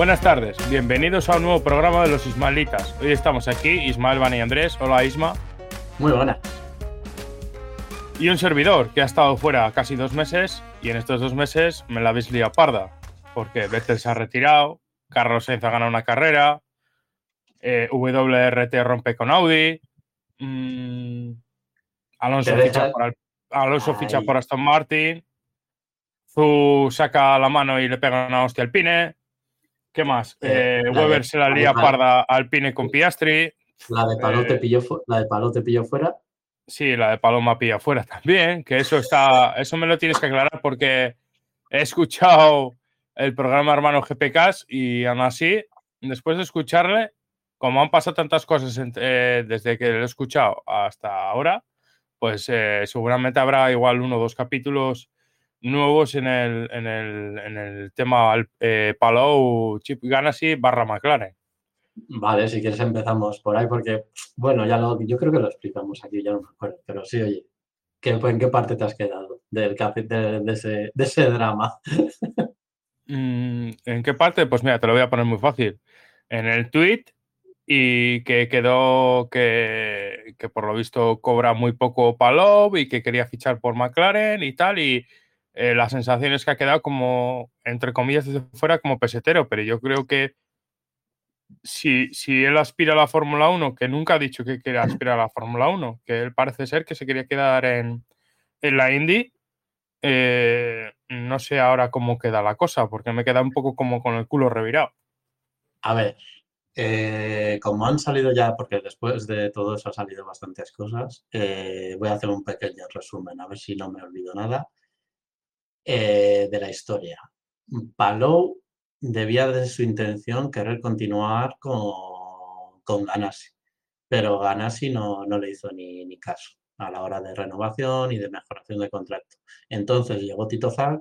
Buenas tardes. Bienvenidos a un nuevo programa de los Ismaelitas. Hoy estamos aquí, Ismael, Van y Andrés. Hola, Isma. Muy buenas. Y un servidor que ha estado fuera casi dos meses y en estos dos meses me la habéis liado parda. Porque Vettel se ha retirado, Carlos Sainz ha ganado una carrera, eh, WRT rompe con Audi, mm, Alonso, por, ficha por Aston Martin, Zu saca la mano y le pega una hostia al Pine. ¿Qué más? Eh, Eh, la de- Weber se la lía parda al Pine con Piastri. La de Paló te Eh, pilló, la de Paló te pilló fuera. Sí, la de Paloma pilla fuera también, que eso está, eso me lo tienes que aclarar porque he escuchado el programa Hermano GPKs y aún así, después de escucharle, como han pasado tantas cosas eh, desde que lo he escuchado hasta ahora, pues eh, seguramente habrá igual uno o dos capítulos nuevos en el, en el, en el tema eh, Palou, Chip Ganassi barra McLaren. Vale, si quieres empezamos por ahí, porque, bueno, ya lo, yo creo que lo explicamos aquí, ya no me acuerdo, pero sí, oye, ¿qué, ¿en qué parte te has quedado del de, de ese, de ese drama? Mm, ¿En qué parte? Pues mira, te lo voy a poner muy fácil. En el tweet y que quedó que, que por lo visto cobra muy poco Palov y que quería fichar por McLaren y tal. Y eh, la sensación es que ha quedado como, entre comillas, desde fuera como pesetero, pero yo creo que si, si él aspira a la Fórmula 1, que nunca ha dicho que quiere aspirar a la Fórmula 1, que él parece ser que se quería quedar en, en la Indy, eh, no sé ahora cómo queda la cosa, porque me queda un poco como con el culo revirado. A ver, eh, como han salido ya, porque después de todo eso han salido bastantes cosas, voy a hacer un pequeño resumen, a ver si no me olvido nada, eh, de la historia. Palou debía de su intención querer continuar con, con Ganassi, pero Ganassi no, no le hizo ni, ni caso a la hora de renovación y de mejoración de contrato. Entonces llegó Tito Zack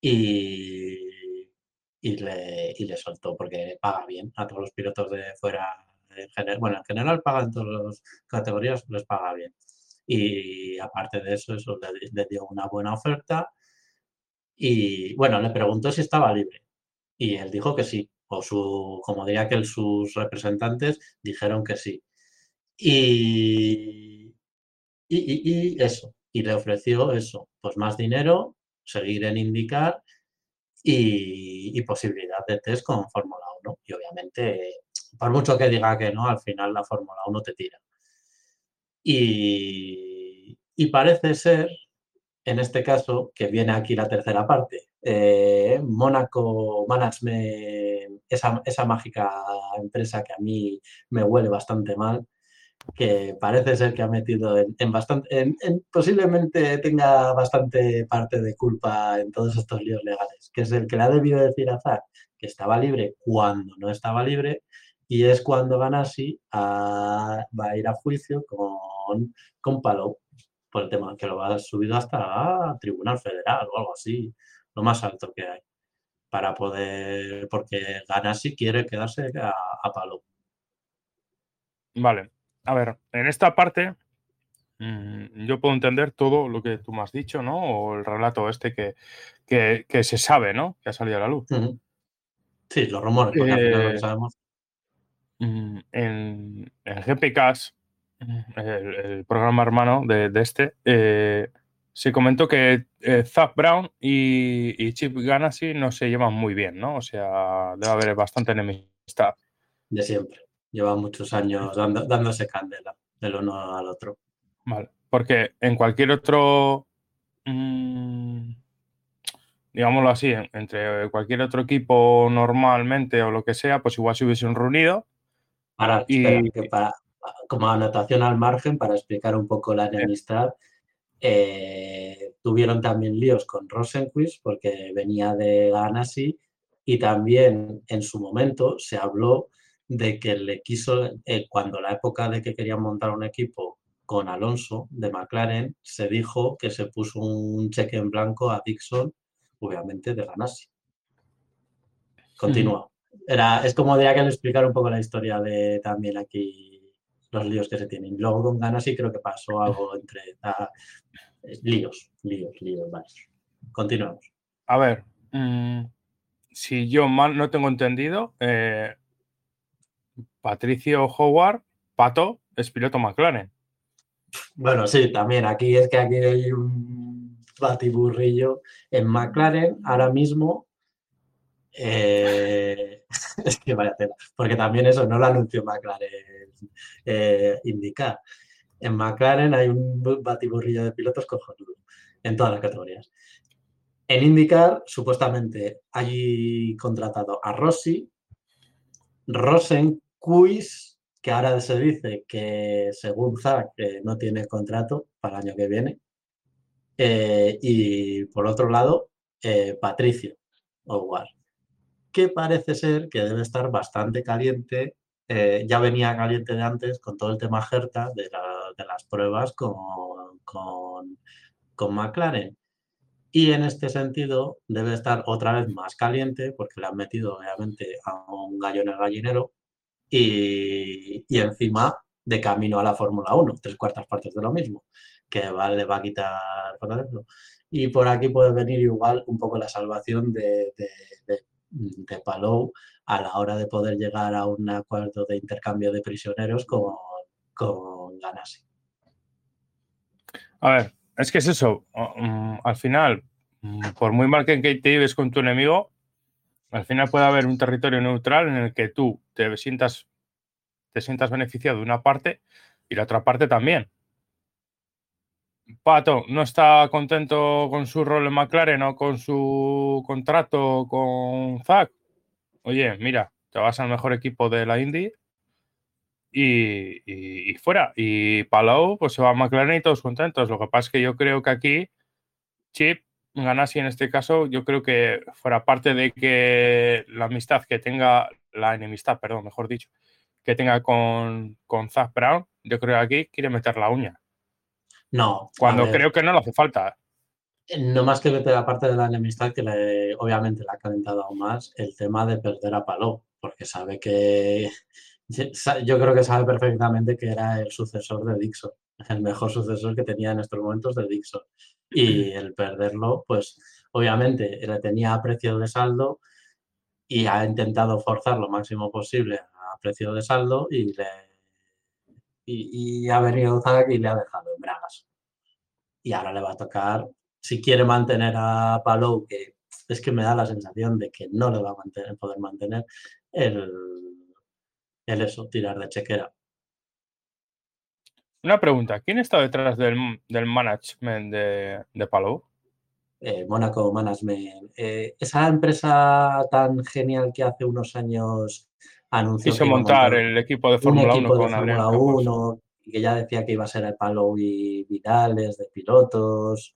y, y, le, y le soltó porque paga bien a todos los pilotos de fuera. En general, bueno, en general paga en todas las categorías, les paga bien. Y aparte de eso, eso le, le dio una buena oferta. Y bueno, le preguntó si estaba libre. Y él dijo que sí. O su, como diría que él, sus representantes dijeron que sí. Y, y, y- eso. Y le ofreció eso, pues más dinero, seguir en indicar y, y posibilidad de test con Fórmula 1. Y obviamente, por mucho que diga que no, al final la Fórmula 1 te tira. Y, y parece ser, en este caso, que viene aquí la tercera parte. eh, Mónaco Management, esa, mágica empresa que a mí me huele bastante mal, que parece ser que ha metido en, bastante, en- en- posiblemente tenga bastante parte de culpa en todos estos líos legales, que es el que le ha debido decir a Zack que estaba libre cuando no estaba libre, y es cuando Ganassi a- va a ir a juicio con, con Palou por el tema que lo va a subido hasta Tribunal Federal o algo así, lo más alto que hay, para poder, porque Ganassi quiere quedarse a, a Palou. Vale, a ver, en esta parte mm, yo puedo entender todo lo que tú me has dicho, ¿no? O el relato este que, que, que se sabe, ¿no? Que ha salido a la luz. Sí, los rumores, porque al final lo Eh, que sabemos. Mm, En, en GPKs, el, el programa hermano de, de este, eh, se comentó que eh, Zach Brown y, y Chip Ganassi no se llevan muy bien, ¿no? O sea, debe haber bastante enemistad. de siempre. Lleva muchos años dando- dándose candela del uno al otro. Vale, porque en cualquier otro, mm, digámoslo así, en- entre cualquier otro equipo normalmente o lo que sea, pues igual se hubiesen reunido. Ahora, Y- espera, que para, como anotación al margen, para explicar un poco la enemistad, eh, tuvieron también líos con Rosenquist porque venía de Ganassi y también en su momento se habló de que le quiso, eh, cuando la época de que querían montar un equipo con Alonso de McLaren, se dijo que se puso un cheque en blanco a Dixon, obviamente de Ganassi. Continúa. Era, es como diría que explicar un poco la historia de también aquí los líos que se tienen. Luego con Ganassi creo que pasó algo entre ah, líos, líos, líos, vale. Continuamos. A ver, mm, si yo mal no tengo entendido, eh, Patricio Howard, Pato, es piloto McLaren. Bueno, sí, también aquí es que aquí hay un batiburrillo en McLaren ahora mismo. Eh, es que vaya tela, porque también eso no lo anunció McLaren eh, indicar. En McLaren hay un batiburrillo de pilotos cojonudo en todas las categorías. En IndyCar, supuestamente, hay contratado a Rossi, Rosen Quiz, que ahora se dice que según Zach no tiene contrato para el año que viene. Eh, y por otro lado, eh, Patricio Howard, que parece ser que debe estar bastante caliente. Eh, ya venía caliente de antes con todo el tema Gerta de, las pruebas con, con, con McLaren. Y en este sentido debe estar otra vez más caliente porque le han metido obviamente a un gallo en el gallinero y, encima de camino a la Fórmula 1, tres cuartas partes de lo mismo, que le va a quitar, por ejemplo. Y por aquí puede venir igual un poco la salvación de, de, Palou a la hora de poder llegar a un acuerdo de intercambio de prisioneros con, con. A ver, es que es eso. Mm, al final, mm, por muy mal que te lleves con tu enemigo, al final puede haber un territorio neutral en el que tú te sientas, te sientas beneficiado de una parte y la otra parte también. Pato no está contento con su rol en McLaren o con su contrato con Zack. Oye, mira, te vas al mejor equipo de la Indy y, fuera. Y Palau pues se va a McLaren y todos contentos. Lo que pasa es que yo creo que aquí Chip Ganassi en este caso, yo creo que fuera parte de que la amistad que tenga, la enemistad, perdón, mejor dicho, que tenga con, con Zach Brown, yo creo que aquí quiere meter la uña. No. Cuando creo que no le hace falta. No más que meter la parte de la enemistad, que le, obviamente le ha calentado aún más el tema de perder a Paló, porque sabe que. Yo creo que sabe perfectamente que era el sucesor de Dixon, el mejor sucesor que tenía en estos momentos de Dixon y el perderlo, pues obviamente le tenía a precio de saldo y ha intentado forzar lo máximo posible a precio de saldo y, le, y, ha venido Zach y le ha dejado. Y ahora le va a tocar, si quiere mantener a Palou, que es que me da la sensación de que no le va a mantener, poder mantener el, el eso, tirar de chequera. Una pregunta, ¿quién está detrás del, management de, de Palou? Eh, Monaco Management. Eh, esa empresa tan genial que hace unos años anunció Quiso montar el equipo de Fórmula 1 con Fórmula 1 y que ya decía que iba a ser el Palou y Vidales de pilotos.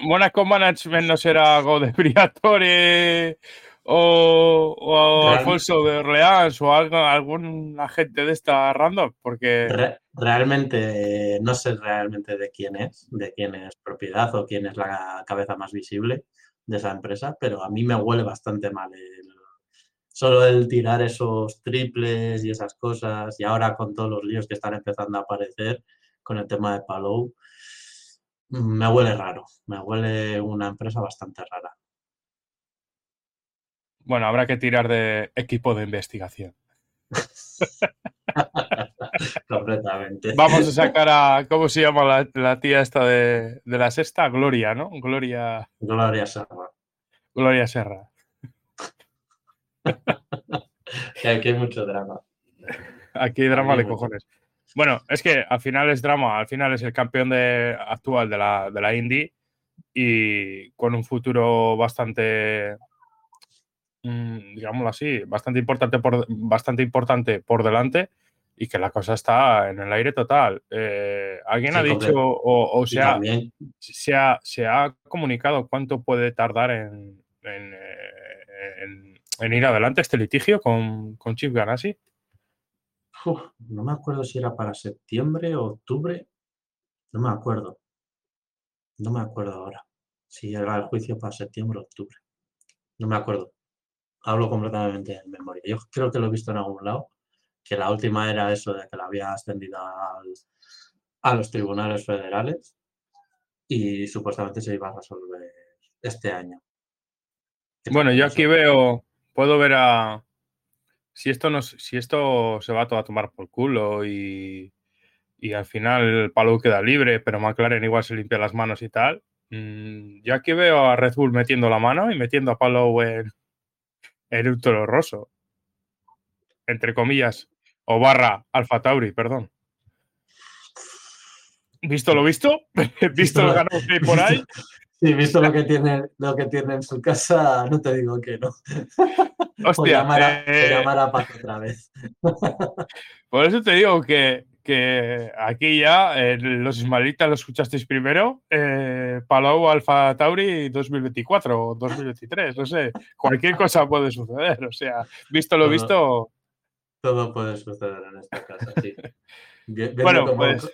Monaco Management no será algo de Briatore o, Alfonso de Orleans o algo, algún agente de esta random, porque... realmente no sé realmente de quién es, de quién es propiedad o quién es la cabeza más visible de esa empresa, pero a mí me huele bastante mal solo el tirar esos triples y esas cosas y ahora con todos los líos que están empezando a aparecer con el tema de Palou, me huele raro, me huele una empresa bastante rara. Bueno, habrá que tirar de equipo de investigación. Completamente. Vamos a sacar a, ¿cómo se llama la, tía esta de, la sexta? Gloria, ¿no? Gloria. Gloria Serra. Gloria Serra. Aquí hay mucho drama. Aquí hay drama de cojones. Bueno, es que al final es drama, al final es el campeón de, actual de la, de la Indy y con un futuro bastante Mm, digámoslo así, bastante importante por, bastante importante por delante. y que la cosa está en el aire total. Eh, ¿Alguien Sí, ha dicho o, o Y se, ha, también, se, ha, se ha comunicado cuánto puede tardar en, en, eh, en- en ir adelante este litigio con, con Chip Ganassi? uf, no me acuerdo si era para septiembre o octubre. No me acuerdo. No me acuerdo ahora. Si era el juicio para septiembre o octubre. No me acuerdo. Hablo completamente en memoria. Yo creo que lo he visto en algún lado. Que la última era eso de que la había ascendido al- a los tribunales federales. Y supuestamente se iba a resolver este año. Bueno, yo aquí veo, puedo ver a. Si esto, nos, si esto se va todo a tomar por culo y, y al final Palou queda libre, pero McLaren igual se limpia las manos y tal. mm, yo aquí veo a Red Bull metiendo la mano y metiendo a Palou en, en un toro roso. Entre comillas. O barra Alfa Tauri, perdón. ¿Visto lo visto? ¿Visto lo ganado que hay por ahí? Sí, visto lo que tiene, lo que tiene en su casa, no te digo que no. o Hostia, llamar a, o eh, llamar a Paco otra vez. Por eso te digo que, que aquí ya eh, los ismaelitas lo escuchasteis primero. Eh, Palau Alfa Tauri 2024 o 2023, no sé. Cualquier cosa puede suceder. O sea, visto lo Todo- visto. Todo puede suceder en esta casa, sí. Bueno, pues-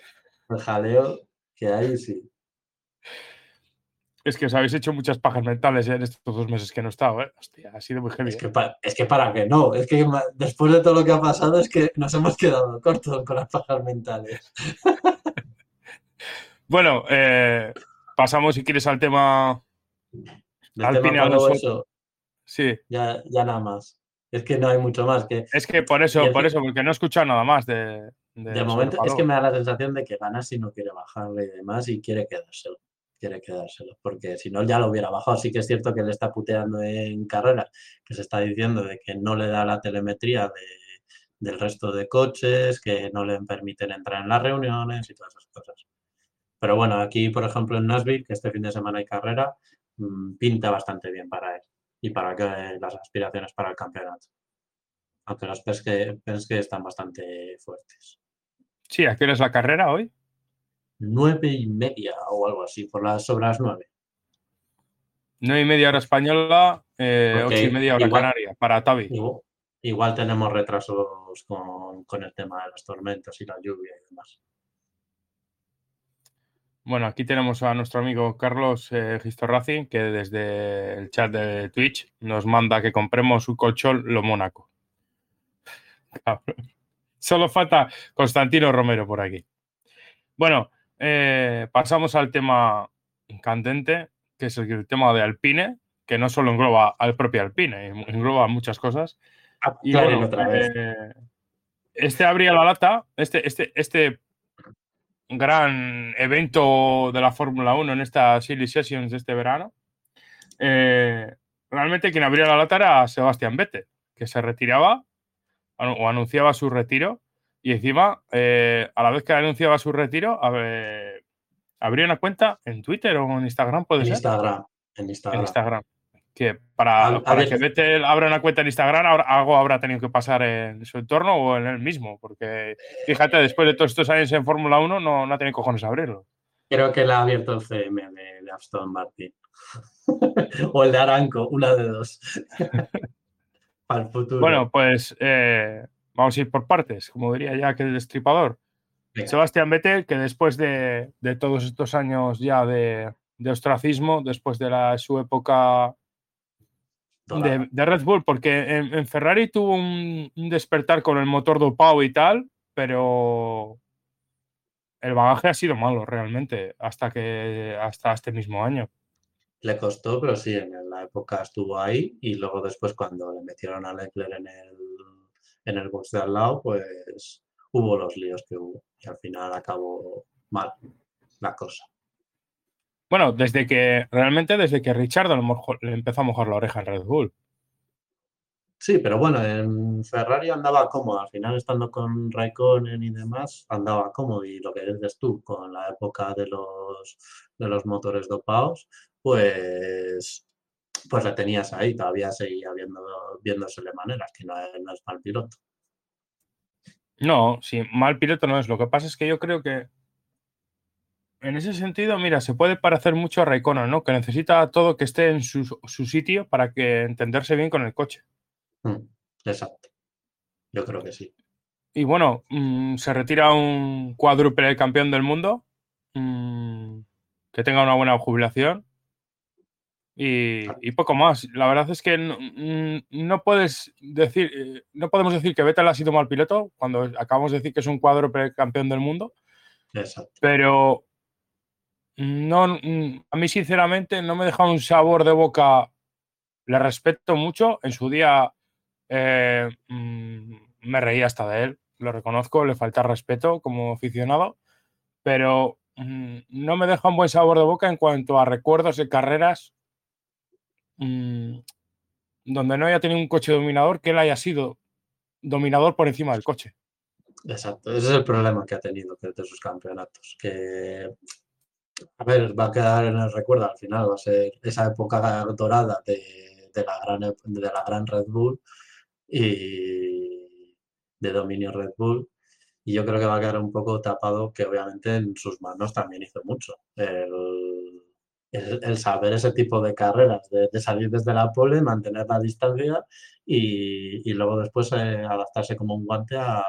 el jaleo que hay, sí. Es que os habéis hecho muchas pajas mentales en estos dos meses que no he estado. ¿eh? Hostia, ha sido muy heavy. Es que, pa- es que para que no, es que después de todo lo que ha pasado es que nos hemos quedado cortos con las pajas mentales. Bueno, eh, pasamos si quieres al tema. Del Alpine tema Alonso. Sí, ya, ya nada más. Es que no hay mucho más. Que es que por eso, por eso, porque no he escuchado nada más de. de momento es que me da la sensación de que Ganassi no quiere bajarle y demás y quiere quedárselo. Quiere quedárselo, porque si no ya lo hubiera bajado. Sí que es cierto que le está puteando en carreras, que se está diciendo de que no le da la telemetría de- del resto de coches, que no le permiten entrar en las reuniones y todas esas cosas. Pero bueno, aquí, por ejemplo, en Nashville, que este fin de semana hay carrera, mm, pinta bastante bien para él y para que las aspiraciones para el campeonato. Aunque los Penske, Penske están bastante fuertes. Sí, ¿a es la carrera hoy? Nueve y media o algo así, por las sobre las nueve. Nueve y media hora española, eh, ocho y media hora igual- canaria, para Tavi. Igual, igual tenemos retrasos con, con el tema de las tormentas y la lluvia y demás. Bueno, aquí tenemos a nuestro amigo Carlos eh, Gistorrazi, que desde el chat de Twitch nos manda que compremos un colchón Lo Mónaco. Solo falta Constantino Romero por aquí. Bueno, eh, pasamos al tema candente, que es el, el tema de Alpine, que no solo engloba al propio Alpine, engloba muchas cosas. Y Claro, bueno, otra vez. eh, este abría la lata, este, este, este gran evento de la Fórmula 1 en estas Silly Sessions de este verano. eh, realmente quien abría la lata era Sebastián Vettel, que se retiraba o anunciaba su retiro y encima, eh, a la vez que anunciaba su retiro, a ver, abría una cuenta en Twitter o en Instagram, puede En ser. Instagram. En En Instagram. Instagram. Que para, A- a para que Vettel abra una cuenta en Instagram, ahora- algo habrá tenido que pasar en su entorno o en él mismo. Porque fíjate, después de todos estos años en Fórmula 1, no, no ha tenido cojones abrirlo. Creo que le ha abierto el CM de, de Aston Martin. o el de Aranco, una de dos. Para el futuro. Bueno, pues eh, vamos a ir por partes, como diría ya que el destripador. Venga. Sebastián Vettel, que después de, de todos estos años ya de, de ostracismo, después de la, su época de, de Red Bull, porque en, en Ferrari tuvo un, un despertar con el motor dopado y tal, pero el bagaje ha sido malo realmente hasta que hasta este mismo año. Le costó, pero sí, en la época estuvo ahí y luego después cuando le metieron a Leclerc en el, en el box de al lado, pues hubo los líos que hubo y al final acabó mal la cosa. Bueno, desde que realmente desde que Richard le empezó a mojar la oreja en Red Bull. Sí, pero bueno, en Ferrari andaba cómodo, al final estando con Raikkonen y demás, andaba cómodo y lo que dices tú, con la época de los, de los motores dopados, pues, pues le tenías ahí, todavía seguía viendo, viéndosele maneras, que no es, no es mal piloto. No, sí, mal piloto no es. Lo que pasa es que yo creo que en ese sentido, mira, se puede parecer mucho a Raikkonen, ¿no? Que necesita todo que esté en su, sitio para que entenderse bien con el coche. Mm, exacto. Yo creo que sí. Y bueno, mm, se retira un cuádruple campeón del mundo. Mm, que tenga una buena jubilación. Y, poco más. La verdad es que no, puedes decir, eh, no podemos decir que Vettel ha sido mal piloto cuando acabamos de decir que es un cuádruple campeón del mundo. Exacto. Pero no, a mí sinceramente no me deja un sabor de boca. Le respeto mucho. En su día eh, mm, me reía hasta de él, lo reconozco, le falta respeto como aficionado, pero mm, no me deja un buen sabor de boca en cuanto a recuerdos de carreras mm, donde no haya tenido un coche dominador que él haya sido dominador por encima del coche. Exacto, ese es el problema que ha tenido de sus campeonatos, que a ver, va a quedar en el recuerdo al final, va a ser esa época dorada de, la, gran, de la gran Red Bull y de dominio Red Bull. Y yo creo que va a quedar un poco tapado, que obviamente en sus manos también hizo mucho. El, saber ese tipo de carreras, de, salir desde la pole, mantener la distancia y, luego después eh, adaptarse como un guante a,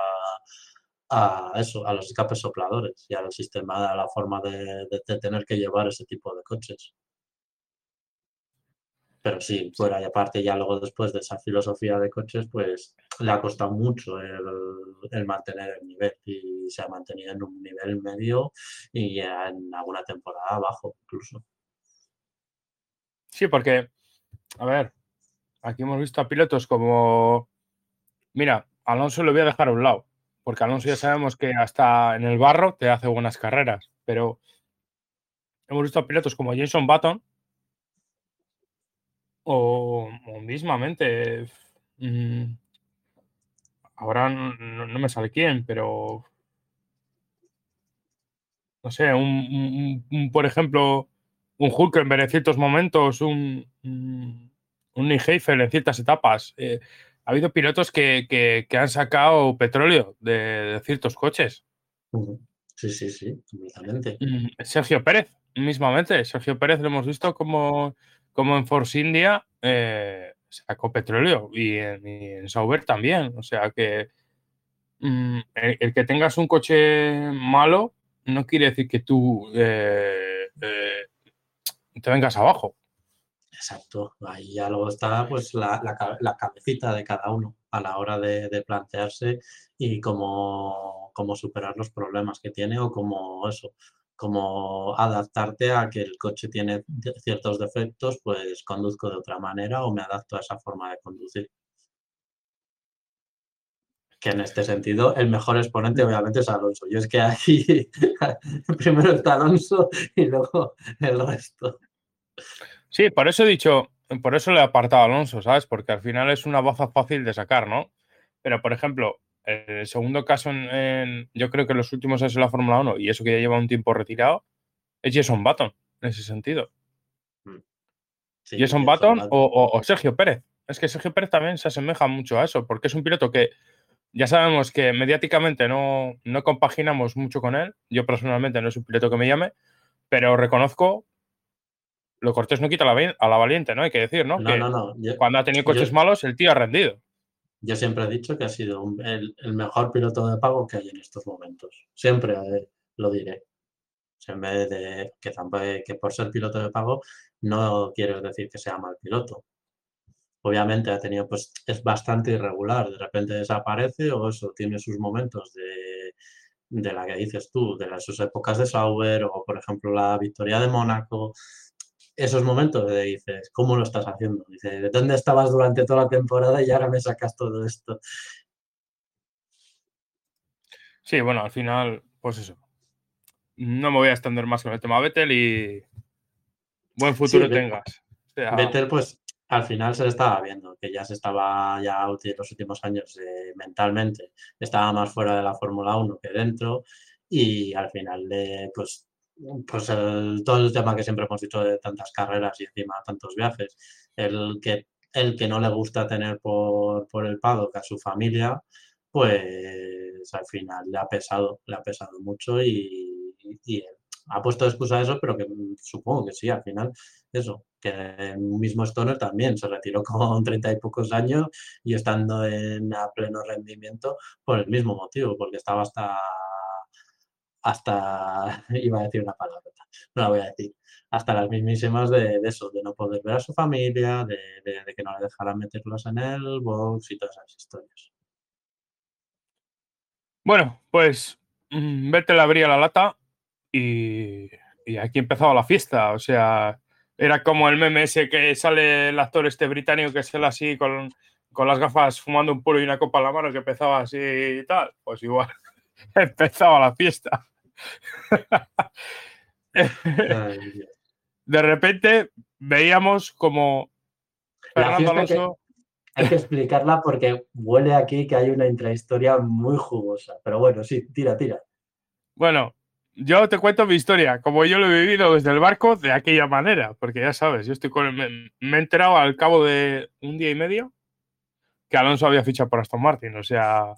a eso, a los escapes sopladores y al sistema, a la forma de, tener que llevar ese tipo de coches. Pero sí, fuera y aparte ya luego después de esa filosofía de coches, pues le ha costado mucho el, mantener el nivel y se ha mantenido en un nivel medio y en alguna temporada bajo incluso. Sí, porque, a ver, aquí hemos visto a pilotos como, mira, Alonso lo voy a dejar a un lado porque Alonso ya sabemos que hasta en el barro te hace buenas carreras, pero hemos visto a pilotos como Jason Button o, mismamente, mm, ahora no, me sale quién, pero no sé, un, por ejemplo, un Hulkenberg en ciertos momentos, un, un, un en ciertas etapas. Eh, ha habido pilotos que, han sacado petróleo de, ciertos coches. Sí, sí, sí, completamente. Mm, Sergio Pérez, mismamente. Sergio Pérez lo hemos visto como, como en Force India eh, sacó petróleo y en, Sauber también. O sea que mm, el, que tengas un coche malo no quiere decir que tú eh, eh, te vengas abajo. Exacto, ahí ya luego está pues la, la, cabecita de cada uno a la hora de, plantearse y cómo, cómo, superar los problemas que tiene o cómo eso, cómo adaptarte a que el coche tiene ciertos defectos, pues conduzco de otra manera o me adapto a esa forma de conducir. Que en este sentido el mejor exponente obviamente es Alonso. Yo es que aquí primero está Alonso y luego el resto. Sí, por eso he dicho, por eso le he apartado a Alonso, ¿sabes? Porque al final es una baza fácil de sacar, ¿no? Pero, por ejemplo, el segundo caso, en, yo creo que los últimos años de la Fórmula 1, y eso que ya lleva un tiempo retirado, es Jason Button, en ese sentido. Mm. Jason Button o, Sergio Pérez. Es que Sergio Pérez también se asemeja mucho a eso, porque es un piloto que ya sabemos que mediáticamente no, no compaginamos mucho con él. Yo personalmente no es un piloto que me llame, pero reconozco lo cortés no quita a la, valiente, ¿no? Hay que decir, ¿no? No, no, no. cuando ha tenido coches malos, el tío ha rendido. Yo siempre he dicho que ha sido el, mejor piloto de pago que hay en estos momentos. Siempre eh, lo diré. en vez de que, que por ser piloto de pago no quiero decir que sea mal piloto. Obviamente ha tenido, pues es bastante irregular. De repente desaparece o eso, tiene sus momentos de, de la que dices tú, de las, sus épocas de Sauber o por ejemplo la victoria de Mónaco esos momentos de dices, ¿cómo lo estás haciendo? Dice, ¿de dónde estabas durante toda la temporada y ahora me sacas todo esto? Sí, bueno, al final, pues eso. No me voy a extender más con el tema Vettel y buen futuro tengas. Vettel, pues al final se le estaba viendo, que ya se estaba, ya los últimos años eh, mentalmente, estaba más fuera de la Fórmula 1 que dentro y al final, de, pues pues el, todo el tema que siempre hemos dicho de tantas carreras y encima tantos viajes, el que, el que no le gusta tener por, por el paddock a su familia, pues al final le ha pesado, le ha pesado mucho y, ha puesto excusa a eso, pero que supongo que sí, al final, eso, que el mismo Stoner también se retiró con treinta y pocos años y estando en a pleno rendimiento por el mismo motivo, porque estaba hasta, hasta, iba a decir una palabra, no la voy a decir, hasta las mismísimas de, eso, de no poder ver a su familia, de, que no le dejaran meterlos en el box y todas esas historias. Bueno, pues mm, vete abría la lata y, aquí empezaba la fiesta. O sea, era como el meme ese que sale el actor este británico que sale así con, las gafas fumando un puro y una copa en la mano que empezaba así y tal. Pues igual, empezaba la fiesta. de repente veíamos como Fernando Alonso. hay que explicarla porque huele aquí que hay una intrahistoria muy jugosa. Pero bueno, sí, tira, tira. Bueno, yo te cuento mi historia, como yo lo he vivido desde el barco de aquella manera, porque ya sabes, yo estoy con. Me, me he enterado al cabo de un día y medio que Alonso había fichado por Aston Martin, o sea.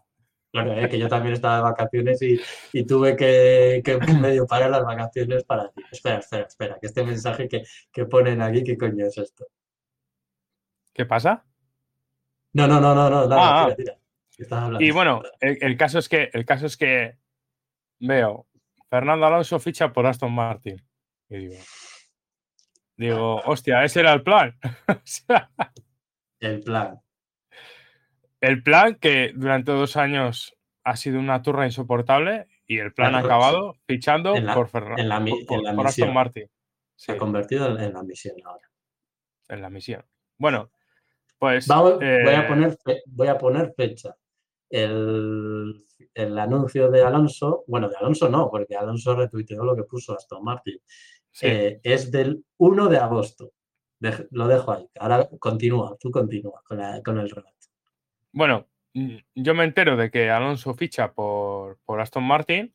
Claro, es que yo también estaba de vacaciones y, tuve que, medio parar las vacaciones para decir, espera, espera, espera, que este mensaje que, ponen aquí, ¿qué coño es esto? ¿Qué pasa? No, no, no, no, no, nada, ah, tira, tira. Y bueno, el, caso es que, el caso es que veo Fernando Alonso ficha por Aston Martin. Y digo, digo, hostia, ese era el plan. el plan. El plan que durante dos años ha sido una turra insoportable y el plan ha acabado fichando por, Fernando, por, Aston Martin. Se ha convertido en la misión ahora. En la misión. Bueno, pues. voy, a eh, poner, voy a poner fecha el, anuncio de Alonso, bueno, de Alonso no, porque Alonso retuiteó lo que puso Aston Martin, eh, es del 1 de agosto. lo dejo ahí. Ahora continúa, tú continúa con, el relato. Bueno, mm, yo me entero de que Alonso ficha por, por Aston Martin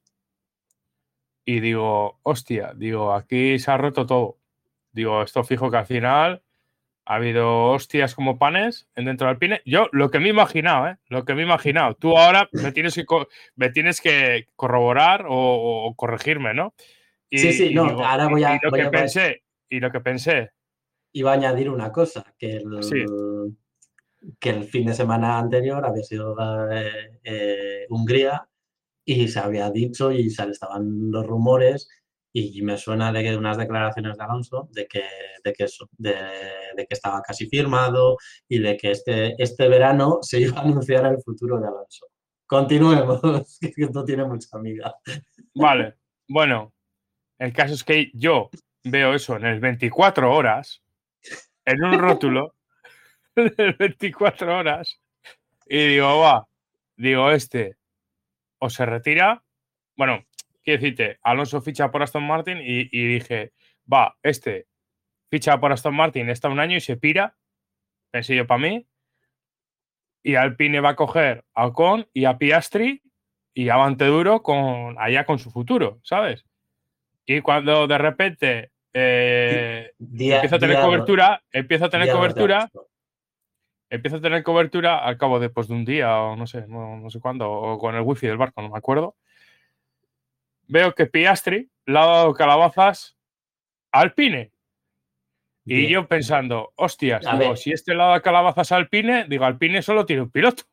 y digo, hostia, digo, aquí se ha roto todo. Digo, esto fijo que al final ha habido hostias como panes dentro del Alpine. Yo lo que me he imaginado, ¿eh? Lo que me he imaginado. Tú ahora me tienes que, me tienes que corroborar o, corregirme, ¿no? sí, sí, no, ahora voy a... Y lo que pensé, y lo que pensé... Iba a añadir una cosa, que el, que el fin de semana anterior había sido eh, eh, Hungría y se había dicho y se estaban los rumores y me suena de que unas declaraciones de Alonso de que, de que eso, de, que estaba casi firmado y de que este, este verano se iba a anunciar el futuro de Alonso. Continuemos, que esto tiene mucha amiga. Vale, bueno, el caso es que yo veo eso en el 24 horas, en un rótulo, el 24 horas, y digo, va, digo, este, o se retira, bueno, quiero decirte, Alonso ficha por Aston Martin y, dije, va, este ficha por Aston Martin, está un año y se pira, pensé yo para mí, y Alpine va a coger a Ocon y a Piastri y avante duro con, allá con su futuro, ¿sabes? Y cuando de repente eh, empieza a tener cobertura, empieza a tener cobertura, empieza a tener cobertura al cabo de, pues, de un día o no sé, no, no sé cuándo, o con el wifi del barco, no me acuerdo veo que Piastri le ha dado calabazas a Alpine. Y yo pensando, hostias, si este le ha dado calabazas a Alpine, digo, Alpine solo tiene un piloto.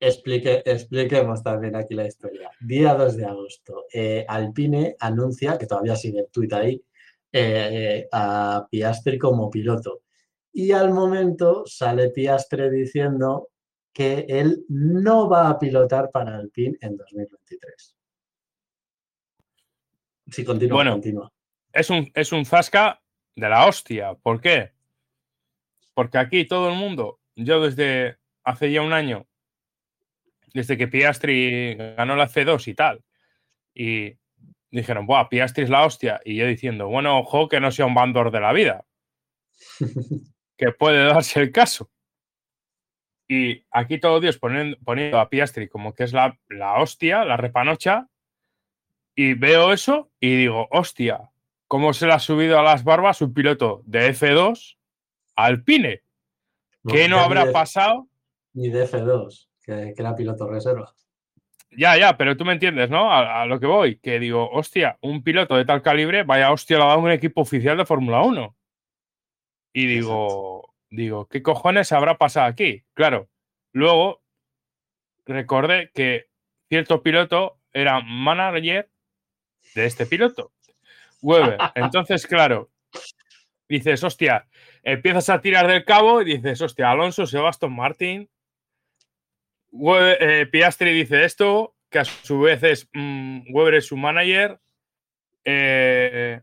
Explique, expliquemos también aquí la historia. Día 2 de agosto, eh, Alpine anuncia, que todavía sigue el tuit ahí, eh, a Piastri como piloto. Y al momento sale Piastri diciendo que él no va a pilotar para Alpine en 2023. Sí, continúa, bueno, continúa. Es un, es un zasca de la hostia. ¿Por qué? Porque aquí todo el mundo, yo desde hace ya un año, desde que Piastri ganó la C2 y tal, y dijeron, Buah, Piastri es la hostia. Y yo diciendo, bueno, ojo, que no sea un bandor de la vida. que puede darse el caso. Y aquí todo Dios poniendo, poniendo a Piastri como que es la, la hostia, la repanocha, y veo eso y digo, hostia, ¿cómo se le ha subido a las barbas un piloto de F2 Alpine? ¿Qué no habrá pasado? Ni de F2. que, era piloto reserva. Ya, ya, pero tú me entiendes, ¿no? A, lo que voy, que digo, hostia, un piloto de tal calibre, vaya hostia, lo ha dado un equipo oficial de Fórmula 1. Y digo, digo, ¿qué cojones habrá pasado aquí? Claro, luego recordé que cierto piloto era manager de este piloto, Weber. Entonces, claro, dices, hostia, empiezas a tirar del cabo y dices, hostia, Alonso, Sebastián Martín, eh, Piastri dice esto, que a su vez es mm, Weber es su manager. Eh,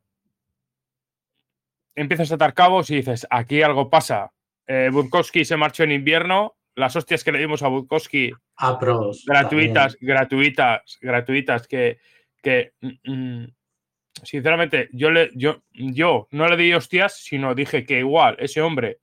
empiezas a atar cabos y dices, aquí algo pasa. Eh, Burkowski se marchó en invierno. Las hostias que le dimos a Burkowski. A pros. Gratuitas, gratuitas, gratuitas, que, que mm, mm, sinceramente, yo, le, yo, yo no le di hostias, sino dije que igual ese hombre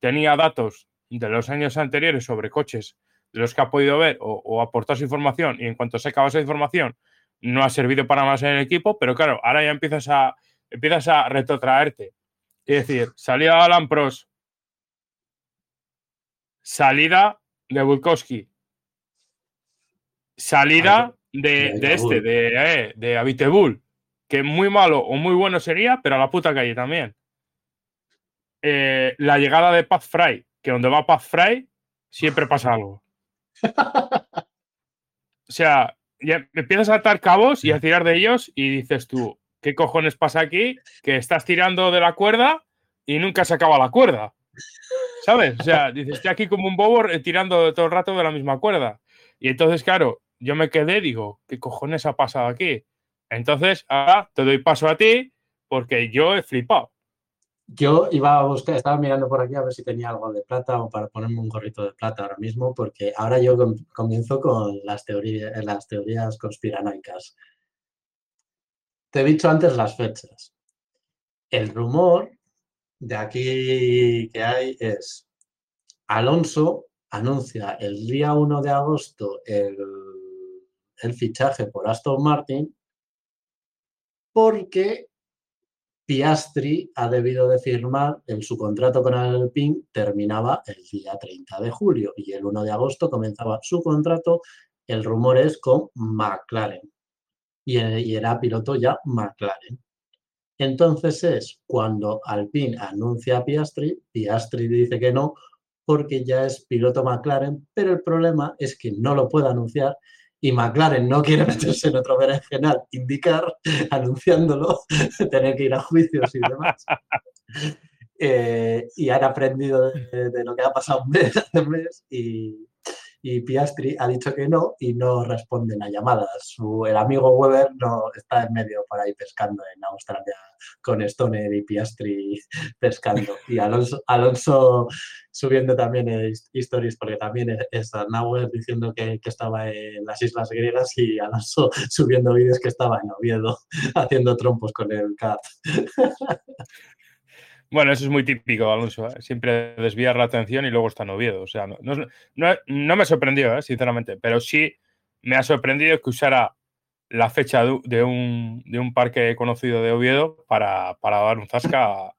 tenía datos de los años anteriores sobre coches de los que ha podido ver o, aportar su información y en cuanto se acaba esa información no ha servido para más en el equipo, pero claro, ahora ya empiezas a, empiezas a retrotraerte. Es decir, salida de Alan Pros, salida de Bulkowski, salida de, este, de, eh, de Abitebul, que muy malo o muy bueno sería, pero a la puta calle también. Eh, la llegada de Paz Fry, que donde va Paz Fry siempre pasa algo. o sea, ya empiezas a atar cabos y a tirar de ellos y dices tú, ¿qué cojones pasa aquí? Que estás tirando de la cuerda y nunca se acaba la cuerda. ¿Sabes? O sea, dices, estoy aquí como un bobo eh, tirando todo el rato de la misma cuerda. Y entonces, claro, yo me quedé, digo, ¿qué cojones ha pasado aquí? Entonces, ahora te doy paso a ti porque yo he flipado. Yo iba a buscar, estaba mirando por aquí a ver si tenía algo de plata o para ponerme un gorrito de plata ahora mismo, porque ahora yo comienzo con las teorías, las teorías conspiranoicas. Te he dicho antes las fechas. El rumor de aquí que hay es Alonso anuncia el día 1 de agosto el, fichaje por Aston Martin porque Piastri ha debido de firmar en su contrato con Alpine terminaba el día 30 de julio y el 1 de agosto comenzaba su contrato. El rumor es con McLaren y, era piloto ya McLaren. Entonces es cuando Alpine anuncia a Piastri, Piastri dice que no porque ya es piloto McLaren, pero el problema es que no lo puede anunciar y McLaren no quiere meterse en otro berenjenal, indicar, anunciándolo, tener que ir a juicios y demás. Eh, y han aprendido de, lo que ha pasado un mes, un mes y, y Piastri ha dicho que no y no responden a llamadas. el amigo Weber no está en medio para ir pescando en Australia con Stoner y Piastri pescando. Y Alonso, Alonso subiendo también historias porque también es Nauer diciendo que, que, estaba en las Islas Griegas y Alonso subiendo vídeos que estaba en Oviedo haciendo trompos con el CAT. Bueno, eso es muy típico, Alonso. ¿eh? Siempre desviar la atención y luego está en Oviedo. O sea, no, me sorprendió, ¿eh? sinceramente, pero sí me ha sorprendido que usara la fecha de un, parque conocido de Oviedo para, dar un zasca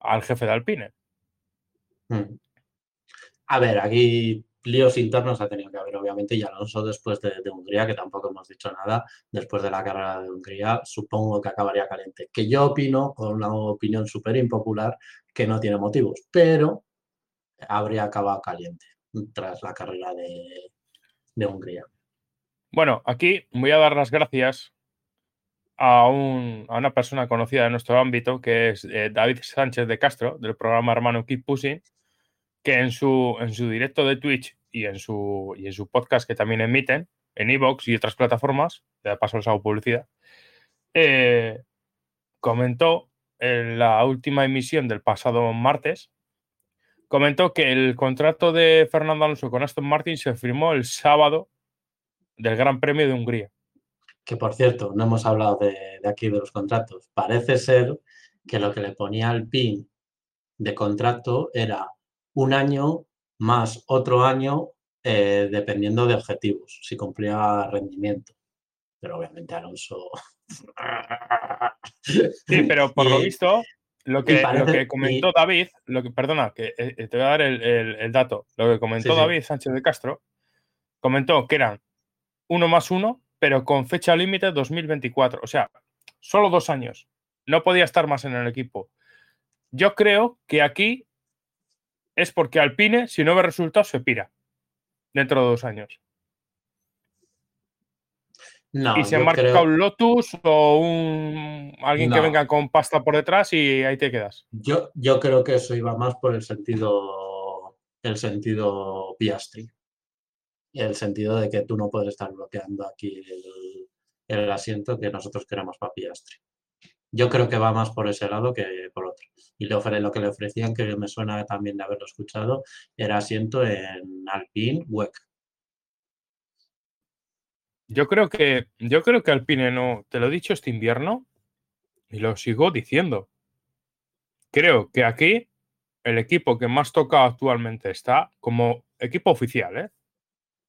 al jefe de Alpine. Hmm. A ver, aquí líos internos ha tenido que haber, obviamente, y Alonso después de, Hungría, que tampoco hemos dicho nada, después de la carrera de Hungría, supongo que acabaría caliente. Que yo opino, con una opinión súper impopular, que no tiene motivos, pero habría acabado caliente tras la carrera de, Hungría. Bueno, aquí voy a dar las gracias a, una persona conocida de nuestro ámbito, que es eh, David Sánchez de Castro, del programa Hermano Keep Pushing, que en su, en su directo de Twitch y en su, y en su podcast que también emiten, en Evox y otras plataformas, de paso les hago publicidad, eh, comentó en la última emisión del pasado martes, comentó que el contrato de Fernando Alonso con Aston Martin se firmó el sábado del Gran Premio de Hungría. Que por cierto, no hemos hablado de, de aquí de los contratos. Parece ser que lo que le ponía al PIN de contrato era un año más otro año eh, dependiendo de objetivos, si cumplía rendimiento. Pero obviamente Alonso... Sí, pero por lo visto, lo que, lo que comentó David, lo que, perdona, que eh, te voy a dar el, dato, lo que comentó David Sánchez de Castro comentó que eran uno más uno, pero con fecha límite 2024. O sea, solo dos años. No podía estar más en el equipo. Yo creo que aquí es porque Alpine, si no ve resultados, se pira dentro de dos años. No, y se marca creo- un Lotus o un alguien que venga con pasta por detrás y ahí te quedas. Yo, yo creo que eso iba más por el sentido, el sentido Piastri. El sentido de que tú no puedes estar bloqueando aquí el, el asiento que nosotros queremos para Piastri. Yo creo que va más por ese lado que por otro. Y lo que le ofrecían, que me suena también de haberlo escuchado, era asiento en Alpine WEC. Yo creo que yo creo que Alpine no, te lo he dicho este invierno y lo sigo diciendo. Creo que aquí el equipo que más toca actualmente está como equipo oficial, ¿eh?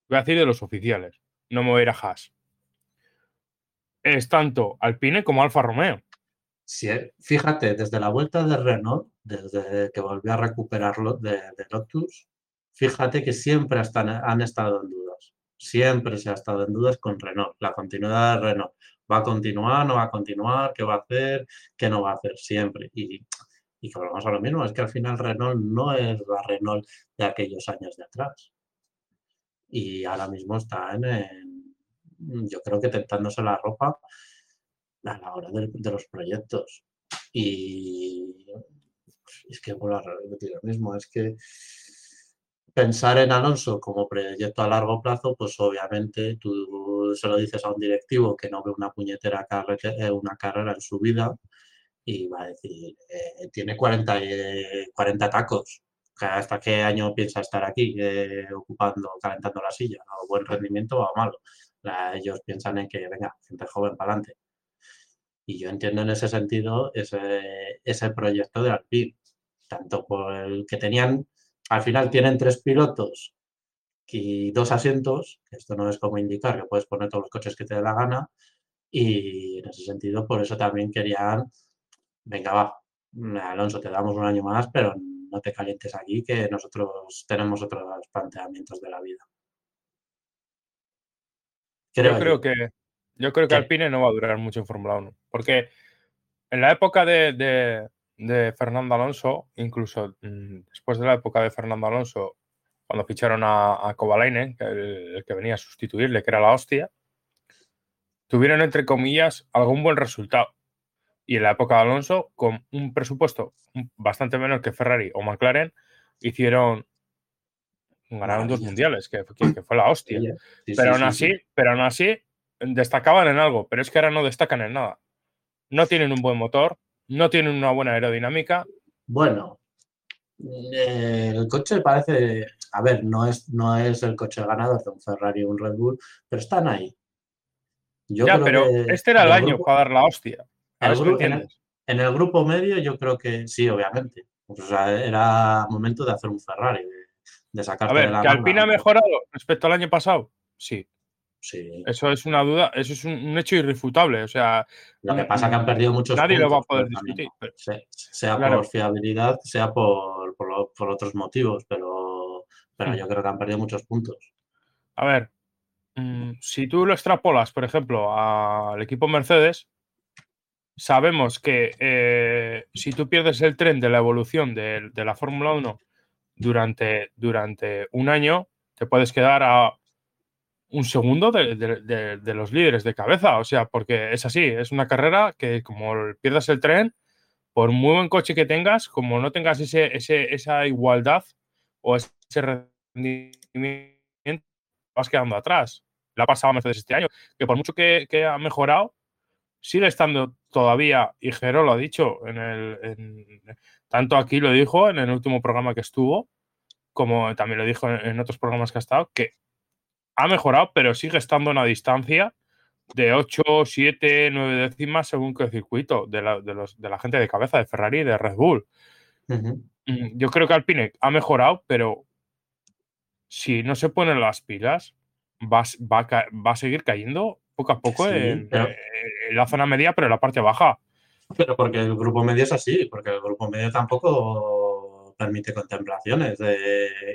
Voy a decir de los oficiales, no me voy a Haas. Es tanto Alpine como Alfa Romeo. Si, fíjate, desde la vuelta de Renault, desde que volvió a recuperarlo de, de Lotus, fíjate que siempre están, han estado en dudas. Siempre se ha estado en dudas con Renault, la continuidad de Renault. ¿Va a continuar? ¿No va a continuar? ¿Qué va a hacer? ¿Qué no va a hacer? Siempre. Y, que volvamos a lo mismo, es que al final Renault no es la Renault de aquellos años de atrás. Y ahora mismo está en, en- yo creo que tentándose la ropa a la hora de, los proyectos. Y es que vuelvo a repetir lo mismo, es que pensar en Alonso como proyecto a largo plazo, pues obviamente tú se lo dices a un directivo que no ve una puñetera carrete- eh, una carrera en su vida y va a decir, eh, tiene 40, eh, 40 tacos. ¿Hasta qué año piensa estar aquí eh, ocupando, calentando la silla? ¿O buen rendimiento o malo? Ellos piensan en que, venga, gente joven para adelante. Y yo entiendo en ese sentido ese, ese proyecto de Alpine, tanto por el que tenían, al final tienen tres pilotos y dos asientos, esto no es como indicar que puedes poner todos los coches que te dé la gana, y en ese sentido por eso también querían, venga, va, Alonso, te damos un año más, pero no te calientes aquí, que nosotros tenemos otros planteamientos de la vida. yo creo que yo creo que ¿Qué? Alpine no va a durar mucho en Fórmula 1. Porque en la época de, de- de Fernando Alonso, incluso mm, después de la época de Fernando Alonso, cuando ficharon a, a Kovalainen, el, el que venía a sustituirle, que era la hostia, tuvieron, entre comillas, algún buen resultado. Y en la época de Alonso, con un presupuesto bastante menor que Ferrari o McLaren, hicieron. Ganaron dos mundiales, que, fue la hostia. Sí, sí, Pero aún sí, así, sí. pero aún así, destacaban en algo, pero es que ahora no destacan en nada. No tienen un buen motor, no tienen una buena aerodinámica. Bueno, el coche parece, a ver, no es, no es el coche ganador de un Ferrari o un Red Bull, pero están ahí. Yo ya, creo pero que este era el año grupo- para dar la hostia. El grupo- en, el, entiendes. en el grupo medio yo creo que sí, obviamente. O sea, era momento de hacer un Ferrari, de, de sacarte A ver, de la que. Alpine ha mejorado respecto al año pasado. Sí, Sí, eso es una duda, eso es un, hecho irrefutable. O sea, lo que pasa es que han perdido muchos nadie lo va a poder discutir. pero- sea Claro. por fiabilidad, sea por, por otros motivos, pero, pero Hmm. yo creo que han perdido muchos puntos. A ver, mm, si tú lo extrapolas, por ejemplo, al equipo Mercedes, sabemos que eh, si tú pierdes el tren de la evolución de, de la Fórmula 1 durante, durante un año, te puedes quedar a un segundo de, de- de- de los líderes de cabeza. O sea, porque es así, es una carrera que como pierdas el tren, por muy buen coche que tengas, como no tengas ese, ese- esa igualdad o ese rendimiento, vas quedando atrás. Le ha pasado Mercedes este año, que por mucho que, que ha mejorado, sigue estando todavía, y Jero lo ha dicho, en el, en- tanto aquí lo dijo en el último programa que estuvo, como también lo dijo en, en otros programas que ha estado, que ha mejorado, pero sigue estando a una distancia de 8, 7, 9 décimas según qué circuito de la, de los- de la gente de cabeza de Ferrari y de Red Bull. Mm, Yo creo que Alpine ha mejorado, pero si no se ponen las pilas, va, a va va seguir cayendo poco a poco Sí, en, pero- eh, en la zona media, pero en la parte baja. Pero porque el grupo medio es así, porque el grupo medio tampoco permite contemplaciones.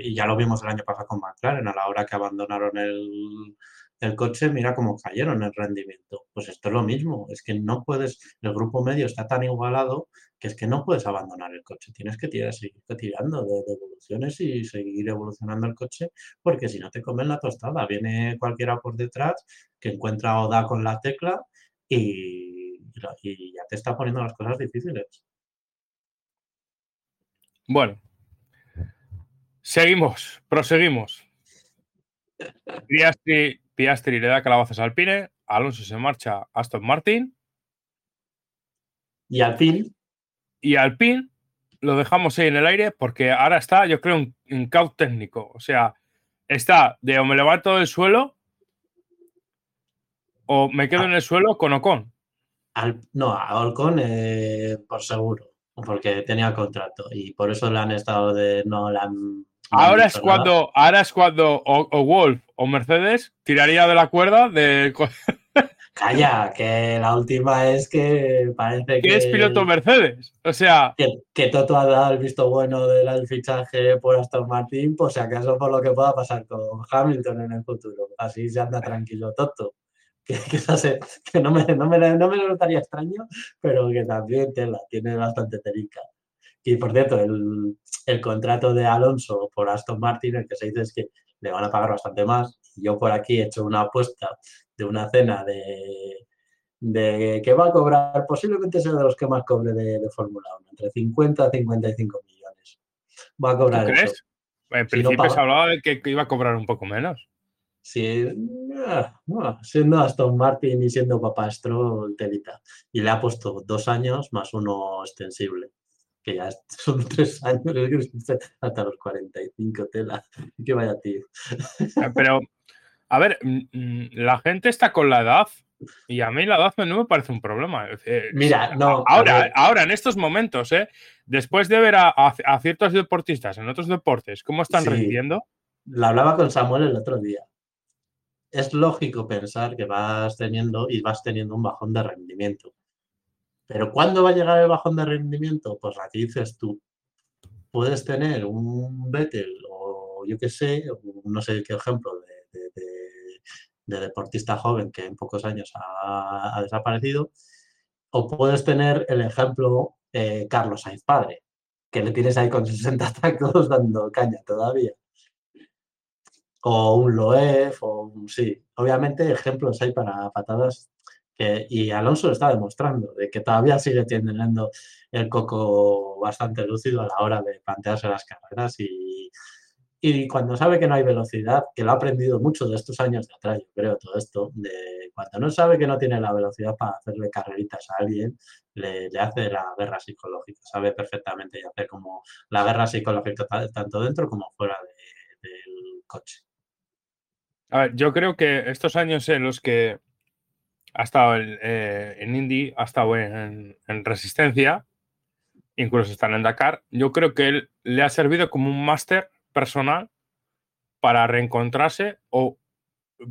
y ya lo vimos el año pasado con McLaren, a la hora que abandonaron el, el coche, mira cómo cayeron el rendimiento. Pues esto es lo mismo, es que no puedes, el grupo medio está tan igualado que es que no puedes abandonar el coche, tienes que tirar, seguir tirando de, evoluciones y seguir evolucionando el coche, porque si no te comen la tostada, viene cualquiera por detrás que encuentra o da con la tecla y, y ya te está poniendo las cosas difíciles. Bueno, seguimos, proseguimos. Piastri, Piastri le da calabazas al Pine, Alonso se marcha a Aston Martin. Y Alpine. Y Alpine lo dejamos ahí en el aire porque ahora está, yo creo, en, en caos técnico. O sea, está de o me levanto del suelo o me quedo ah. en el suelo con Ocon. no, a Ocon eh, por seguro porque tenía contrato y por eso le han estado de no la ahora es cuando ahora es cuando o, Wolf o Mercedes tiraría de la cuerda de Calla, que la última es que parece que. es piloto Mercedes. O sea. Que, Toto ha dado el visto bueno del fichaje por Aston Martin, por si acaso por lo que pueda pasar con Hamilton en el futuro. Así se anda tranquilo Toto que, no, me, no, me, no me notaría extraño, pero que también tela, tiene bastante terica. Y por cierto, el, el, contrato de Alonso por Aston Martin, el que se dice es que le van a pagar bastante más. Yo por aquí he hecho una apuesta de una cena de, de que va a cobrar, posiblemente sea de los que más cobre de, de Fórmula 1, entre 50 a 55 millones. Va a cobrar ¿Tú crees? En principio se hablaba de que iba a cobrar un poco menos. Sí, siendo Aston Martin y siendo Papastro, telita. Y le ha puesto dos años más uno extensible, que ya son tres años, hasta los 45 tela. Que vaya tío. Ah, pero, a ver, mm, mm, la gente está con la edad y a mí la edad no me parece un problema. Mira, no. Ahora, ahora en estos momentos, ¿eh? después de ver a, ciertos deportistas en otros deportes cómo están sí, La hablaba con Samuel el otro día es lógico pensar que vas teniendo y vas teniendo un bajón de rendimiento. Pero ¿cuándo va a llegar el bajón de rendimiento? Pues aquí dices tú. Puedes tener un Vettel o yo qué sé, no sé qué ejemplo de, deportista joven que en pocos años ha, desaparecido, o puedes tener el ejemplo eh, Carlos Sainz padre, que le tienes ahí con 60 tacos dando caña todavía o un Loef, o sí. Obviamente ejemplos hay para patadas y Alonso lo está demostrando, de que todavía sigue teniendo el coco bastante lúcido a la hora de plantearse las carreras y, y cuando sabe que no hay velocidad, que lo ha aprendido mucho de estos años de atrás, yo creo, todo esto, de cuando no sabe que no tiene la velocidad para hacerle carreritas a alguien, le, le hace la guerra psicológica, sabe perfectamente y hace como la guerra psicológica tanto dentro como fuera del coche. A ver, yo creo que estos años en los que ha estado eh, en Indy, ha estado en, Resistencia, incluso están en Dakar, yo creo que él le ha servido como un máster personal para reencontrarse o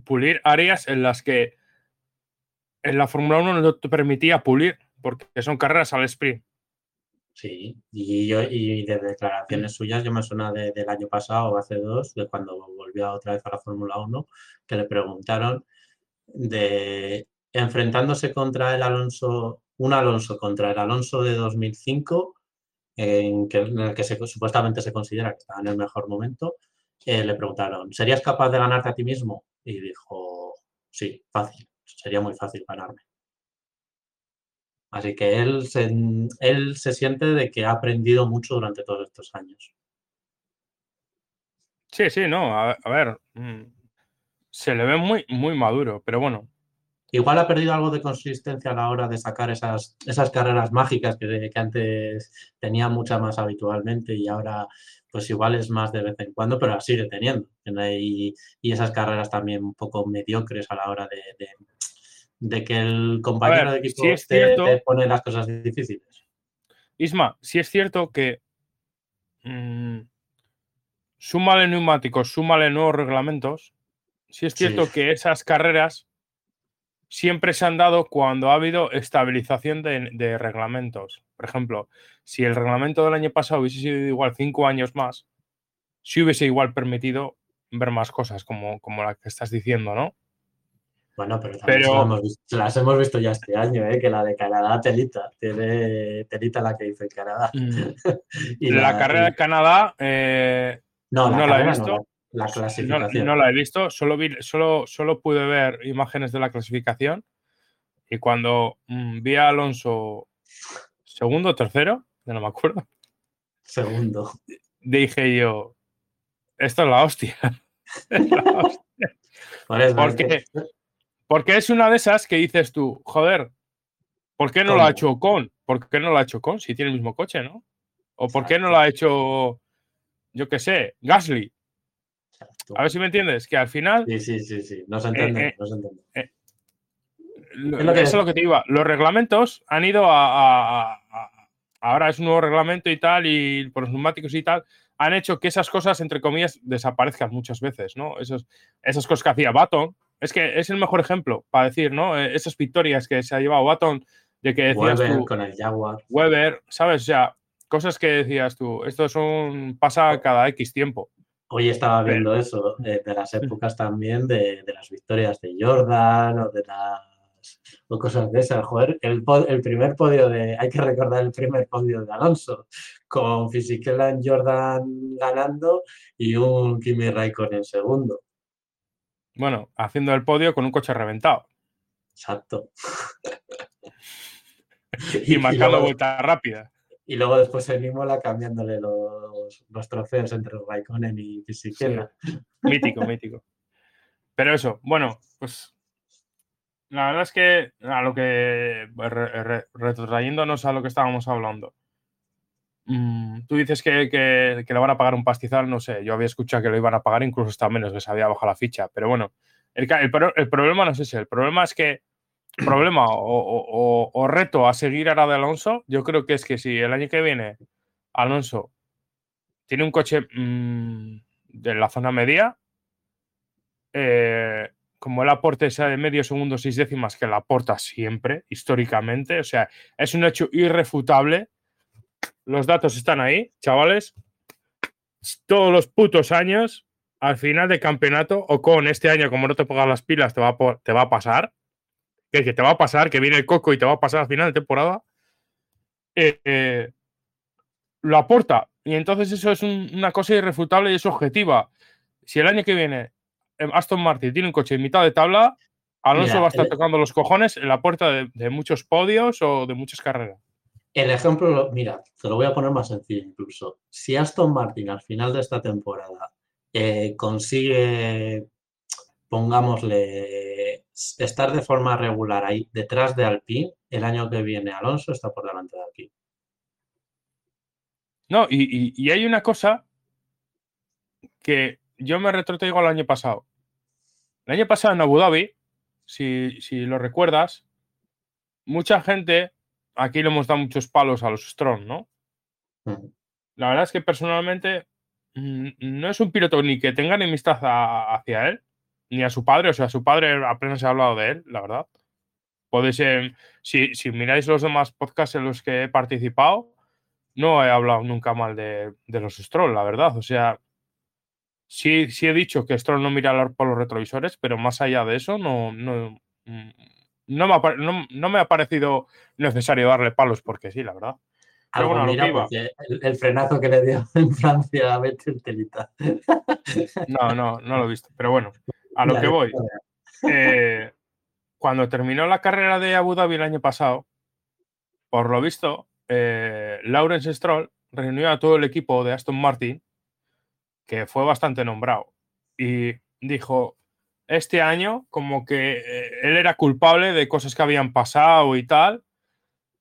pulir áreas en las que en la Fórmula 1 no te permitía pulir, porque son carreras al sprint. Sí, y, yo, y de declaraciones suyas, yo me suena del año pasado o hace dos, de cuando volvió otra vez a la Fórmula 1, que le preguntaron de enfrentándose contra el Alonso, un Alonso contra el Alonso de 2005, en, que, en el que supuestamente se considera que estaba en el mejor momento, eh, le preguntaron, ¿serías capaz de ganarte a ti mismo? Y dijo, sí, fácil, sería muy fácil ganarme. Así que él se, él se siente de que ha aprendido mucho durante todos estos años. Sí, sí, no, a, ver, mm, se le ve muy, muy maduro, pero bueno. Igual ha perdido algo de consistencia a la hora de sacar esas, esas carreras mágicas que, que antes tenía mucha más habitualmente y ahora pues igual es más de vez en cuando, pero la sigue teniendo. Y, y esas carreras también un poco mediocres a la hora de, de que el compañero de equipo te, pone las cosas difíciles. Isma, si es cierto que mmm, súmale neumáticos, súmale nuevos reglamentos, si es cierto que esas carreras siempre se han dado cuando ha habido estabilización de, de reglamentos. Por ejemplo, si el reglamento del año pasado hubiese sido igual cinco años más, si hubiese igual permitido ver más cosas como, como la que estás diciendo, ¿no? Bueno, pero también Pero- las, hemos visto, las hemos visto ya este año, ¿eh? que la de Canadá, telita, tiene telita la que hizo en Canadá. Y la, carrera de Canadá eh, no, la, no la he visto. no, la, no, clasificación. no la he visto, solo, vi, solo, solo pude ver imágenes de la clasificación y cuando mm, vi a Alonso segundo o tercero, ya no me acuerdo, Segundo. dije yo, esto es la hostia. Es la hostia. Porque- Porque es una de esas que dices tú, joder, ¿por qué no lo ¿Cómo? ha hecho Ocon? ¿Por qué no lo ha hecho Ocon si tiene el mismo coche, no? ¿O por qué no lo ha hecho, yo qué sé, Gasly? Exacto. A ver si me entiendes, que al final, Sí, sí, sí, sí. No se entiende, eh, no se entiende. lo- Es lo que- eso es lo que te iba, los reglamentos han ido a, a- a- a- Ahora es un nuevo reglamento y tal, y por los neumáticos y tal, han hecho que esas cosas, entre comillas, desaparezcan muchas veces, ¿no? Esos, esas cosas que hacía Baton, es que es el mejor ejemplo para decir, ¿no? Eh, Esas victorias que se ha llevado Baton, de que decías Weber tú, con el Jaguar. Weber, ¿sabes? O sea, cosas que decías tú, esto es un pasa cada X tiempo. Hoy estaba viendo eso, de las épocas también de, de las victorias de Jordan o de las o cosas de esas. Joder, el primer podio de, hay que recordar el primer podio de Alonso, con Fisichella en Jordan ganando y un Kimi Raikkonen en segundo. Bueno, haciendo el podio con un coche reventado Exacto. y, marcando luego, vueltas rápidas. y luego después en Imola cambiándole los, los trofeos entre Raikkonen y Fisichella. Mítico, mítico. Pero eso, bueno, pues la verdad es que a lo que re- re- retrotrayéndonos a lo que estábamos hablando. Mm, tú dices que, que, le van a pagar un pastizal, no sé, yo había escuchado que lo iban a pagar incluso hasta menos, que se había bajado la ficha, pero bueno, el, problema no es ese, el problema es que, problema o- o reto a seguir ahora de Alonso, yo creo que es que si el año que viene Alonso tiene un coche mm, de la zona media, eh, como el aporte sea de medio segundo, seis décimas, que la aporta siempre, históricamente, o sea, es un hecho irrefutable. Los datos están ahí, chavales. Todos los putos años, al final de campeonato, o con este año, como no te pongas las pilas, te va a, po- te va a pasar. Que, que te va a pasar, que viene el coco y te va a pasar al final de temporada. eh, eh, lo aporta. Y entonces eso es un- una cosa irrefutable y es objetiva. Si el año que viene eh, Aston Martin tiene un coche en mitad de tabla, Alonso Mira, va a estar el- tocando los cojones en la puerta de, de muchos podios o de muchas carreras. El ejemplo, lo- mira, te lo voy a poner más sencillo incluso. Si Aston Martin al final de esta temporada eh, consigue, pongámosle, estar de forma regular ahí detrás de Alpine, el año que viene Alonso está por delante de Alpine. No, y, y- y hay una cosa que yo me retrotraigo al año pasado. El año pasado en Abu Dhabi, si, si lo recuerdas, mucha gente, aquí le hemos dado muchos palos a los Strong, ¿no? Mm. La verdad es que personalmente mm, no es un piloto ni que tenga enemistad a- hacia él, ni a su padre. O sea, su padre apenas se ha hablado de él, la verdad. Podéis, eh, si, si miráis los demás podcasts en los que he participado, no he hablado nunca mal de, de los Stroll, la verdad. O sea, sí, sí he dicho que Stroll no mira por los retrovisores, pero más allá de eso, no, no, mm, no, me, ha, no- no me ha parecido necesario darle palos porque sí, la verdad. Algo bueno, mira, porque el, el frenazo que le dio en Francia a Vettel telita. No, no, no lo he visto. Pero bueno, a lo Ya, que voy. eh, cuando terminó la carrera de Abu Dhabi el año pasado, por lo visto, eh, Lawrence Stroll reunió a todo el equipo de Aston Martin, que fue bastante nombrado, y dijo, este año como que eh, él era culpable de cosas que habían pasado y tal,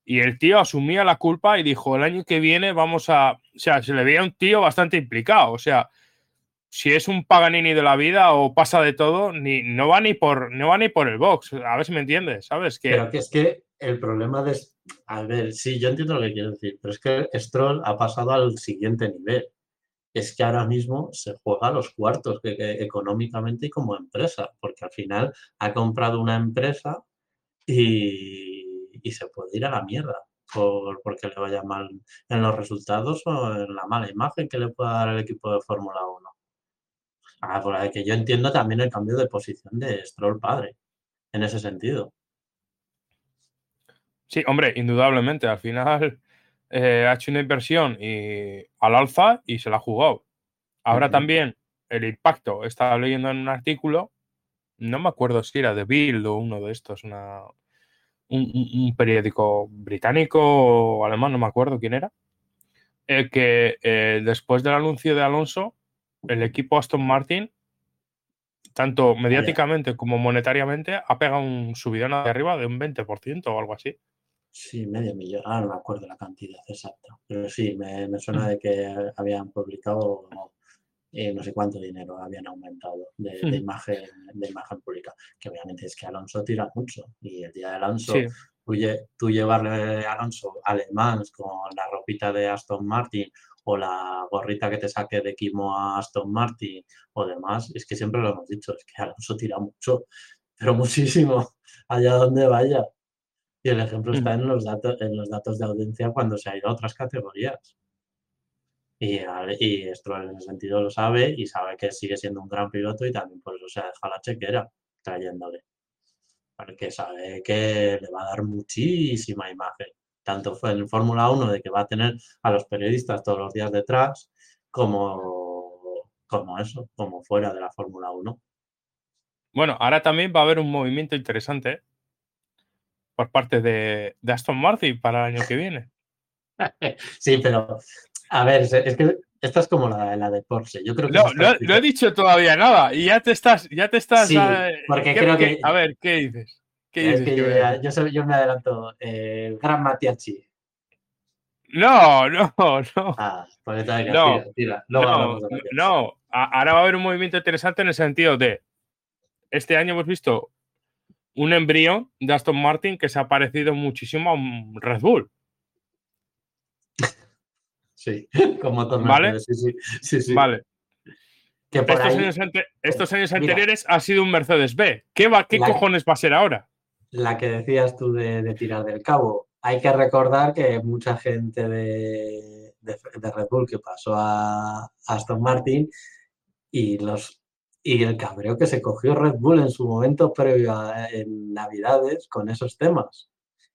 y el tío asumía la culpa y dijo, el año que viene vamos a... O sea, se le veía un tío bastante implicado, o sea, si es un Paganini de la vida o pasa de todo, ni, no, va ni por, no va ni por el box. A ver si me entiendes, ¿sabes? Que, Pero que es que el problema de... A ver, sí, yo entiendo lo que quieres decir, pero es que Stroll ha pasado al siguiente nivel. Es que ahora mismo se juega a los cuartos que- económicamente y como empresa, porque al final ha comprado una empresa y, se puede ir a la mierda por, porque le vaya mal en los resultados o en la mala imagen que le pueda dar el equipo de Fórmula 1. Ah, por que yo entiendo también el cambio de posición de Stroll padre, en ese sentido. Sí, hombre, indudablemente. Al final eh, ha hecho una inversión y, al alza y se la ha jugado. Ahora también el impacto, estaba leyendo en un artículo, no me acuerdo si era de Bill o uno de estos, una, un, periódico británico o alemán, no me acuerdo quién era, eh, que eh, después del anuncio de Alonso, el equipo Aston Martin, tanto mediáticamente como monetariamente, ha pegado un subidón hacia arriba de un 20% o algo así. Sí, medio millón. Ahora no me acuerdo la cantidad exacta. Pero sí, me, suena mm. de que habían publicado eh, no sé cuánto dinero habían aumentado de, mm. imagen, de imagen pública. Que obviamente es que Alonso tira mucho. Y el día de Alonso, tú, llevarle a Alonso alemán con la ropita de Aston Martin o la gorrita que te saque de Kimo a Aston Martin o demás, es que siempre lo hemos dicho, es que Alonso tira mucho, pero muchísimo, allá donde vaya. Y el ejemplo está en los, datos, en los datos de audiencia cuando se ha ido a otras categorías. Y, y esto en ese sentido lo sabe y sabe que sigue siendo un gran piloto y también por eso se ha dejado la chequera trayéndole. Porque sabe que le va a dar muchísima imagen. Tanto fue en Fórmula 1 de que va a tener a los periodistas todos los días detrás, como, como eso, como fuera de la Fórmula 1. Bueno, ahora también va a haber un movimiento interesante por parte de, Aston Martin para el año que viene. sí, pero a ver, es que esta es como la, la de Porsche. Yo creo que no, no, he dicho todavía nada y ya te estás, ya te estás. Sí, porque creo que. A ver, ¿qué dices? ¿Qué es que yo, yo, me adelanto. Eh, Gran Matiachi. No, no, no. Ah, pues no, tira, no, no, ahora va a haber un movimiento interesante en el sentido de este año hemos visto un embrión de Aston Martin que se ha parecido muchísimo a un Red Bull. Sí, como ¿Vale? Sí, sí, sí, Vale. estos, años, anteriores ha sido un Mercedes B. ¿Qué, va, qué cojones va a ser ahora? La que decías tú de, tirar del cabo. Hay que recordar que mucha gente de, Red Bull que pasó a Aston Martin y los y el cabreo que se cogió Red Bull en su momento previo a, en Navidades con esos temas.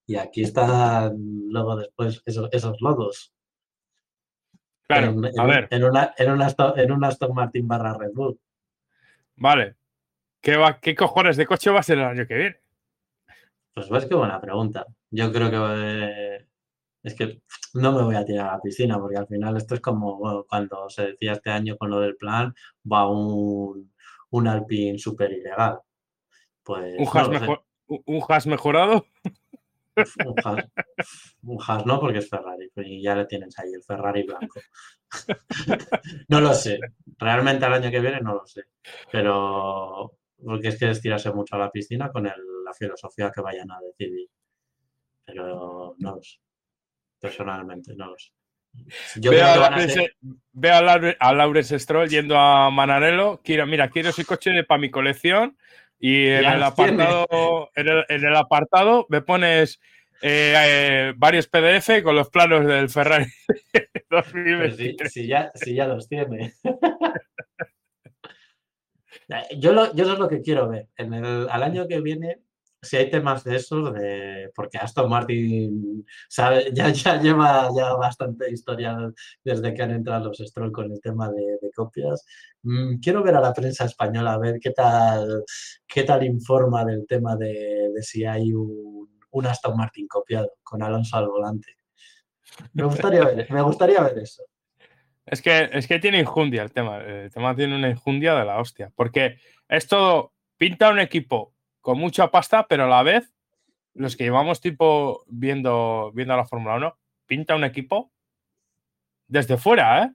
Y aquí están luego después esos, esos logos. Claro, en, a ver. En una, en, una, en una Aston Martin barra Red Bull. Vale. ¿Qué, va, ¿Qué cojones de coche va a ser el año que viene? Pues ves qué buena pregunta. Yo creo que eh, es que no me voy a tirar a la piscina porque al final esto es como cuando se decía este año con lo del plan, va un, un Alpine súper ilegal. Pues, ¿Un, has mejorado? Un has, no, porque es Ferrari y ya le tienes ahí el Ferrari blanco. no lo sé. Realmente el año que viene no lo sé. Pero porque es que es tirarse mucho a la piscina con la filosofía que vayan a decidir. Pero no lo sé. Personalmente no lo sé. Yo veo, a, Laurence, Stroll yendo a Manarello. Quiero, mira, quiero ese coche para mi colección. Y en el, apartado, en el, apartado me pones eh, eh, varios PDF con los planos del Ferrari. si, ya, ya, los tiene. yo, yo eso es lo que quiero ver. En el, al año que viene si hay temas de esos, de, porque Aston Martin sabe, ya, ya lleva ya bastante historia desde que han entrado los Stroll con el tema de, copias. Mm, quiero ver a la prensa española a ver qué tal, qué tal informa del tema de, si hay un, un, Aston Martin copiado con Alonso al volante. Me gustaría ver, me gustaría ver eso. Es que, es que tiene injundia el tema. El tema tiene una injundia de la hostia. Porque es todo. Pinta un equipo con mucha pasta, pero a la vez, los que llevamos tiempo viendo, viendo la Fórmula 1, pinta un equipo desde fuera, ¿eh?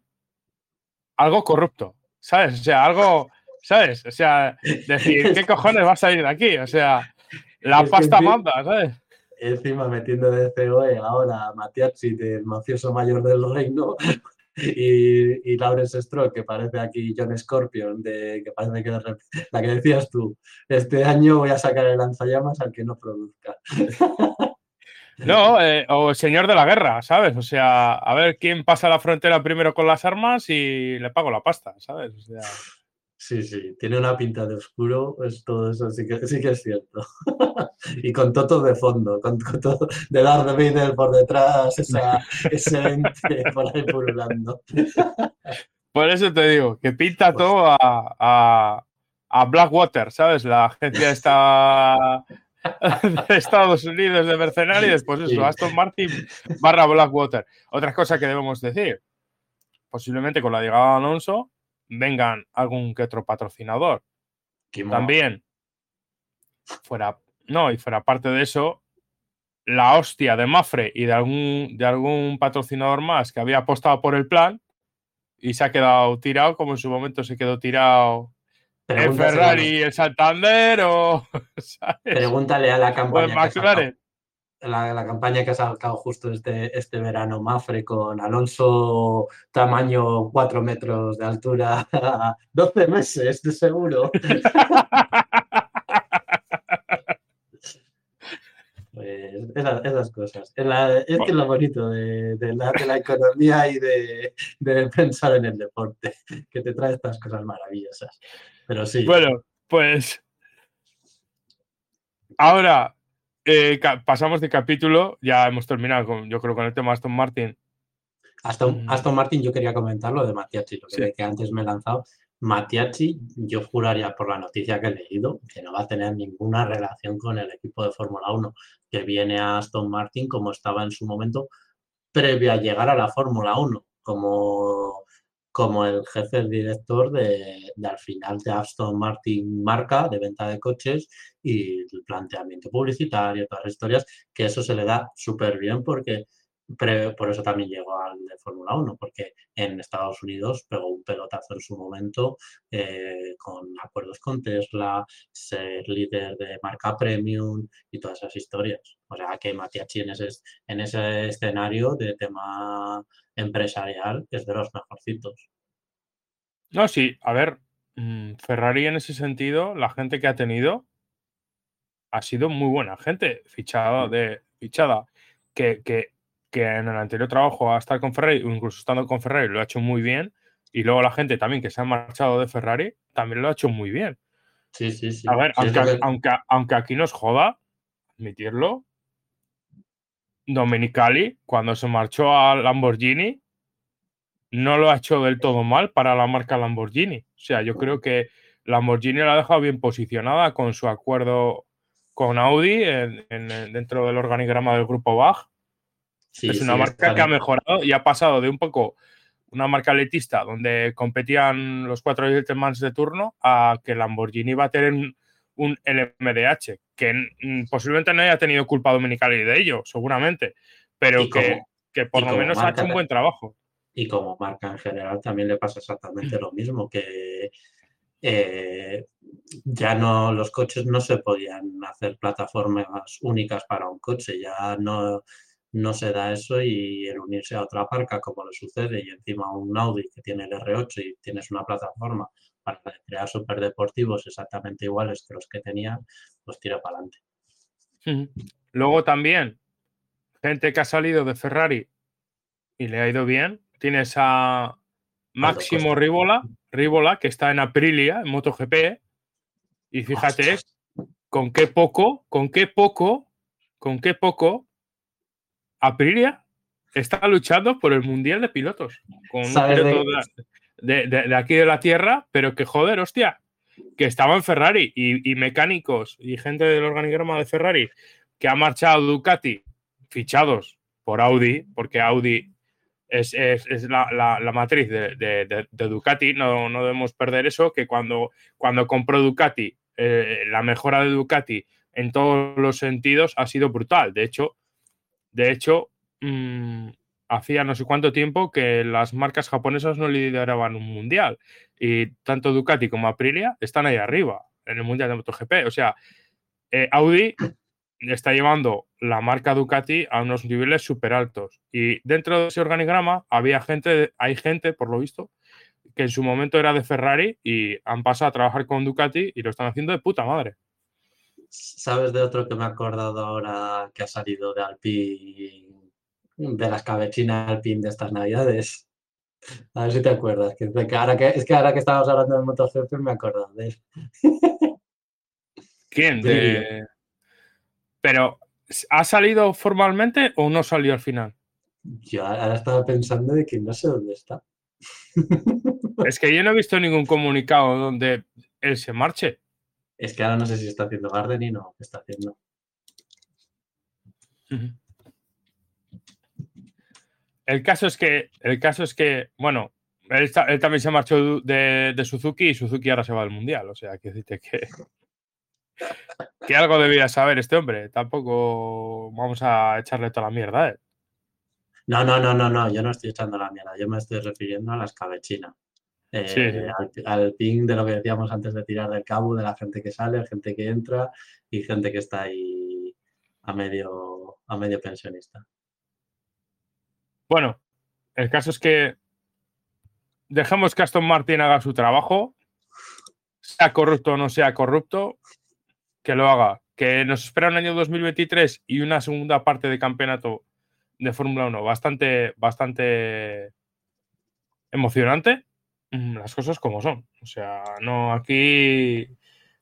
Algo corrupto, ¿sabes? O sea, algo, ¿sabes? O sea, decir, ¿qué cojones va a salir de aquí? O sea, la pasta manda, ¿sabes? Encima metiendo de COE ahora a Matiachi, del mafioso mayor del reino, y, y Lawrence Stroll, que parece aquí John Scorpion, de, que parece que la que decías tú, este año voy a sacar el lanzallamas al que no produzca. No, eh, o señor de la guerra, ¿sabes? O sea, a ver quién pasa la frontera primero con las armas y le pago la pasta, ¿sabes? O sea... Sí, sí, tiene una pinta de oscuro, es todo eso sí que, sí que es cierto. y con Toto de fondo, con, Toto de Darth Vader por detrás, esa, ese ente por ahí pululando. por eso te digo, que pinta pues todo a, a, a, Blackwater, ¿sabes? La agencia está de Estados Unidos de mercenarios, pues eso, Aston Martin barra Blackwater. Otra cosa que debemos decir, posiblemente con la llegada de Alonso, vengan algún que otro patrocinador. También, fuera, no, y fuera parte de eso, la hostia de Mafre y de algún, de algún patrocinador más que había apostado por el plan y se ha quedado tirado, como en su momento se quedó tirado el Ferrari, el Santander o. Pregúntale a la campaña la, campaña que ha sacado justo este, este verano Mafre con Alonso tamaño 4 metros de altura, 12 meses de seguro. Pues esas, cosas. Es, que es lo bonito de, la, economía y de, de, pensar en el deporte, que te trae estas cosas maravillosas. Pero sí. Bueno, pues ahora eh, pasamos de capítulo, ya hemos terminado con, yo creo, con el tema Aston Martin. Aston, mm. Aston Martin, yo quería comentar lo de Matiachi, lo que, antes me he lanzado. Matiachi, yo juraría por la noticia que he leído que no va a tener ninguna relación con el equipo de Fórmula 1, que viene a Aston Martin como estaba en su momento previo a llegar a la Fórmula 1, como como el jefe el director de, al final de Aston Martin marca de venta de coches y el planteamiento publicitario, todas las historias, que eso se le da súper bien porque por eso también llegó al de Fórmula 1, porque en Estados Unidos pegó un pelotazo en su momento eh, con acuerdos con Tesla, ser líder de marca premium y todas esas historias. O sea que Matiachi en ese, en ese escenario de tema empresarial es de los mejorcitos. No, sí, a ver, mm, Ferrari en ese sentido, la gente que ha tenido ha sido muy buena gente fichada, de, fichada que, que, que en el anterior trabajo a estar con Ferrari, o incluso estando con Ferrari, lo ha hecho muy bien. Y luego la gente también que se ha marchado de Ferrari también lo ha hecho muy bien. Sí, sí, sí. A ver, aunque, aunque, aunque, aquí nos joda admitirlo, Domenicali, cuando se marchó a Lamborghini, no lo ha hecho del todo mal para la marca Lamborghini. O sea, yo creo que Lamborghini la ha dejado bien posicionada con su acuerdo con Audi dentro del organigrama del grupo Bach. Es una marca que ha mejorado y ha pasado de un poco una marca letista donde competían los cuatro gentlemen de turno a que Lamborghini va a tener un, LMDH, que posiblemente no haya tenido culpa Dominicali de ello, seguramente, pero que, que, por lo menos ha hecho un buen trabajo. y como marca en general también le pasa exactamente lo mismo, que eh, ya no los coches no se podían hacer plataformas únicas para un coche, ya no, no se da eso y el unirse a otra marca como le sucede y encima un Audi que tiene el R8 y tienes una plataforma para crear superdeportivos exactamente iguales que los que tenían, pues tira para adelante. Luego también, gente que ha salido de Ferrari y le ha ido bien, Tienes a Máximo Rivola, Rivola, que está en Aprilia, en MotoGP. Y fíjate con qué poco, con qué poco, con qué poco Aprilia está luchando por el Mundial de Pilotos. Con un piloto de, aquí de la Tierra, pero que joder, hostia, que estaba en Ferrari y, y mecánicos y gente del organigrama de Ferrari que ha marchado Ducati fichados por Audi, porque Audi es, la, matriz de, Ducati, no, no, debemos perder eso, que cuando, cuando compró Ducati, eh, la mejora de Ducati en todos los sentidos ha sido brutal. De hecho, de hecho mm, hacía no sé cuánto tiempo que las marcas japonesas no lideraban un mundial y tanto Ducati como Aprilia están ahí arriba en el mundial de MotoGP. O sea, eh, Audi está llevando la marca Ducati a unos niveles súper altos. Y dentro de ese organigrama había gente, hay gente, por lo visto, que en su momento era de Ferrari y han pasado a trabajar con Ducati y lo están haciendo de puta madre. ¿Sabes de otro que me he acordado ahora que ha salido de Alpine, de las cabecinas Alpine de estas navidades? A ver si te acuerdas. Que, ahora que, es que ahora que estábamos hablando del MotoGP me he acordado de él. ¿Quién? Pero, ¿ha salido formalmente o no salió al final? Yo ahora estaba pensando de que no sé dónde está. Es que yo no he visto ningún comunicado donde él se marche. Es que ahora no sé si está haciendo gardening o qué está haciendo. El caso es que, el caso es que, bueno, él, también se marchó de, Suzuki y Suzuki ahora se va al mundial. O sea, que decirte que, que algo debía saber este hombre. Tampoco vamos a echarle toda la mierda, ¿eh? No, no, no, no, no, yo no estoy echando la mierda, yo me estoy refiriendo a la escabechina. Eh, al, ping de lo que decíamos antes de tirar del cabo, de la gente que sale, gente que entra y gente que está ahí a medio, a medio pensionista. Bueno, el caso es que dejemos que Aston Martin haga su trabajo, sea corrupto o no sea corrupto, que lo haga. Que nos espera un año 2023 y una segunda parte de campeonato de Fórmula 1 bastante, bastante emocionante. Mm, las cosas como son. O sea, no aquí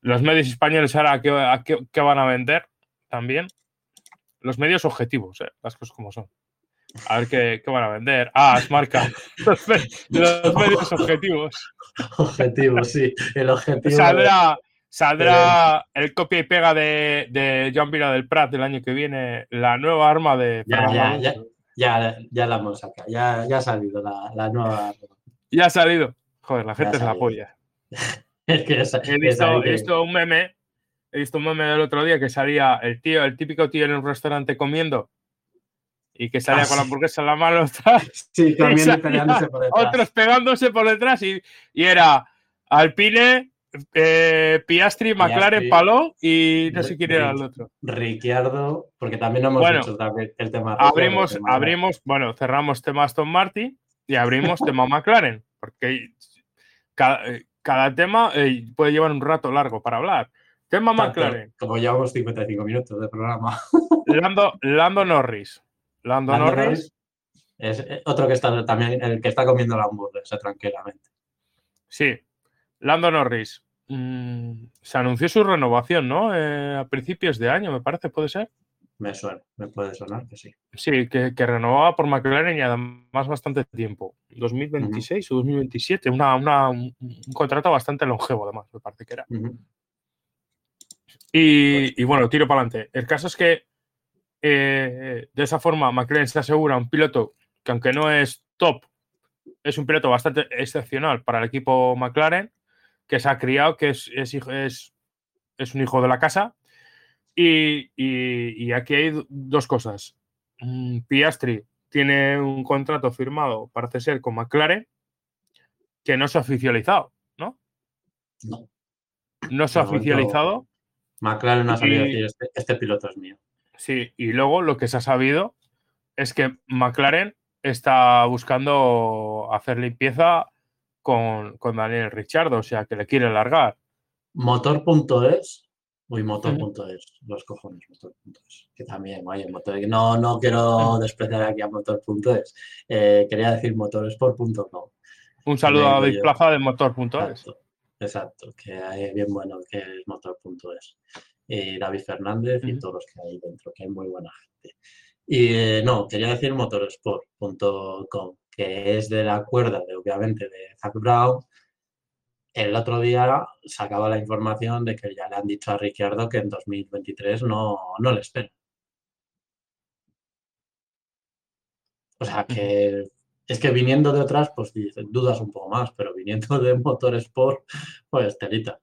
los medios españoles ahora qué, van a vender también. Los medios objetivos, ¿eh? las cosas como son. A ver qué, van a vender. Ah, es marca. Los, medios objetivos. Objetivos, sí. El objetivo. Saldrá, Saldrá el copia y pega de, de John Vila del Prat del año que viene, la nueva arma de. Ya, ya, ya, ya, ya, la hemos sacado, ya, ya ha salido la, la nueva arma. Ya ha salido. Joder, la gente se la es que he, visto, un meme, he visto un meme del otro día que salía el tío, el típico tío en un restaurante comiendo y que salía ah, con la hamburguesa en la mano. Sí, también pegándose por detrás. Otros pegándose por detrás y, y era Alpine eh, Piastri, McLaren, Paló y no sé quién era el otro. Ricciardo, porque también no hemos hecho el tema. Abrimos, abrimos, bueno, cerramos tema Aston Martin y abrimos tema McLaren, porque cada, tema eh, puede llevar un rato largo para hablar. Tema McLaren. Como llevamos 55 minutos de programa. Lando, Norris. Lando, Norris. Es eh, otro que está también, el que está comiendo la hamburguesa tranquilamente. Sí, Lando Norris. Mm, se anunció su renovación, ¿no? Eh, a principios de año, me parece, ¿puede ser? Me suena, me puede sonar que sí. Sí, que, renovaba por McLaren y además bastante tiempo. 2026 o 2027, una, un, contrato bastante longevo, además, me parece que era. y, bueno, tiro para adelante. El caso es que eh, de esa forma McLaren se asegura un piloto que, aunque no es top, es un piloto bastante excepcional para el equipo McLaren que se ha criado, que es, es, es, un hijo de la casa. Y, aquí hay dos cosas. Mm, Piastri tiene un contrato firmado, parece ser, con McLaren, que no se ha oficializado, ¿no? No. No se ha oficializado. McLaren ha salido decir, este, este, piloto es mío. Sí, y luego lo que se ha sabido es que McLaren está buscando hacer limpieza con, Daniel Richardo, o sea, que le quiere largar. Motor.es, uy, motor.es, los cojones, motor.es, que también, oye, motor, no, no quiero despreciar aquí a motor.es, eh, quería decir motorsport.com. Un saludo a David Plaza de motor.es. Exacto, exacto, que hay bien bueno que es motor.es. Y David Fernández y todos los que hay dentro, que hay muy buena gente. Y eh, no, quería decir motorsport.com, que es de la cuerda, de, obviamente, de Zach Brown. El otro día sacaba la información de que ya le han dicho a Ricciardo que en 2023 no, no le espera. O sea que es que viniendo de otras, pues dudas un poco más, pero viniendo de Motorsport, pues telita.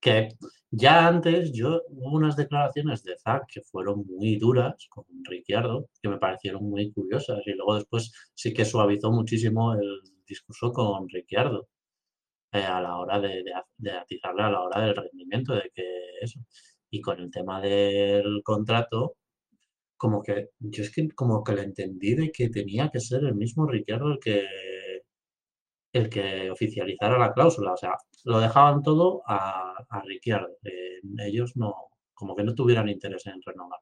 Que ya antes yo hubo unas declaraciones de Zack que fueron muy duras con Ricciardo, que me parecieron muy curiosas, y luego después sí que suavizó muchísimo el discurso con Ricciardo eh, a la hora de, atizarle a la hora del rendimiento, de que eso. Y con el tema del contrato, como que yo es que como que le entendí de que tenía que ser el mismo Ricciardo el que el que oficializara la cláusula. O sea, lo dejaban todo a, a Ricciardo. Ellos no, como que no tuvieran interés en renovar.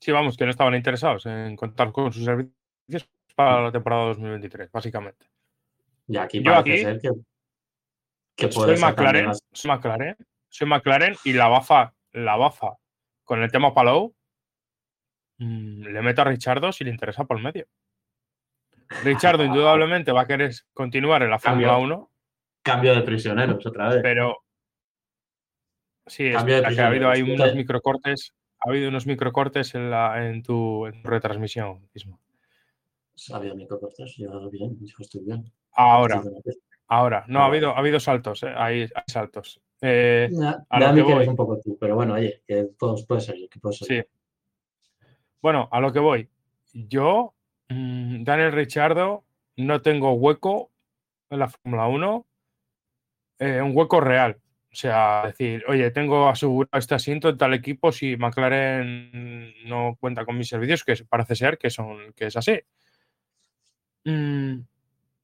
Sí, vamos, que no estaban interesados en contar con sus servicios para la temporada 2023, básicamente. Y aquí Yo parece aquí ser que, que soy McLaren, soy McLaren, soy McLaren y la bafa, la bafa con el tema Palou mm, le meto a Richardo si le interesa por medio. Richardo indudablemente va a querer continuar en la. Fórmula 1, cambio de prisioneros otra vez. pero sí, es que ha habido ahí unos microcortes, ha habido unos microcortes en la en tu, en tu retransmisión mismo. Ha habido microcortes, yo bien, yo estoy bien. Ahora, ahora, no, ha habido, ha habido saltos, eh, hay, hay saltos. Eh, Ya, a ya lo a mí que que voy. eres un poco tú, pero bueno, oye, que todos puede ser, que ser. Sí. Bueno, a lo que voy. Yo, mm, Daniel Richardo, no tengo hueco en la Fórmula 1, eh, un hueco real. O sea, decir, oye, tengo asegurado este asiento en tal equipo si McLaren no cuenta con mis servicios, que parece ser que, son, que es así. Mm,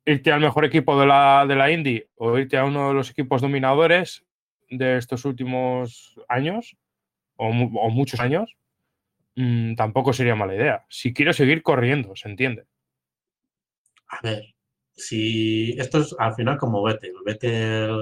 irte al mejor equipo de la, de la Indy o irte a uno de los equipos dominadores de estos últimos años o, mu- o muchos años, mm, tampoco sería mala idea. Si quiero seguir corriendo, se entiende. A ver, si esto es al final como Vettel. Vettel,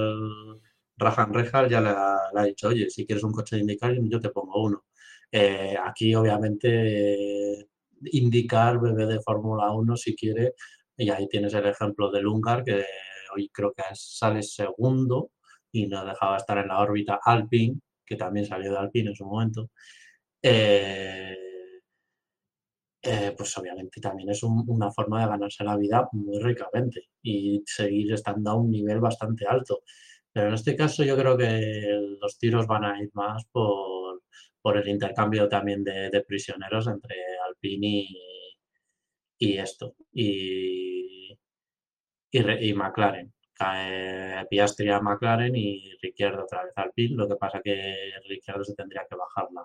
Rajan Rejal ya le ha, dicho, oye, si quieres un coche de indicar, yo te pongo uno. Eh, aquí, obviamente, indicar bebé de Fórmula 1 si quiere, y ahí tienes el ejemplo del Ungar, que hoy creo que sale segundo y no dejaba estar en la órbita Alpine, que también salió de Alpine en su momento. Eh, eh, pues obviamente también es un- una forma de ganarse la vida muy ricamente y seguir estando a un nivel bastante alto. Pero en este caso yo creo que los tiros van a ir más por, por el intercambio también de, de prisioneros entre Alpine y, y esto, y, y, Re- y McLaren. Cae Piastri a McLaren y Ricciardo otra vez a Alpine. Lo que pasa que Ricciardo se tendría que bajar la,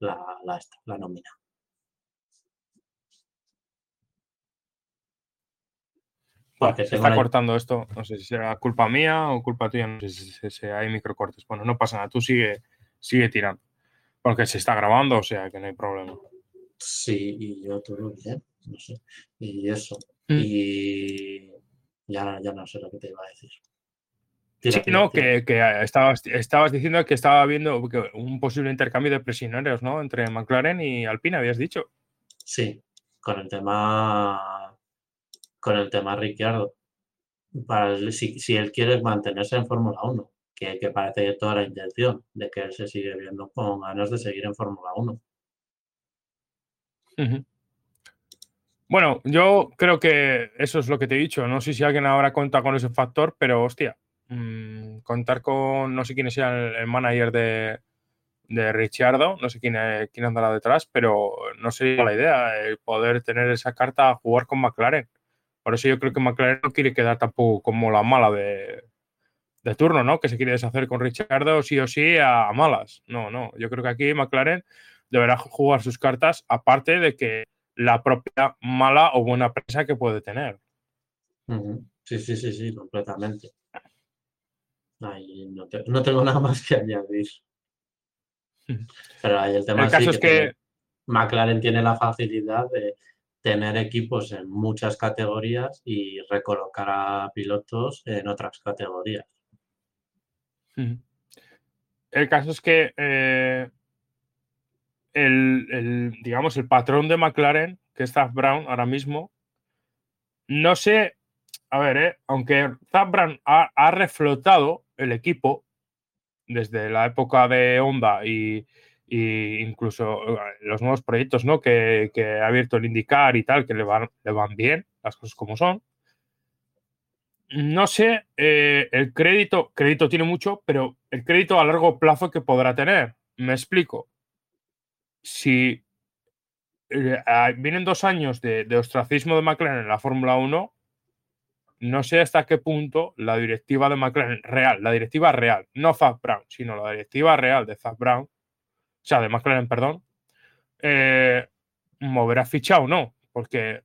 la, la, esta, la nómina. Se está la- cortando esto. No sé si será culpa mía o culpa tuya. No sé si, si- si hay microcortes. Bueno, no pasa nada. Tú sigue, sigue tirando. Porque se está grabando, o sea que no hay problema. Sí, y yo todo bien, no sé. Y eso. Mm. Y ya, ya no sé lo que te iba a decir. Sí, Tira, no, tira. que, que estabas, estabas diciendo que estaba que un posible intercambio de prisioneros, ¿no? Entre McLaren y Alpine, habías dicho. Sí, con el tema con el tema Ricciardo. Para el- si, si él quiere mantenerse en Fórmula 1, que, que parece toda la intención de que él se sigue viendo con ganas de seguir en Fórmula 1. Ujú. Bueno, yo creo que eso es lo que te he dicho. No sé si alguien ahora cuenta con ese factor, pero hostia, mm, contar con, no sé quién sea el, manager de, de Ricciardo, no sé quién, eh, quién andará detrás, pero no sería la idea el poder tener esa carta a jugar con McLaren. Por eso yo creo que McLaren no quiere quedar tampoco como la mala de, de turno, ¿no? Que se quiere deshacer con Ricciardo sí o sí a, a malas. No, no. Yo creo que aquí McLaren deberá jugar sus cartas, aparte de que la propia mala o buena prensa que puede tener. Sí, sí, sí, sí, completamente. Ahí no, te- no tengo nada más que añadir. Pero ahí el tema El sí es que, McLaren tiene la facilidad de tener equipos en muchas categorías y recolocar a pilotos en otras categorías. El caso es que eh, el, digamos, el patrón de McLaren, que es Zach Brown ahora mismo, no sé, a ver, eh, aunque Zach Brown ha, ha reflotado el equipo desde la época de Honda y, y incluso eh, los nuevos proyectos ¿no? que, que ha abierto el IndyCar y tal, que le van, le van bien, las cosas como son. No sé, eh, el crédito, crédito tiene mucho, pero el crédito a largo plazo que podrá tener. Me explico. Si eh, ah, vienen dos años de, ostracismo de McLaren en la Fórmula 1, no sé hasta qué punto la directiva de McLaren real, la directiva real, no Zach Brown, sino la directiva real de Zach Brown, o sea, de McLaren, perdón, eh, moverá ficha o no, porque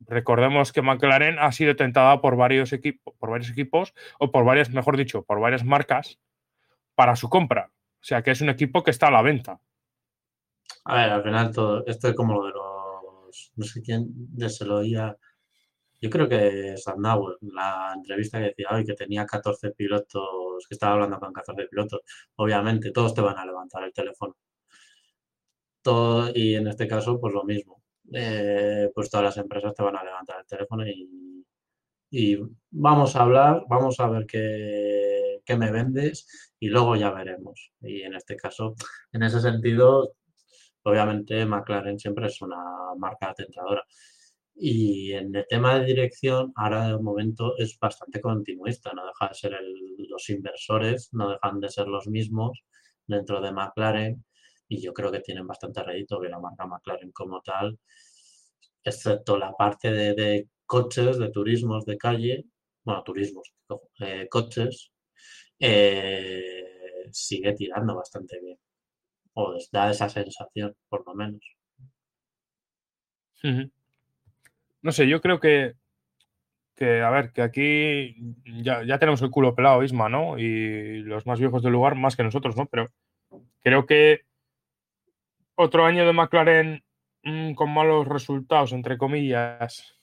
recordemos que McLaren ha sido tentada por varios equipos, por varios equipos, o por varias, mejor dicho, por varias marcas para su compra. O sea que es un equipo que está a la venta. A ver, al final todo, esto es como lo de los, no sé quién, se lo oía, yo creo que Sandau, la entrevista que decía hoy que tenía 14 pilotos, que estaba hablando con 14 pilotos, obviamente todos te van a levantar el teléfono. Todo, y en este caso, pues lo mismo. Eh, pues todas las empresas te van a levantar el teléfono y, y vamos a hablar, vamos a ver qué, qué, me vendes y luego ya veremos. Y en este caso, en ese sentido, obviamente McLaren siempre es una marca tentadora. Y en el tema de dirección, ahora de momento es bastante continuista, no deja de ser los inversores, no dejan de ser los mismos dentro de McLaren y yo creo que tienen bastante rédito que la marca McLaren como tal, excepto la parte de, coches, de turismos de calle, bueno, turismos, eh, coches, eh, sigue tirando bastante bien. O da esa sensación, por lo menos. No sé, yo creo que, que a ver, que aquí ya, ya, tenemos el culo pelado, Isma, ¿no? Y los más viejos del lugar más que nosotros, ¿no? Pero creo que otro año de McLaren mm, con malos resultados, entre comillas,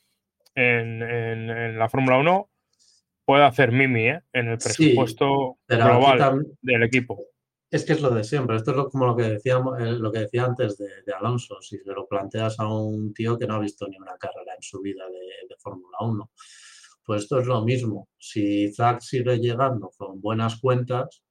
en, la Fórmula 1 puede hacer Mimi ¿eh? en el presupuesto global del equipo. Es que es lo de siempre. Esto es como lo que, decíamos, eh, lo que decía antes de, Alonso. Si se lo planteas a un tío que no ha visto ni una carrera en su vida de, de Fórmula 1, pues esto es lo mismo. Si Zach sigue llegando con buenas cuentas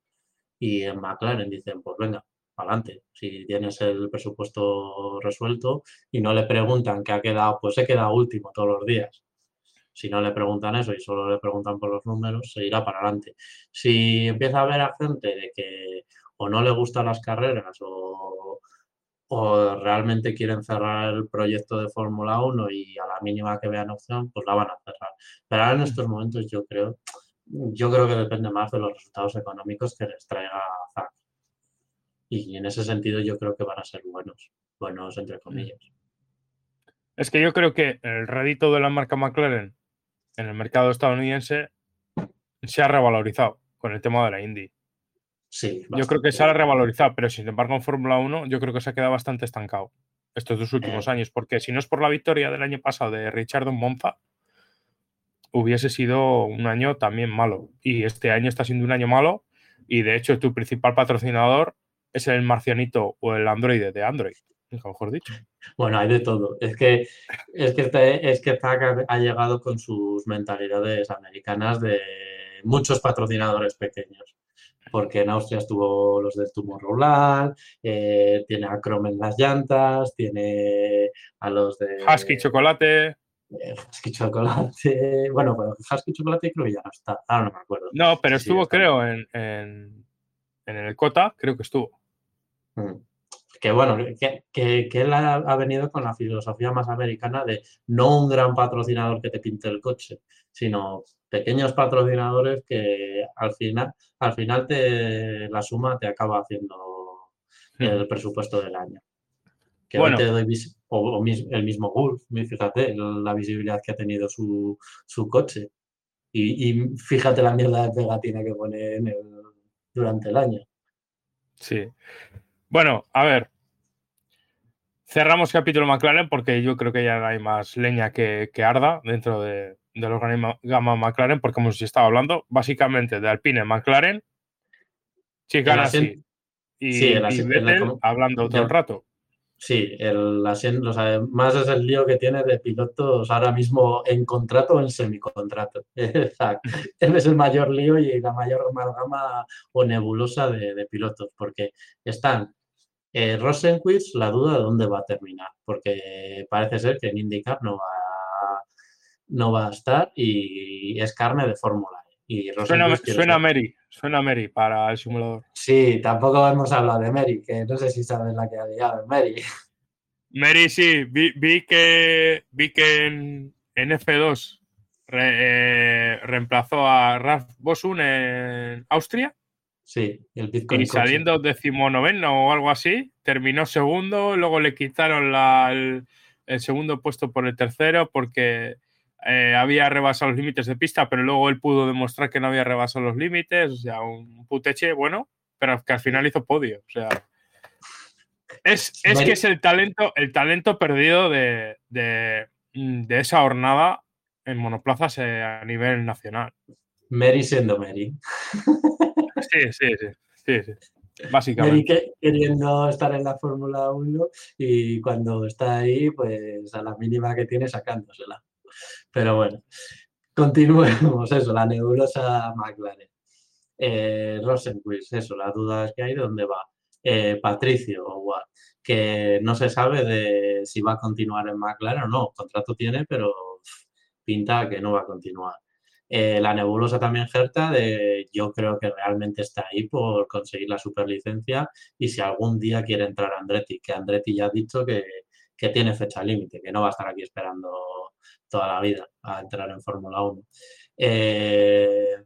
y en McLaren dicen, pues venga, adelante. Si tienes el presupuesto resuelto y no le preguntan qué ha quedado, pues se queda último todos los días. Si no le preguntan eso y solo le preguntan por los números, se irá para adelante. Si empieza a haber a gente de que o no le gustan las carreras o, o realmente quieren cerrar el proyecto de Fórmula 1 y a la mínima que vean opción, pues la van a cerrar. Pero ahora en estos momentos yo creo, yo creo que depende más de los resultados económicos que les traiga Zack. Y en ese sentido yo creo que van a ser buenos, buenos entre mm. comillas. Es que yo creo que el rédito de la marca McLaren en el mercado estadounidense se ha revalorizado con el tema de la Indy. Sí, yo creo que se ha revalorizado, pero sin embargo en Fórmula 1 yo creo que se ha quedado bastante estancado estos dos últimos eh. años, porque si no es por la victoria del año pasado de Richard Monza, hubiese sido un año también malo. Y este año está siendo un año malo y de hecho tu principal patrocinador es el marcianito o el androide de Android, mejor dicho. Bueno, hay de todo. Es que, es que, este, es que ha llegado con sus mentalidades americanas de muchos patrocinadores pequeños. Porque en Austria estuvo los del Tomorrowland, eh, tiene a Chrome en las llantas, tiene a los de. Husky Chocolate. Eh, Husky Chocolate. Bueno, pero Husky Chocolate creo que ya no está. Ahora no me acuerdo. No, pero estuvo, creo, en, en, en el Cota, creo que estuvo. Mm. Que bueno, que, él ha, venido con la filosofía más americana de no un gran patrocinador que te pinte el coche, sino pequeños patrocinadores que al final, al final te, la suma te acaba haciendo hmm. el presupuesto del año. Que bueno. te doy o, el mismo Gulf, fíjate la visibilidad que ha tenido su, coche. Y, fíjate la mierda de pegatina que pone durante el año. Sí. Bueno, a ver. Cerramos capítulo McLaren porque yo creo que ya no hay más leña que, arda dentro de, del organigrama McLaren, porque hemos estado hablando básicamente de Alpine McLaren, Chiganasi y, Vettel hablando todo el rato. Sí, el asiento, más es el lío que tiene de pilotos ahora mismo en contrato o en semicontrato. Él es el mayor lío y la mayor amalgama o nebulosa de, de pilotos, porque están eh, Rosenquist, la duda de dónde va a terminar, porque parece ser que en IndyCar no va, no va a estar y es carne de Fórmula. Y suena, suena Mary, suena Mary para el simulador. Sí, tampoco hemos hablado de Mary, que no sé si sabes la que ha llegado Mary. Mary sí, vi, que, vi que en, F2 re- eh, reemplazó a Ralf Bosun en Austria Sí, el Bitcoin y Coche. saliendo decimonoveno o algo así, terminó segundo, luego le quitaron la- el, el segundo puesto por el tercero porque eh, había rebasado los límites de pista, pero luego él pudo demostrar que no había rebasado los límites, o sea, un puteche bueno, pero que al final hizo podio, o sea... Es, es que es el talento, el talento perdido de, de, de esa jornada en monoplazas eh, a nivel nacional. Mary siendo Mary. Sí, sí, sí, sí, sí. Mary Básicamente. que- queriendo estar en la Fórmula 1 y cuando está ahí, pues a la mínima que tiene sacándosela. Pero bueno, continuemos eso, la nebulosa McLaren. Eh, Rosenquist, eso, las dudas que hay de dónde va. Eh, Patricio que no se sabe de si va a continuar en McLaren o no. Contrato tiene, pero pinta que no va a continuar. Eh, la nebulosa también Gerta, de yo creo que realmente está ahí por conseguir la superlicencia y si algún día quiere entrar Andretti, que Andretti ya ha dicho que, que tiene fecha límite, que no va a estar aquí esperando toda la vida a entrar en Fórmula 1. Eh,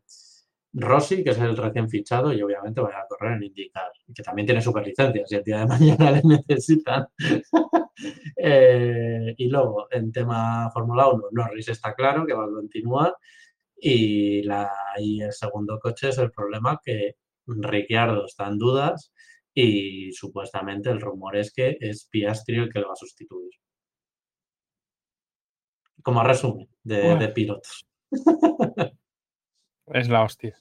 Rossi, que es el recién fichado y obviamente va a correr en IndyCar, que también tiene superlicencia, si el día de mañana le necesitan. Eh, y luego, en tema Fórmula 1, Norris está claro que va a continuar y, el segundo coche es el problema que Ricciardo está en dudas y supuestamente el rumor es que es Piastri el que lo va a sustituir. Como resumen de, pilotos. Es la hostia.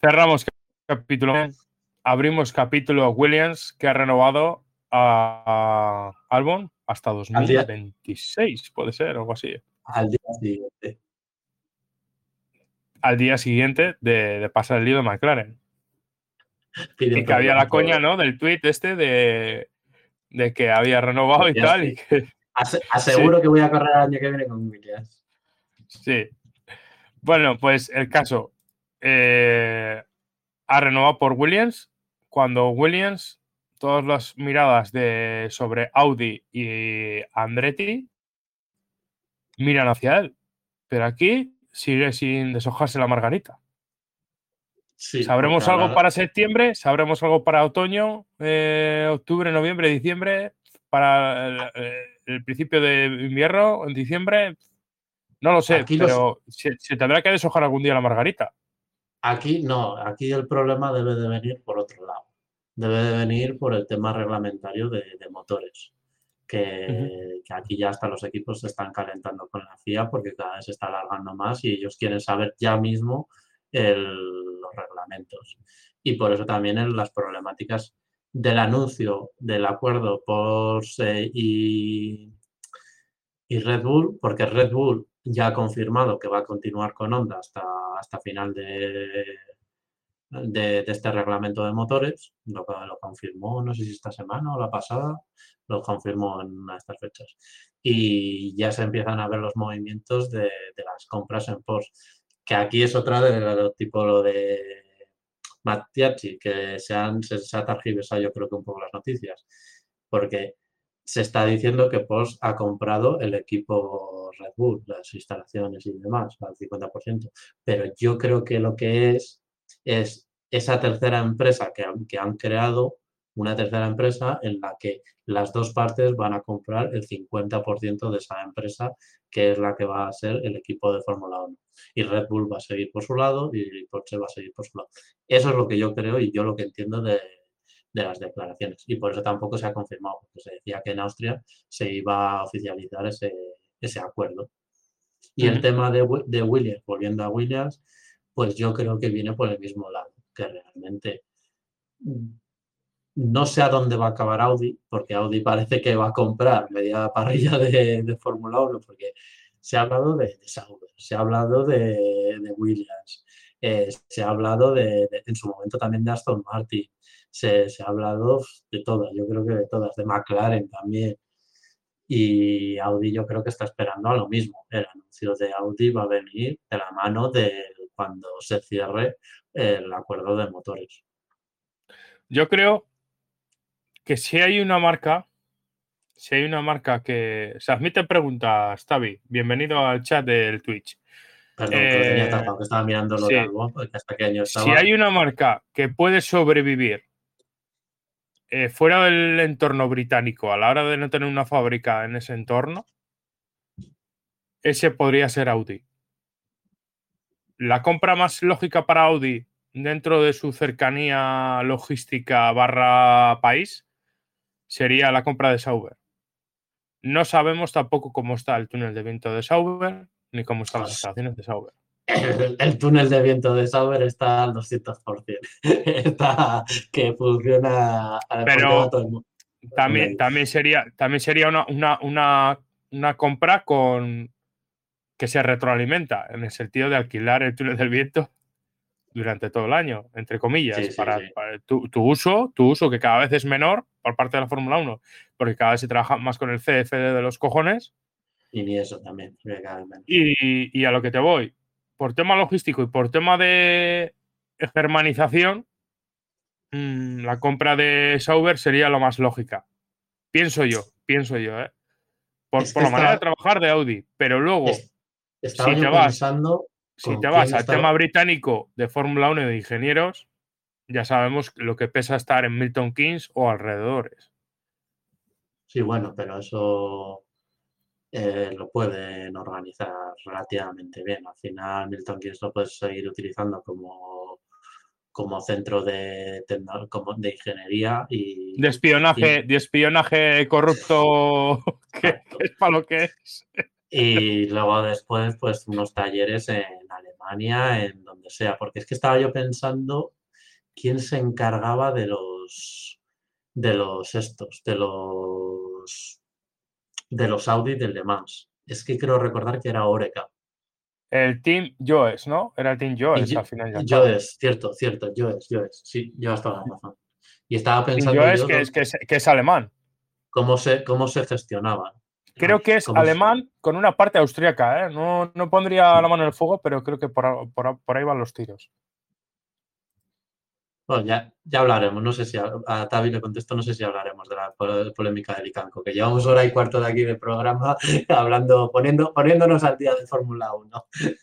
Cerramos capítulo. Abrimos capítulo Williams, que ha renovado a Albon hasta Al día- 2026, puede ser, algo así. Al día siguiente. Al día siguiente de, de pasar el lío de McLaren. Y que había la coña, ¿no? Del tweet este de, de que había renovado y tal. sí. Y que, Ase- Aseguro que voy a correr el año que viene con Williams. sí. Bueno, pues el caso. eh, ha renovado por Williams. Cuando Williams, todas las miradas de, sobre Audi y Andretti miran hacia él. Pero aquí sigue sin deshojarse la margarita. Sí, ¿Sabremos algo para septiembre? ¿Sabremos algo para otoño, eh, octubre, noviembre, diciembre? ¿Para eh, el principio de invierno, en diciembre? No lo sé, Aquí los- pero se, se tendrá que deshojar algún día la margarita. Aquí no, aquí el problema debe de venir por otro lado. Debe de venir por el tema reglamentario de, de motores. Que, que aquí ya hasta los equipos se están calentando con la FIA porque cada vez se está alargando más y ellos quieren saber ya mismo el- los reglamentos. Y por eso también en las problemáticas del anuncio del acuerdo Porsche y, y Red Bull, porque Red Bull ya ha confirmado que va a continuar con Honda hasta, hasta final de, de, de este reglamento de motores. Lo, confirmó, no sé si esta semana o la pasada, lo confirmó en una de estas fechas. Y ya se empiezan a ver los movimientos de, de las compras en Porsche, que aquí es otra de lo tipo lo de Mattiacci, que se, han, se, se ha yo creo que un poco las noticias, porque se está diciendo que Porsche ha comprado el equipo Red Bull, las instalaciones y demás, al 50%. Pero yo creo que lo que es, es esa tercera empresa que han, que han creado, una tercera empresa en la que las dos partes van a comprar el 50% de esa empresa, que es la que va a ser el equipo de Fórmula 1. Y Red Bull va a seguir por su lado y Porsche va a seguir por su lado. Eso es lo que yo creo y yo lo que entiendo de, de las declaraciones. Y por eso tampoco se ha confirmado, porque se decía que en Austria se iba a oficializar ese, ese acuerdo. Y el tema de, de Williams, volviendo a Williams, pues yo creo que viene por el mismo lado, que realmente mm, no sé a dónde va a acabar Audi, porque Audi parece que va a comprar media parrilla de, de Fórmula 1, porque se ha hablado de, de Sauber, se ha hablado de, de Williams, eh, se ha hablado de, en su momento también de Aston Martin, se, se ha hablado de todas, yo creo que de todas, de McLaren también. Y Audi yo creo que está esperando a lo mismo. El anuncio de Audi va a venir de la mano de cuando se cierre el acuerdo de motores. Yo creo que si hay una marca, si hay una marca que. Se admite preguntas, Tavi. Bienvenido al chat del Twitch. Perdón, que lo tenía Eh, tapado, que estaba mirando lo sí. de algo, porque hasta pequeño estaba. Si hay una marca que puede sobrevivir eh, fuera del entorno británico a la hora de no tener una fábrica en ese entorno, ese podría ser Audi. La compra más lógica para Audi dentro de su cercanía logística barra país sería la compra de Sauber. No sabemos tampoco cómo está el túnel de viento de Sauber ni cómo están las instalaciones de Sauber. El, el túnel de viento de Sauber está al 200%. está que funciona. porque Pero todo el mundo. También, también sería, también sería una, una, una, una compra con que se retroalimenta en el sentido de alquilar el túnel del viento durante todo el año, entre comillas, Sí, sí, para, sí. para tu, tu uso, tu uso que cada vez es menor por parte de la Fórmula 1, porque cada vez se trabaja más con el CFD de los cojones. Y ni eso también. Y, y a lo que te voy, por tema logístico y por tema de germanización, mm, la compra de Sauber sería lo más lógica. Pienso yo, pienso yo, ¿eh? Por, Es por la manera de está- trabajar de Audi. Pero luego, Es- Estaba si yo pensando. Si te vas al estaba- tema británico de Fórmula 1 y de ingenieros, ya sabemos lo que pesa estar en Milton Keynes o alrededores. Sí, bueno, pero eso eh, lo pueden organizar relativamente bien. Al final, Milton Keynes lo puedes seguir utilizando como, como centro de, como de ingeniería y, De espionaje, y- de espionaje corrupto, que es para lo que es. Y luego después, pues unos talleres en Alemania, en donde sea. Porque es que estaba yo pensando quién se encargaba de los de los estos, de los de los Audi del Le Mans. Es que creo recordar que era Oreca. El Team Joes, ¿no? Era el Team Joes al final. ya yo está. es, cierto, cierto, yo es, yo es. Sí, yo hasta la razón. Y estaba pensando Joes yo que dó- es, que, es, que es alemán. cómo se cómo se gestionaban. Creo que es alemán con una parte austríaca, ¿eh? No, no pondría la mano en el fuego, pero creo que por, ahí van los tiros. Bueno, ya, ya hablaremos, no sé si a, a Tavi le contesto, no sé si hablaremos de la pol- polémica de Licanco, que llevamos hora y cuarto de aquí de programa hablando, poniendo, poniéndonos al día de Fórmula 1.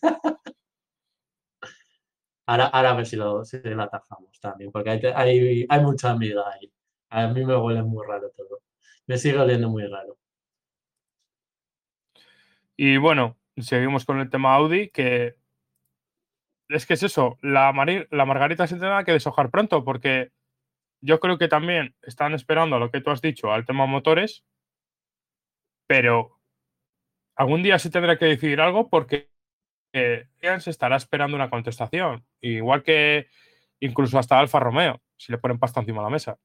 Ahora, ahora a ver si, lo, si la atajamos también, porque hay, hay, hay mucha amiga ahí. A mí me huele muy raro todo. Me sigue oliendo muy raro. Y bueno, seguimos con el tema Audi, que es que es eso, la, la margarita se tendrá que deshojar pronto, porque yo creo que también están esperando a lo que tú has dicho, al tema motores, pero algún día se tendrá que decidir algo porque eh, se estará esperando una contestación, igual que incluso hasta Alfa Romeo, si le ponen pasta encima de la mesa.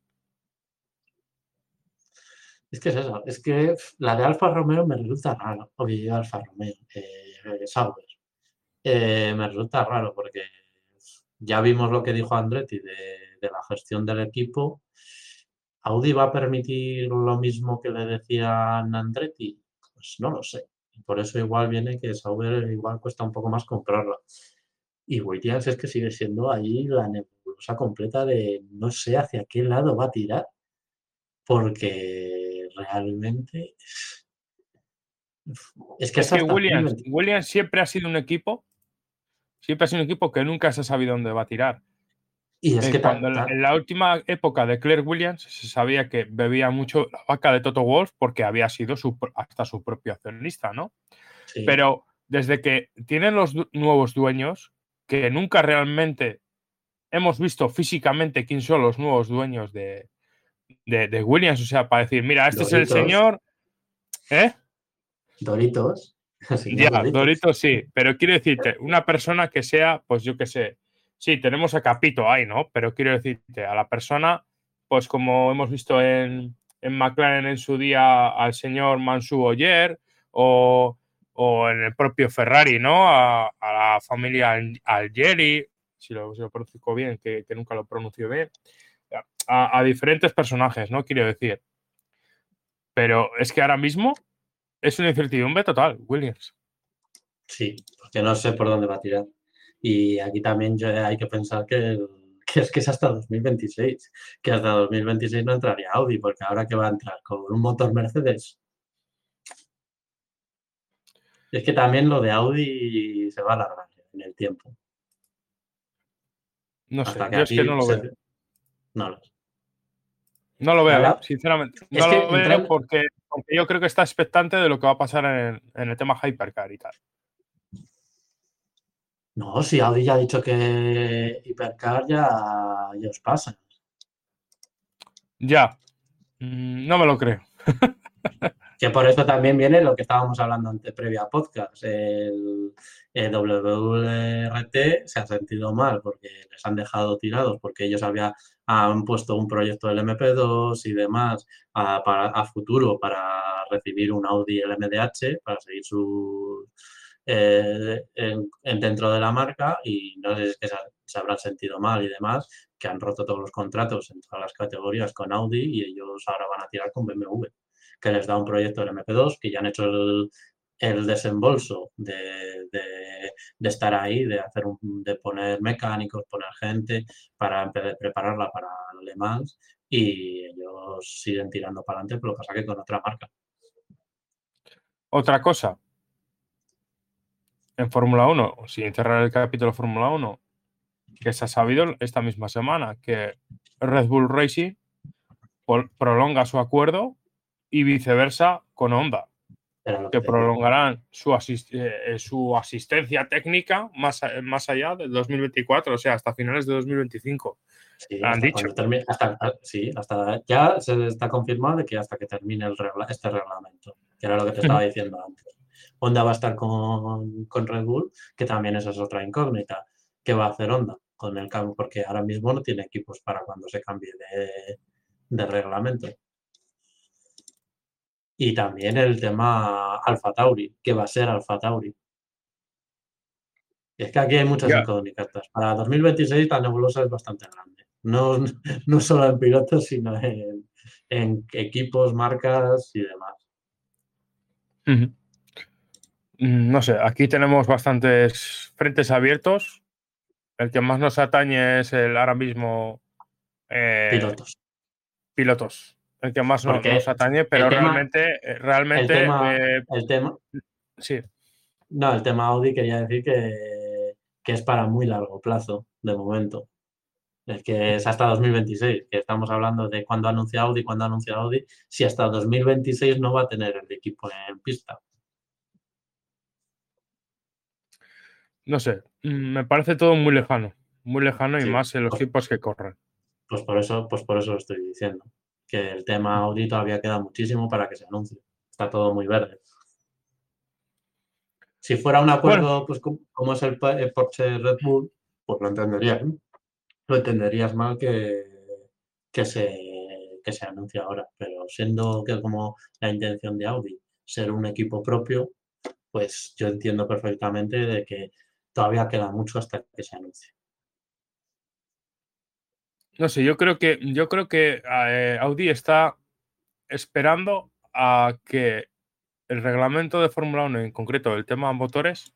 Es que es eso, es que la de Alfa Romeo me resulta raro. Yo Alfa Romeo, eh, Sauber. Eh, me resulta raro porque ya vimos lo que dijo Andretti de, la gestión del equipo. ¿Audi va a permitir lo mismo que le decían Andretti? Pues no lo sé. Por eso igual viene que Sauber igual cuesta un poco más comprarla. Y Williams es que sigue siendo ahí la nebulosa completa de no sé hacia qué lado va a tirar. Porque realmente es que Es que Williams, 2020. Williams siempre ha sido un equipo, siempre ha sido un equipo que nunca se ha sabido dónde va a tirar. Y es Eh, que cuando en la, ta- en la última época de Claire Williams se sabía que bebía mucho la vaca de Toto Wolff porque había sido su hasta su propio accionista, ¿no? sí. Pero desde que tienen los du- nuevos dueños, que nunca realmente hemos visto físicamente quién son los nuevos dueños de, de- de Williams, o sea, para decir, mira, este es el señor, ¿eh? Doritos. Ya, Doritos. Doritos sí, pero quiero decirte, una persona que sea, pues yo qué sé, sí, tenemos a Capito ahí, ¿no? Pero quiero decirte, a la persona, pues como hemos visto en, en McLaren en su día al señor Mansu Oyer o, o en el propio Ferrari, ¿no? A, a la familia Al- Algeri, si lo, si lo pronuncio bien, que, que nunca lo pronuncio bien, a, a diferentes personajes, ¿no? Quiero decir. Pero es que ahora mismo es una incertidumbre total, Williams. Sí, porque no sé por dónde va a tirar. Y aquí también yo- hay que pensar que que es que es hasta 2026, que hasta 2026 no entraría Audi, porque ahora que va a entrar con un motor Mercedes. Es que también lo de Audi se va a alargar en el tiempo. No sé, yo es que no lo veo. No lo No lo veo, sinceramente. No lo veo porque, yo creo que está expectante de lo que va a pasar en, en el tema Hypercar y tal. No, si Audi ya ha dicho que Hypercar ya, ya os pasa. Ya. Mm, no me lo creo. que por eso también viene lo que estábamos hablando antes previa podcast. El, WRT se ha sentido mal porque les han dejado tirados, porque ellos había, han puesto un proyecto del MP2 y demás a, a futuro para recibir un Audi LMDH, para seguir su eh, en, dentro de la marca y no sé si es que se, habrán sentido mal y demás, que han roto todos los contratos en todas las categorías con Audi y ellos ahora van a tirar con BMW, que les da un proyecto del MP2, que ya han hecho el, desembolso de, de, estar ahí, de hacer de poner mecánicos, poner gente para prepararla para el Mans y ellos siguen tirando para adelante, pero lo que pasa que con otra marca. Otra cosa, en Fórmula 1, sin cerrar el capítulo Fórmula 1, que se ha sabido esta misma semana que Red Bull Racing prolonga su acuerdo y viceversa con Honda, que prolongarán su, eh, su asistencia técnica más, más allá del 2024, o sea, hasta finales de 2025. Sí, han dicho. sí, hasta ya se está confirmado que hasta que termine el este reglamento, que era lo que te estaba diciendo antes. Honda va a estar con, Red Bull, que también esa es otra incógnita. ¿Qué va a hacer Honda con el cambio? Porque ahora mismo no tiene equipos para cuando se cambie de, reglamento. Y también el tema Alfa Tauri, ¿qué va a ser Alfa Tauri? Es que aquí hay muchas incógnitas. Para 2026 la nebulosa es bastante grande. No, no solo en pilotos, sino en, equipos, marcas y demás. Mm, no sé, aquí tenemos bastantes frentes abiertos. El que más nos atañe es el ahora mismo. Eh, pilotos. Pilotos. El que más nos, atañe, pero realmente. Eh, realmente el tema, eh, Sí. No, el tema Audi quería decir que, que es para muy largo plazo, de momento. Es que es hasta 2026, que estamos hablando de cuando anuncia Audi, cuando anuncia Audi, si hasta 2026 no va a tener el equipo en pista. No sé, mm, me parece todo muy lejano, muy lejano y más en los pues equipos que corren. Pues por eso, pues por eso lo estoy diciendo, que el tema Audi todavía queda muchísimo para que se anuncie. Está todo muy verde. Si fuera un acuerdo, pues como es el, Porsche Red Bull, pues lo entenderías. Lo entenderías mal que, que se, que se anuncie ahora. Pero siendo que como la intención de Audi ser un equipo propio, pues yo entiendo perfectamente de que todavía queda mucho hasta que se anuncie. No sé, yo creo que, yo creo que eh, Audi está esperando a que el reglamento de Fórmula 1, en concreto el tema de motores,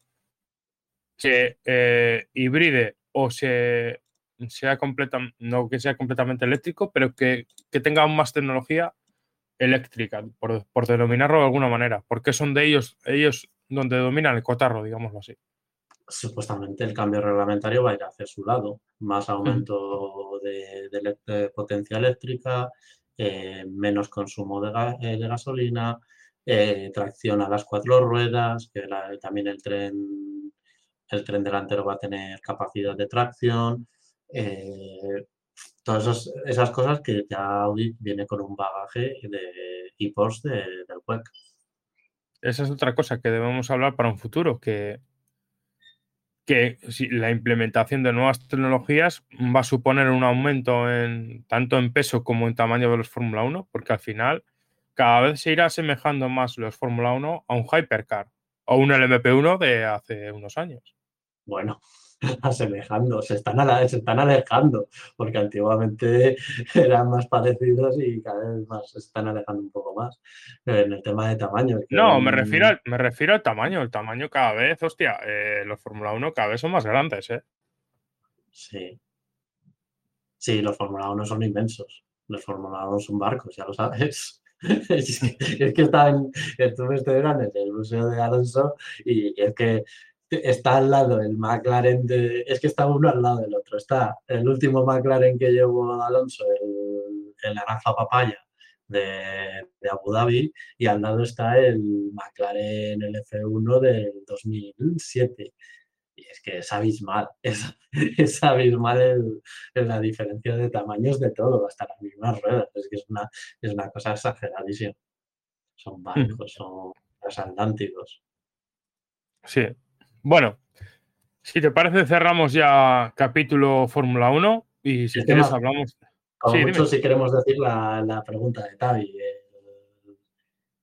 se eh, hibride o se sea completa, no que sea completamente eléctrico, pero que, tenga aún más tecnología eléctrica, por, por, denominarlo de alguna manera, porque son de ellos, ellos donde dominan el cotarro, digámoslo así. Supuestamente el cambio reglamentario va a ir hacia su lado, más aumento de, potencia eléctrica, eh, menos consumo de, eh, gasolina, eh, tracción a las cuatro ruedas, que también el tren, el tren delantero va a tener capacidad de tracción, todas esas, cosas que ya Audi viene con un bagaje de e-post del WEC. Esa es otra cosa que debemos hablar para un futuro, que que la implementación de nuevas tecnologías va a suponer un aumento en tanto en peso como en tamaño de los Fórmula 1, porque al final cada vez se irá asemejando más los Fórmula 1 a un Hypercar o un LMP1 de hace unos años. Bueno, asemejando, se están, se están alejando, porque antiguamente eran más parecidos y cada vez más se están alejando un poco más en el tema de tamaño. No, me refiero, al, me refiero al tamaño, el tamaño cada vez, hostia, eh, los Fórmula 1 cada vez son más grandes, ¿eh? Sí. Sí, los Fórmula 1 son inmensos. Los Fórmula 1 son barcos, ya lo sabes. es, que, es que están, estuve este verano en el Museo de Alonso y es que está al lado el McLaren de. Es que está uno al lado del otro. Está el último McLaren que llevó Alonso, el, el naranja papaya de, de, Abu Dhabi, y al lado está el McLaren el F1 del 2007. Y es que es abismal, es, es abismal el, la diferencia de tamaños de todo, hasta las mismas ruedas. Es que es una, es una cosa exageradísima. Son barcos, son transatlánticos. Sí, bueno, si te parece, cerramos ya capítulo Fórmula 1 y si quieres hablamos. Como sí, mucho, si queremos decir la, la pregunta de Tavi eh,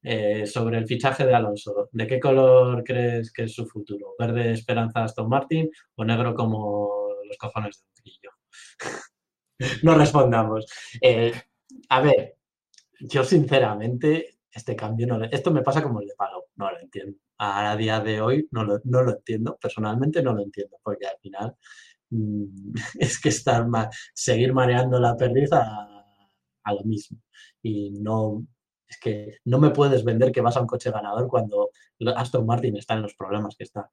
eh, sobre el fichaje de Alonso. ¿De qué color crees que es su futuro? ¿Verde esperanza Aston Martin o negro como los cojones de un trillo? no respondamos. Eh, a ver, yo sinceramente, este cambio no. Esto me pasa como el de Palo, no lo entiendo a día de hoy no lo, no lo entiendo, personalmente no lo entiendo, porque al final mmm, es que estar seguir mareando la perdiz a, lo mismo. Y no, es que no me puedes vender que vas a un coche ganador cuando Aston Martin está en los problemas que está.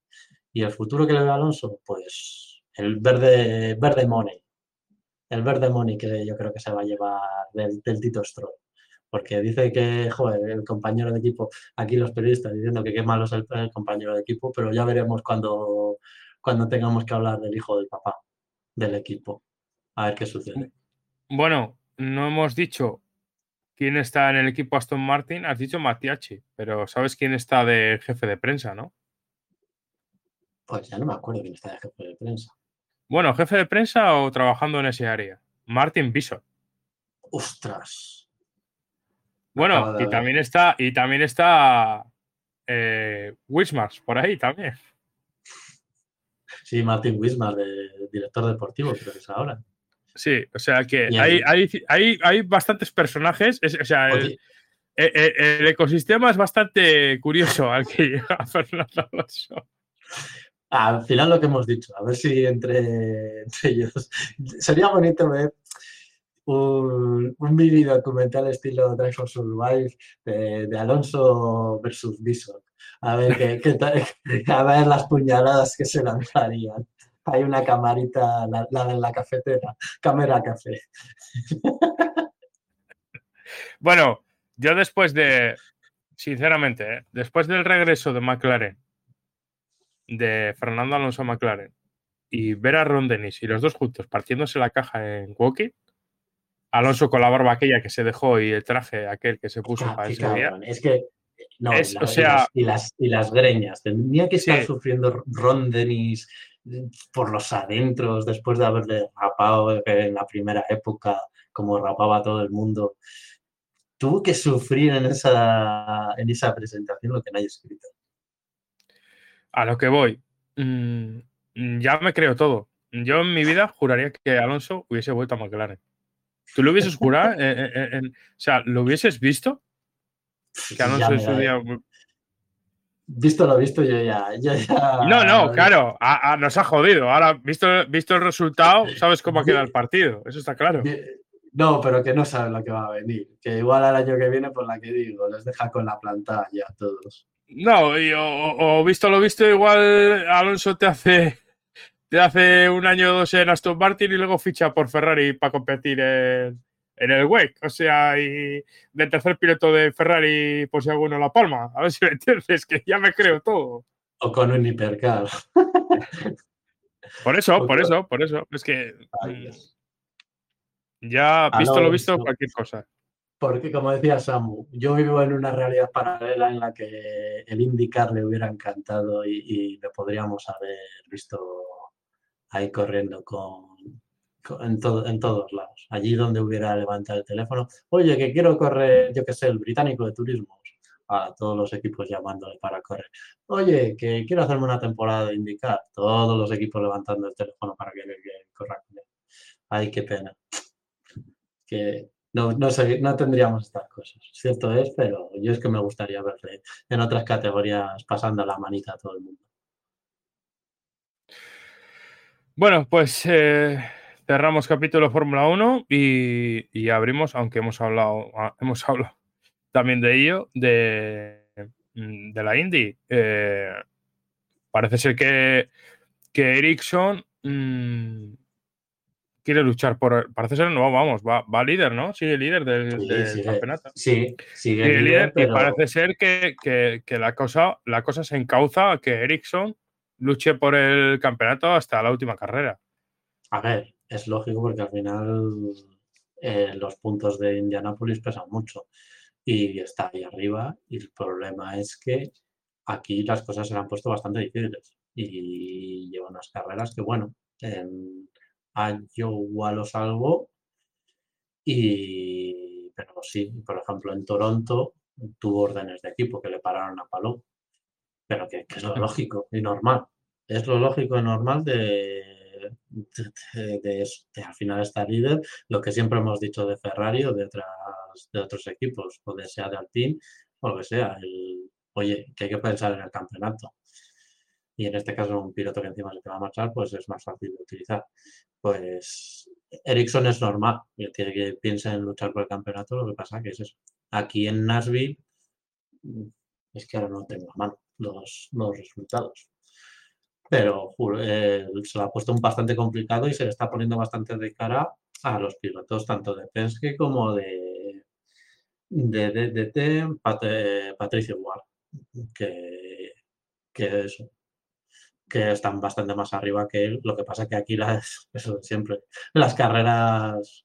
Y el futuro que le ve Alonso, pues el verde, verde money. El verde money que yo creo que se va a llevar del, del Tito Stroll porque dice que, joder, el compañero de equipo, aquí los periodistas diciendo que qué malo es el, compañero de equipo, pero ya veremos cuando, cuando tengamos que hablar del hijo del papá del equipo. A ver qué sucede. Bueno, no hemos dicho quién está en el equipo Aston Martin, has dicho Matiachi, pero sabes quién está de jefe de prensa, ¿no? Pues ya no me acuerdo quién está de jefe de prensa. Bueno, jefe de prensa o trabajando en ese área. Martin Bishop. Ostras. Bueno, y también está, y también está eh, Wismars por ahí también. Sí, Martín Wismar, de, director deportivo, creo que es ahora. Sí, o sea que hay, hay, hay, hay, bastantes personajes. Es, o sea, el, el, el, ecosistema es bastante curioso al que llega Fernando Alonso. Al final lo que hemos dicho, a ver si entre, entre ellos. Sería bonito ver un, mini documental estilo Drive for Survive de, Alonso versus Bison. A ver, qué a ver las puñaladas que se lanzarían. Hay una camarita, la, la de la cafetera, cámara café. Bueno, yo después de, sinceramente, ¿eh? después del regreso de McLaren, de Fernando Alonso McLaren, y ver a Ron Dennis y los dos juntos partiéndose la caja en Woking, Alonso con la barba aquella que se dejó y el traje aquel que se puso Ah, para ese día. Es que, no, Es, la- o sea- y las, y las greñas. Tenía que estar Sí. sufriendo Ron Dennis por los adentros después de haberle rapado en la primera época, como rapaba todo el mundo. Tuvo que sufrir en esa, en esa presentación lo que no hay escrito. A lo que voy. mm, ya me creo todo. Yo en mi vida juraría que Alonso hubiese vuelto a McLaren. ¿Tú lo hubieses jurado? Eh, eh, eh, en- o sea, ¿lo hubieses visto? Que Alonso en su día. Visto lo visto, yo ya. yo ya- No, no, claro, a- a- nos ha jodido. Ahora, visto, visto el resultado, sabes cómo queda el partido. Eso está claro. No, pero que no saben lo que va a venir. Que igual al año que viene, por la que digo, les deja con la planta ya a todos. No, y o visto lo visto, igual Alonso te hace, te hace un año o dos en Aston Martin y luego ficha por Ferrari para competir en, en el WEC. O sea, y de tercer piloto de Ferrari, por si alguno la palma. A ver si me entiendes, que ya me creo todo. O con un hipercar. Por eso, por eso, por eso. Es que mm, ya visto lo visto, cualquier cosa. Porque, como decía Samu, yo vivo en una realidad paralela en la que el IndyCar le hubiera encantado y, y le podríamos haber visto ahí corriendo con, en, todo- en todos lados. Allí donde hubiera levantado el teléfono. Oye, que quiero correr, yo qué sé, el británico de turismo. A todos los equipos llamándole para correr. Oye, que quiero hacerme una temporada de IndyCar. Todos los equipos levantando el teléfono para que, que- corra. Ay, qué pena. Que no, no, sé, no tendríamos estas cosas. Cierto es, pero yo es que me gustaría verle en otras categorías pasando la manita a todo el mundo. Bueno, pues eh, cerramos capítulo Fórmula 1 y, abrimos, aunque hemos hablado, ah, hemos hablado también de ello, de, mm, de la Indy. Eh, parece ser que, que Ericsson mm, quiere luchar por. Parece ser, no, vamos, va, va líder, ¿no? Sigue líder del, campeonato. Sí, sigue, líder. Y parece ser que, que, la, cosa, la cosa se encauza a que Ericsson luche por el campeonato hasta la última carrera. A ver, es lógico porque al final eh, los puntos de Indianapolis pesan mucho y está ahí arriba y el problema es que aquí las cosas se han puesto bastante difíciles y lleva unas carreras que bueno, en Iowa lo salvo y pero sí, por ejemplo en Toronto tuvo órdenes de equipo que le pararon a Palou pero que, es lo lógico y normal. Es lo lógico y normal de, de, al final estar líder, lo que siempre hemos dicho de Ferrari o de, otras, de otros equipos, o de sea de Alpine, o lo que sea. oye, que hay que pensar en el campeonato. Y en este caso, un piloto que encima se te va a marchar, pues es más fácil de utilizar. Pues Ericsson es normal, tiene que piensa en luchar por el campeonato, lo que pasa que es eso. Aquí en Nashville, es que ahora no tengo a mano los, resultados. Pero eh, se lo ha puesto un bastante complicado y se le está poniendo bastante de cara a los pilotos, tanto de Penske como de, de, de, Patricio Ward, que, que, están bastante más arriba que él. Lo que pasa que aquí las, eso siempre, las carreras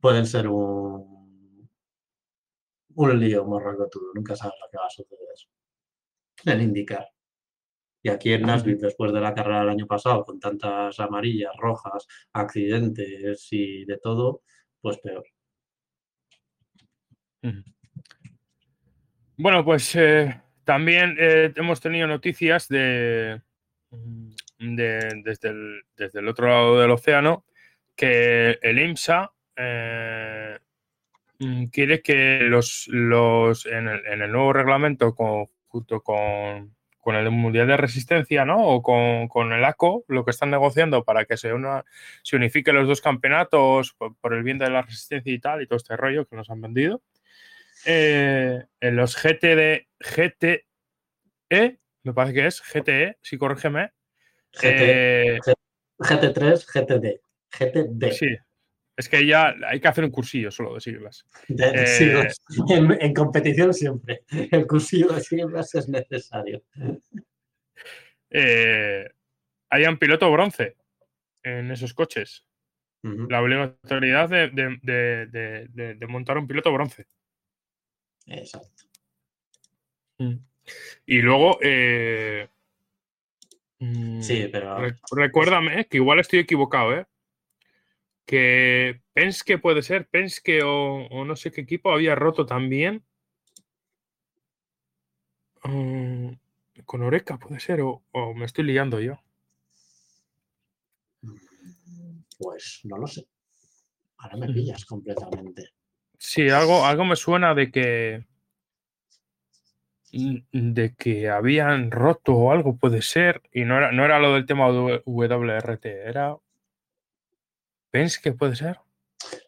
pueden ser un, un lío todo Nunca sabes lo que va a suceder en indicar. Y aquí en Nashville, después de la carrera del año pasado, con tantas amarillas, rojas, accidentes y de todo, pues peor. Bueno, pues eh, también eh, hemos tenido noticias de, de desde, el, desde, el, otro lado del océano que el IMSA eh, quiere que los, los en, el, en el nuevo reglamento con junto con, el Mundial de Resistencia, ¿no? O con, el ACO, lo que están negociando para que se, una, se unifiquen los dos campeonatos por, el bien de la resistencia y tal, y todo este rollo que nos han vendido. Eh, en los GTD, GTE, me parece que es GTE, si corrígeme. GT, GT3, GTD. GTD. Sí, es que ya hay que hacer un cursillo solo de siglas. Eh, en, competición siempre. El cursillo de siglas es necesario. Eh, hay un piloto bronce en esos coches. La obligatoriedad de, montar un piloto bronce. Exacto. Mm. Y luego. Eh, sí, pero. recuérdame que igual estoy equivocado, ¿eh? Que Penske puede ser, Penske o, o no sé qué equipo había roto también. Mm, con Oreca puede ser, o, me estoy liando yo. Pues no lo sé. Ahora me pillas completamente. Sí, algo, algo me suena de que. de que habían roto o algo puede ser. Y no era, no era lo del tema WRT, era ¿Penske que puede ser?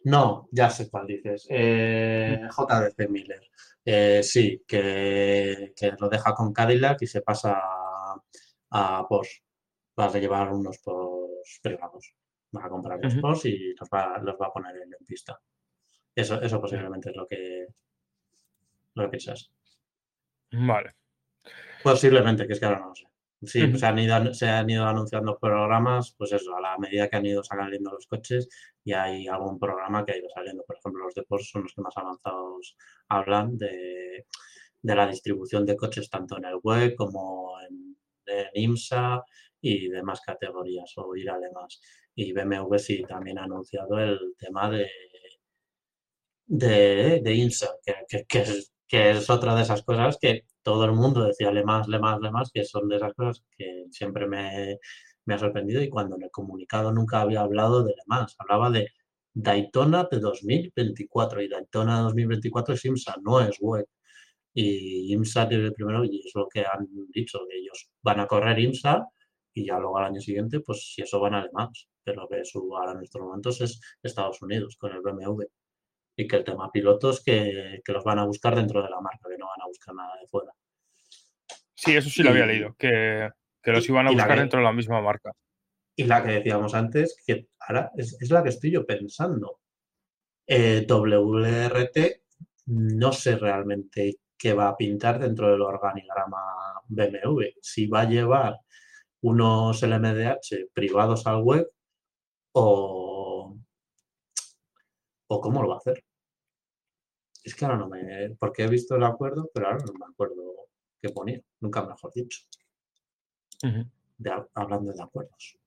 No, ya sé cuál dices. Eh, JDC Miller. Eh, sí, que, lo deja con Cadillac y se pasa a Porsche. Vas a llevar unos Porsche privados. Va a comprar los Porsche y los va, a poner en, pista. Eso, eso posiblemente es lo que, lo que piensas. Vale. Posiblemente, que es que ahora no lo sé. Sí, se, han ido, se han ido anunciando programas, pues eso, a la medida que han ido saliendo los coches y hay algún programa que ha ido saliendo. Por ejemplo, los de Porsche son los que más avanzados hablan de, la distribución de coches tanto en el web como en, IMSA y demás categorías o ir además. Y BMW sí también ha anunciado el tema de, de, IMSA, que, que es otra de esas cosas que todo el mundo decía le más, le más, le más, que son de esas cosas que siempre me, ha sorprendido y cuando en el comunicado nunca había hablado de le más, hablaba de Daytona de 2024 y Daytona 2024 es IMSA, no es web. Y IMSA tiene el primero y es lo que han dicho, que ellos van a correr IMSA y ya luego al año siguiente, pues si eso van además. Pero que su ahora en estos momentos es Estados Unidos con el BMW. Y que el tema pilotos que, que los van a buscar dentro de la marca, buscar nada de fuera. Sí, eso sí lo había leído, que, que los iban a buscar que- dentro de la misma marca. Y la que decíamos antes, que ahora es, es la que estoy yo pensando. Eh, WRT, no sé realmente qué va a pintar dentro del organigrama BMW. Si va a llevar unos LMDH privados al web o, o cómo lo va a hacer. Es que ahora no me... Porque he visto el acuerdo, pero ahora no me acuerdo qué ponía. Nunca mejor dicho. De- hablando de acuerdos.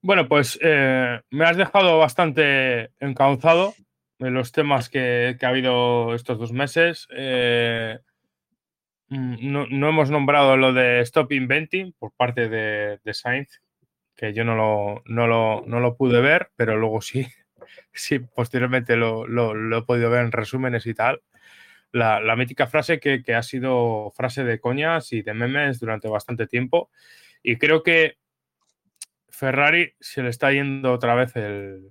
Bueno, pues eh, me has dejado bastante encauzado en los temas que, que ha habido estos dos meses. Eh, mm, no, no hemos nombrado lo de Stop Inventing por parte de, de Sainz, que yo no lo, no, lo, no lo pude ver, pero luego sí, sí posteriormente lo, lo- lo he podido ver en resúmenes y tal. La, la mítica frase que, que ha sido frase de coñas y de memes durante bastante tiempo. Y creo que Ferrari se le está yendo otra vez el,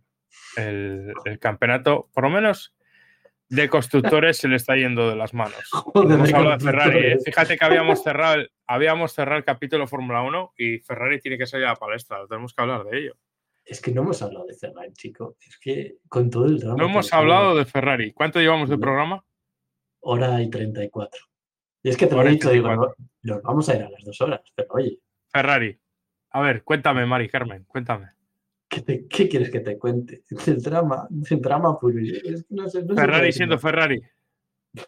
el- el campeonato, por lo menos de constructores se le está yendo de las manos. Hemos hablado de Ferrari, ¿eh? fíjate que habíamos cerrado, el, habíamos cerrado el capítulo Fórmula 1 y Ferrari tiene que salir a la palestra, tenemos que hablar de ello. Es que no hemos hablado de Ferrari, chico. Es que con todo el drama. No hemos hablado de Ferrari. ¿Cuánto llevamos de programa? Hora y 34. Y es que te lo he dicho, digo, 34. no- nos vamos a ir a las dos horas, pero oye, Ferrari. A ver, cuéntame, Mari Carmen, cuéntame. ¿qué, te- qué quieres que te cuente? El drama, el drama puro. Es que no sé- no sé Ferrari siendo decirlo. Ferrari.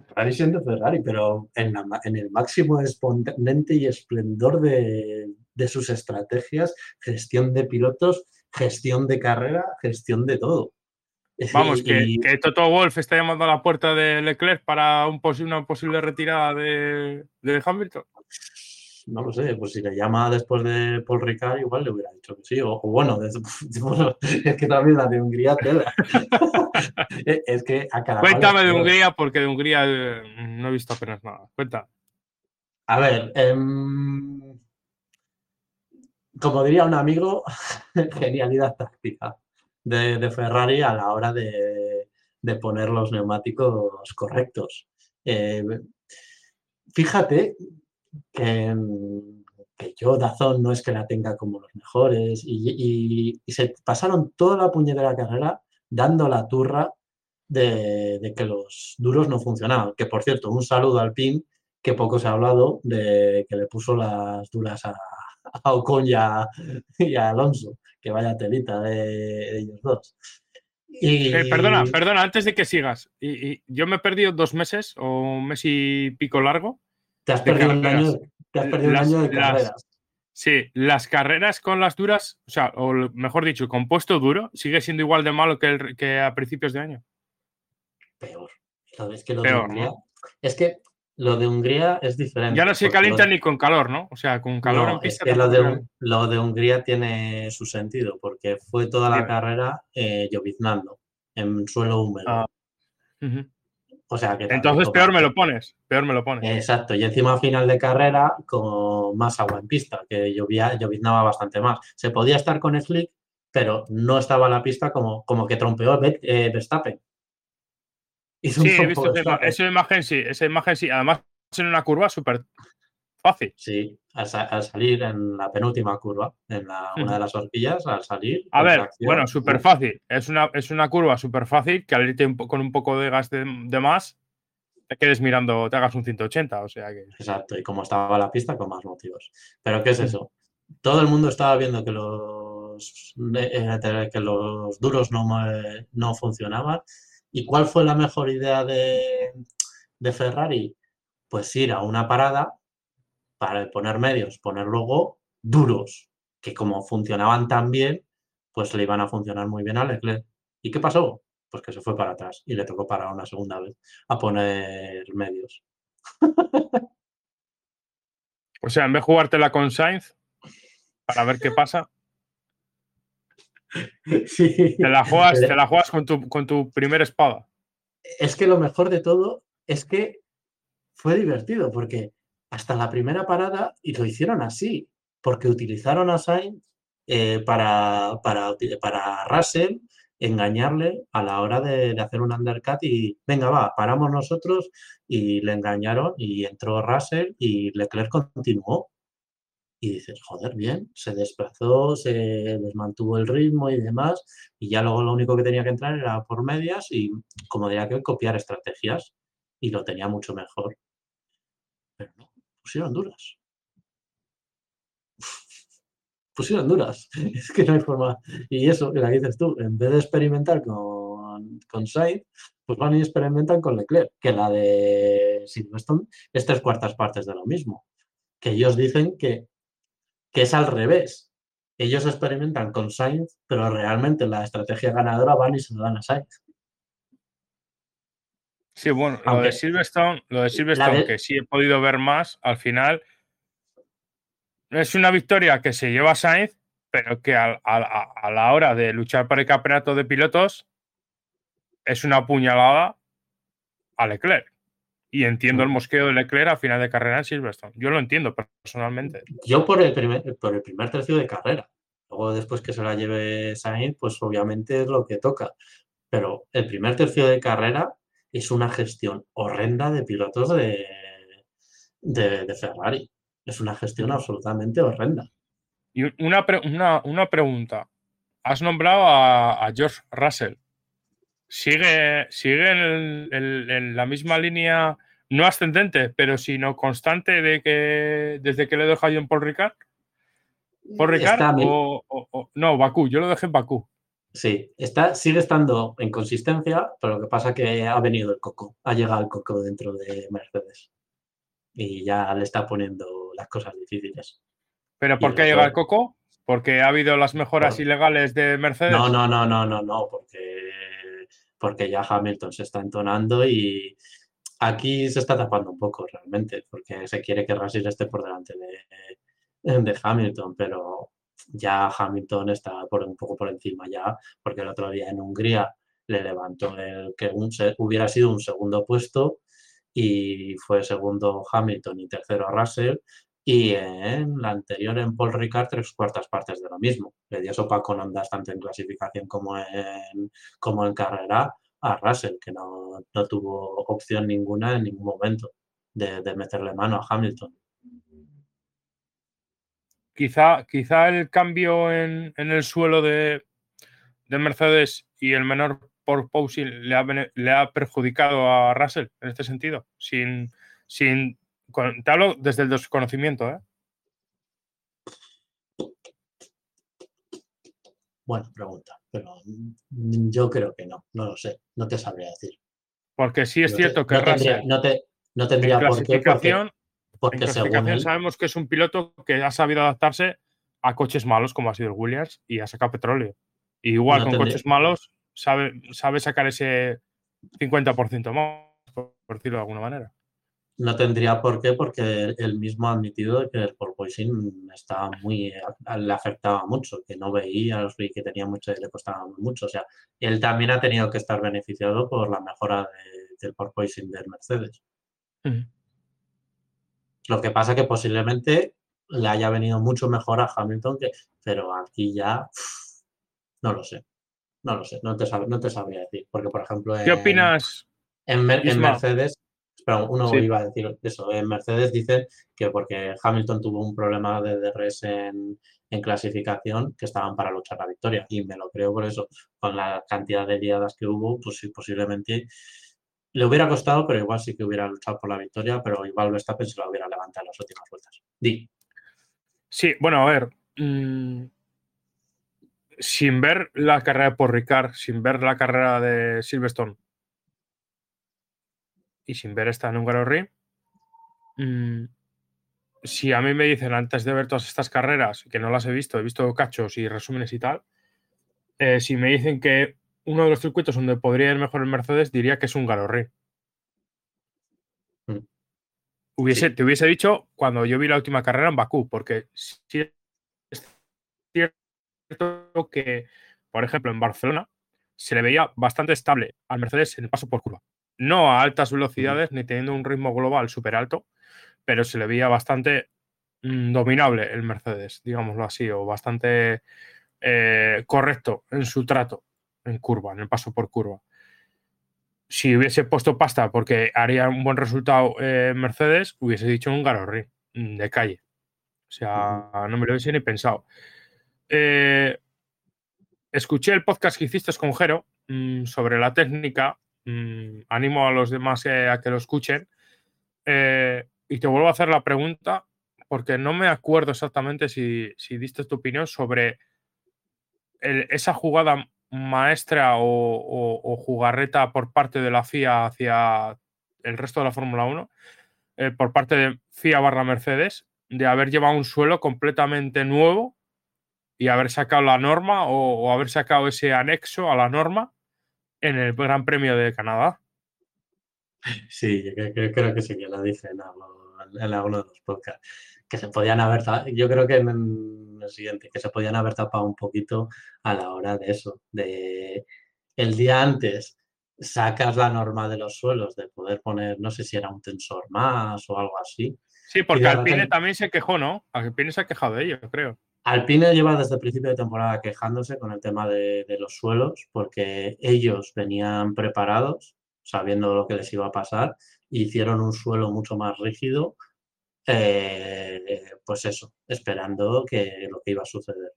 Ferrari siendo Ferrari, pero en, la ma- en el máximo exponente y esplendor de, de sus estrategias, gestión de pilotos, gestión de carrera, gestión de todo. Vamos, que, Y- que Toto Wolf está llamando a la puerta de Leclerc para un posi- una posible retirada de, de Hamilton. No lo sé, pues si le llama después de Paul Ricard, igual le hubiera dicho que sí. O, o bueno, es que también la de Hungría tela. es que a cada Cuéntame de. Hungría, porque de Hungría eh, no he visto apenas nada. Cuenta. A ver, em, como diría un amigo, genialidad táctica de, Ferrari a la hora de, poner los neumáticos correctos. Eh, fíjate que, yo, Dazón, no es que la tenga como los mejores y, se pasaron toda la puñetera carrera dando la turra de que los duros no funcionaban. Que por cierto, un saludo al PIN, que poco se ha hablado de que le puso las duras a, a Ocon y a, y a Alonso, que vaya telita de, de ellos dos. Y, Eh, perdona, perdona, antes de que sigas. Y, y yo me he perdido dos meses o un mes y pico largo. te has perdido un año, te has perdido Las- un año de las- carreras. Sí, las carreras con las duras, o sea, o mejor dicho, compuesto duro, sigue siendo igual de malo que, el- que a principios de año. Peor. Es que lo Peor, es que lo de Hungría es diferente. Ya no se calienta ni con calor, ¿no? O sea, con calor No, en es pista. que lo de, lo Hungría tiene su sentido, porque fue toda la carrera eh, lloviznando en suelo húmedo. Ah. O sea que Entonces peor me lo pones, peor me lo pones. Exacto, y encima a final de carrera con más agua en pista, que llovía, lloviznaba bastante más. Se podía estar con slick, pero no estaba la pista como, como que trompeó eh, Verstappen. Un Sí, he visto esa, esa imagen, sí, esa imagen sí. Además, en una curva súper fácil. Sí, al, sa- al salir en la penúltima curva, en la- una de las horquillas, al salir. A ver, bueno, súper fácil. Es una, es una curva súper fácil que al irte un con un poco de gas de, de más, te quedes mirando, te hagas un 180. O sea que. Exacto, y como estaba la pista, con más motivos. Pero ¿qué es Mm. eso? Todo el mundo estaba viendo que los, eh, que los duros no, no funcionaban. ¿Y cuál fue la mejor idea de, Ferrari? Pues ir a una parada para poner medios, poner luego duros, que como funcionaban tan bien, pues le iban a funcionar muy bien a Leclerc. ¿Y qué pasó? Pues que se fue para atrás y le tocó para una segunda vez a poner medios. O sea, en vez de jugártela con Sainz para ver qué pasa, Sí. te la juegas, te la juegas con, tu, con tu primera espada. Es que lo mejor de todo es que fue divertido porque hasta la primera parada y lo hicieron así. porque utilizaron a Sainz eh, para, para, para Russell engañarle a la hora de, hacer un undercut y venga, va, paramos nosotros y le engañaron y entró Russell y Leclerc continuó. Y dices, joder, bien, se desplazó, se les mantuvo el ritmo y demás, y ya luego lo único que tenía que entrar era por medias y, como diría que, copiar estrategias, y lo tenía mucho mejor. Pero no, pusieron duras pusieron duras. Es que no hay forma. Y eso, que la dices tú, en vez de experimentar con, con Sainz, pues van y experimentan con Leclerc, que la de Silverstone es tres cuartas partes de lo mismo. Que ellos dicen que, que es al revés. Ellos experimentan con Sainz, pero realmente la estrategia ganadora van y se lo dan a Sainz. Sí, bueno, lo de Silverstone, lo de Silverstone, que sí he podido ver más, al final es una victoria que se lleva Sainz, pero que a, la hora de luchar por el campeonato de pilotos es una puñalada a Leclerc. Y entiendo el mosqueo de Leclerc a final de carrera en Silverstone. Yo lo entiendo personalmente. Yo por el primer, por el primer tercio de carrera. Luego después que se la lleve Sainz, pues obviamente es lo que toca. Pero el primer tercio de carrera es una gestión horrenda de pilotos de, de Ferrari. Es una gestión absolutamente horrenda. Y una, pregunta. Has nombrado a, George Russell. ¿Sigue, sigue en, la misma línea, no ascendente, pero sino constante de que desde que le dejado yo en Paul Ricard? ¿Paul Ricard o, no, Bakú? Yo lo dejé en Bakú. Sí, está, sigue estando en consistencia, pero lo que pasa es que ha venido el coco, ha llegado el coco dentro de Mercedes y ya le está poniendo las cosas difíciles. ¿Pero por qué llega el coco? ¿Porque ha habido las mejoras ilegales de Mercedes? No, no, no, no, no, no, porque, porque ya Hamilton se está entonando y aquí se está tapando un poco realmente, porque se quiere que Russell esté por delante de, de Hamilton, pero ya Hamilton está por, un poco por encima ya, porque el otro día en Hungría le levantó el que hubiera sido un segundo puesto y fue segundo Hamilton y tercero Russell. Y en la anterior, en Paul Ricard, tres cuartas partes de lo mismo. Le dio sopa con ondas tanto en clasificación como en, como en carrera a Russell, que no, no tuvo opción ninguna en ningún momento de, meterle mano a Hamilton. Quizá, quizá el cambio en, en el suelo de, de Mercedes y el menor por le ha, le ha perjudicado a Russell en este sentido? Sin, sin, te hablo desde el desconocimiento, ¿eh? Buena pregunta, pero yo creo que no, no lo sé, no te sabría decir. Porque sí es cierto que no Russell. no, te, no tendría por qué. Porque, porque según sabemos que es un piloto que ha sabido adaptarse a coches malos, como ha sido el Williams, y ha sacado petróleo. igual con coches malos sabe, sacar ese 50% más, por, decirlo de alguna manera. No tendría por qué, porque él mismo ha admitido que el porpoising estaba muy, le afectaba mucho, que no veía y que tenía mucho, le costaba mucho. O sea, él también ha tenido que estar beneficiado por la mejora del porpoising del Mercedes. Lo que pasa que posiblemente le haya venido mucho mejor a Hamilton, que, pero aquí ya no lo sé. No lo sé, no te, no te sabría decir. Porque, por ejemplo. ¿Qué opinas? En, Mercedes. Espera, uno iba a decir eso. En Mercedes dicen que porque Hamilton tuvo un problema de DRS en, clasificación, que estaban para luchar la victoria. Y me lo creo por eso. Con la cantidad de liadas que hubo, pues sí, posiblemente le hubiera costado, pero igual sí que hubiera luchado por la victoria, pero igual Verstappen se lo hubiera levantado en las últimas vueltas. Di. Sí, bueno, a ver. Mm, sin ver la carrera por Ricard, sin ver la carrera de Silverstone y sin ver esta en un mm, si a mí me dicen antes de ver todas estas carreras, que no las he visto, he visto cachos y resúmenes y tal, eh, si me dicen que uno de los circuitos donde podría ir mejor el Mercedes, diría que es un Garorri. Mm. Hubiese, Te hubiese dicho cuando yo vi la última carrera en Bakú, porque es cierto que, por ejemplo, en Barcelona se le veía bastante estable al Mercedes en el paso por curva. No a altas velocidades ni teniendo un ritmo global súper alto, pero se le veía bastante mm, dominable el Mercedes, digámoslo así, o bastante eh, correcto en su trato en curva, en el paso por curva. Si hubiese puesto pasta porque haría un buen resultado eh, Mercedes, hubiese dicho un Garorri mm, de calle. O sea, no me lo hubiese ni pensado. Eh, escuché el podcast que hiciste con Jero mm, sobre la técnica. Mm, animo a los demás a que lo escuchen. y te vuelvo a hacer la pregunta porque no me acuerdo exactamente si, si diste tu opinión sobre esa jugada maestra o, jugarreta por parte de la FIA hacia el resto de la Fórmula 1, eh, por parte de FIA barra Mercedes, de haber llevado un suelo completamente nuevo y haber sacado la norma o, haber sacado ese anexo a la norma en el Gran Premio de Canadá. Sí, creo, que sí que lo dije en, alguno de los podcasts, que se podían haber, yo creo que en, el siguiente, que se podían haber tapado un poquito a la hora de eso, de el día antes sacas la norma de los suelos de poder poner, no sé si era un tensor más o algo así. Sí, porque Alpine también se quejó, ¿no? Alpine se ha quejado de ello, creo. Alpine lleva desde el principio de temporada quejándose con el tema de, los suelos, porque ellos venían preparados, sabiendo lo que les iba a pasar, hicieron un suelo mucho más rígido eh, pues eso, esperando que lo que iba a suceder.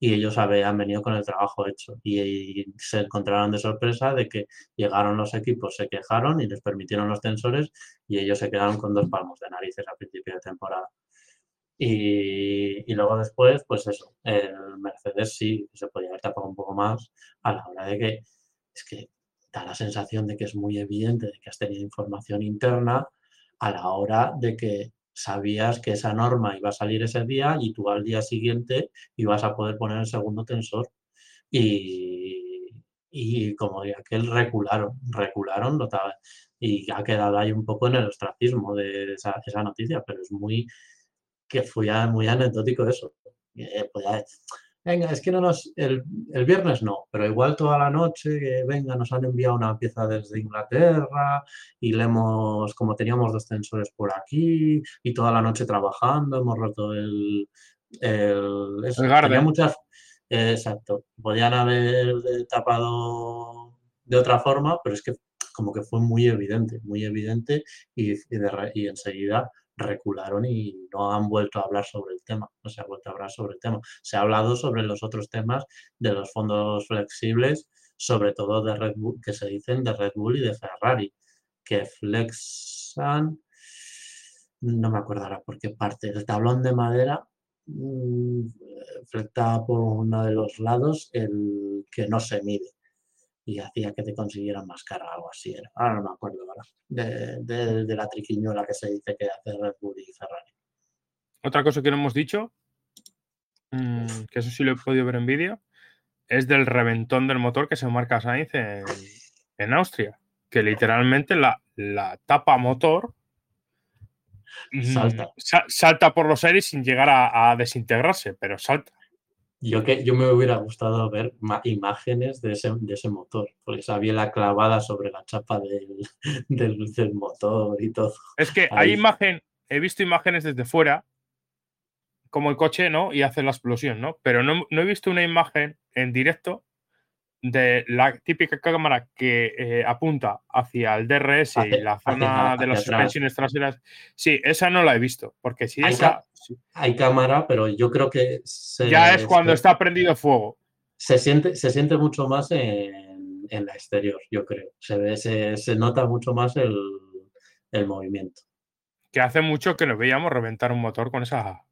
Y ellos habían venido con el trabajo hecho y, se encontraron de sorpresa de que llegaron los equipos, se quejaron y les permitieron los tensores y ellos se quedaron con dos palmos de narices a principio de temporada. Y, y, luego después, pues eso, el Mercedes sí se podía haber tapado un poco más a la hora de que es que da la sensación de que es muy evidente de que has tenido información interna a la hora de que sabías que esa norma iba a salir ese día y tú al día siguiente ibas a poder poner el segundo tensor. Y, y como aquel recularon, recularon y ha quedado ahí un poco en el ostracismo de esa, esa noticia, pero es muy que fue muy anecdótico eso. Eh, pues venga, es que no nos, el, el, viernes no, pero igual toda la noche, que venga, nos han enviado una pieza desde Inglaterra y le hemos, como teníamos dos tensores por aquí y toda la noche trabajando, hemos roto el... El, el muchas, exacto, podían haber tapado de otra forma, pero es que como que fue muy evidente, muy evidente y, y enseguida recularon y no han vuelto a hablar sobre el tema, no se ha vuelto a hablar sobre el tema. Se ha hablado sobre los otros temas de los fondos flexibles, sobre todo de Red Bull, que se dicen de Red Bull y de Ferrari, que flexan, no me acuerdo ahora por qué parte, el tablón de madera mm, flecta por uno de los lados el que no se mide y hacía que te consiguieran más cara, algo así era. Ahora no me acuerdo ahora, de, de, la triquiñuela que se dice que hace Red Bull y Ferrari. Otra cosa que no hemos dicho, mm, que eso sí lo he podido ver en vídeo, es del reventón del motor que se marca Sainz en, Austria, que literalmente la, tapa motor mm, salta. salta por los aires sin llegar a desintegrarse, pero salta. Yo, que, yo me hubiera gustado ver imágenes de ese, de ese motor, porque sabía la clavada sobre la chapa del, del, motor y todo. Es que hay imagen, he visto imágenes desde fuera, como el coche, ¿no? Y hace la explosión, ¿no? Pero no, no he visto una imagen en directo de la típica cámara que eh, apunta hacia el DRS y la zona de las suspensiones traseras. Sí, esa no la he visto, porque si hay esa. Hay cámara, pero yo creo que. ya es cuando está prendido fuego. Se siente, se siente mucho más en, en la exterior, yo creo. Se, ve, se, se nota mucho más el, el, movimiento. Que hace mucho que nos veíamos reventar un motor con esa,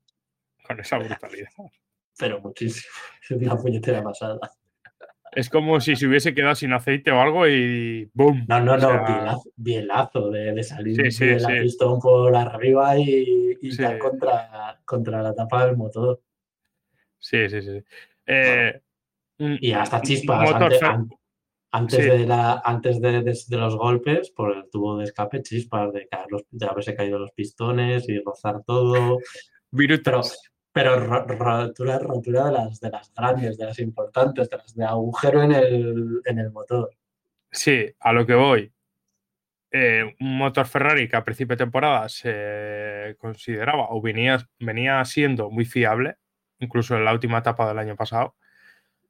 con esa brutalidad. Pero muchísimo. Es una puñetera pasada. Es como si se hubiese quedado sin aceite o algo y ¡boom! No, no, no, bielazo, de, salir de la pistón por arriba y, y contra, contra la tapa del motor. Sí, sí, sí. Eh, y hasta chispas. Antes, de, la, antes de, de, los golpes, por el tubo de escape, chispas de, caer los, de haberse caído los pistones y rozar todo. Virutas pero rotura, rotura de las, de las grandes, de las importantes, de las de agujero en el, en el motor. Sí, a lo que voy. eh, un motor Ferrari que a principio de temporada se consideraba o venía, venía siendo muy fiable, incluso en la última etapa del año pasado,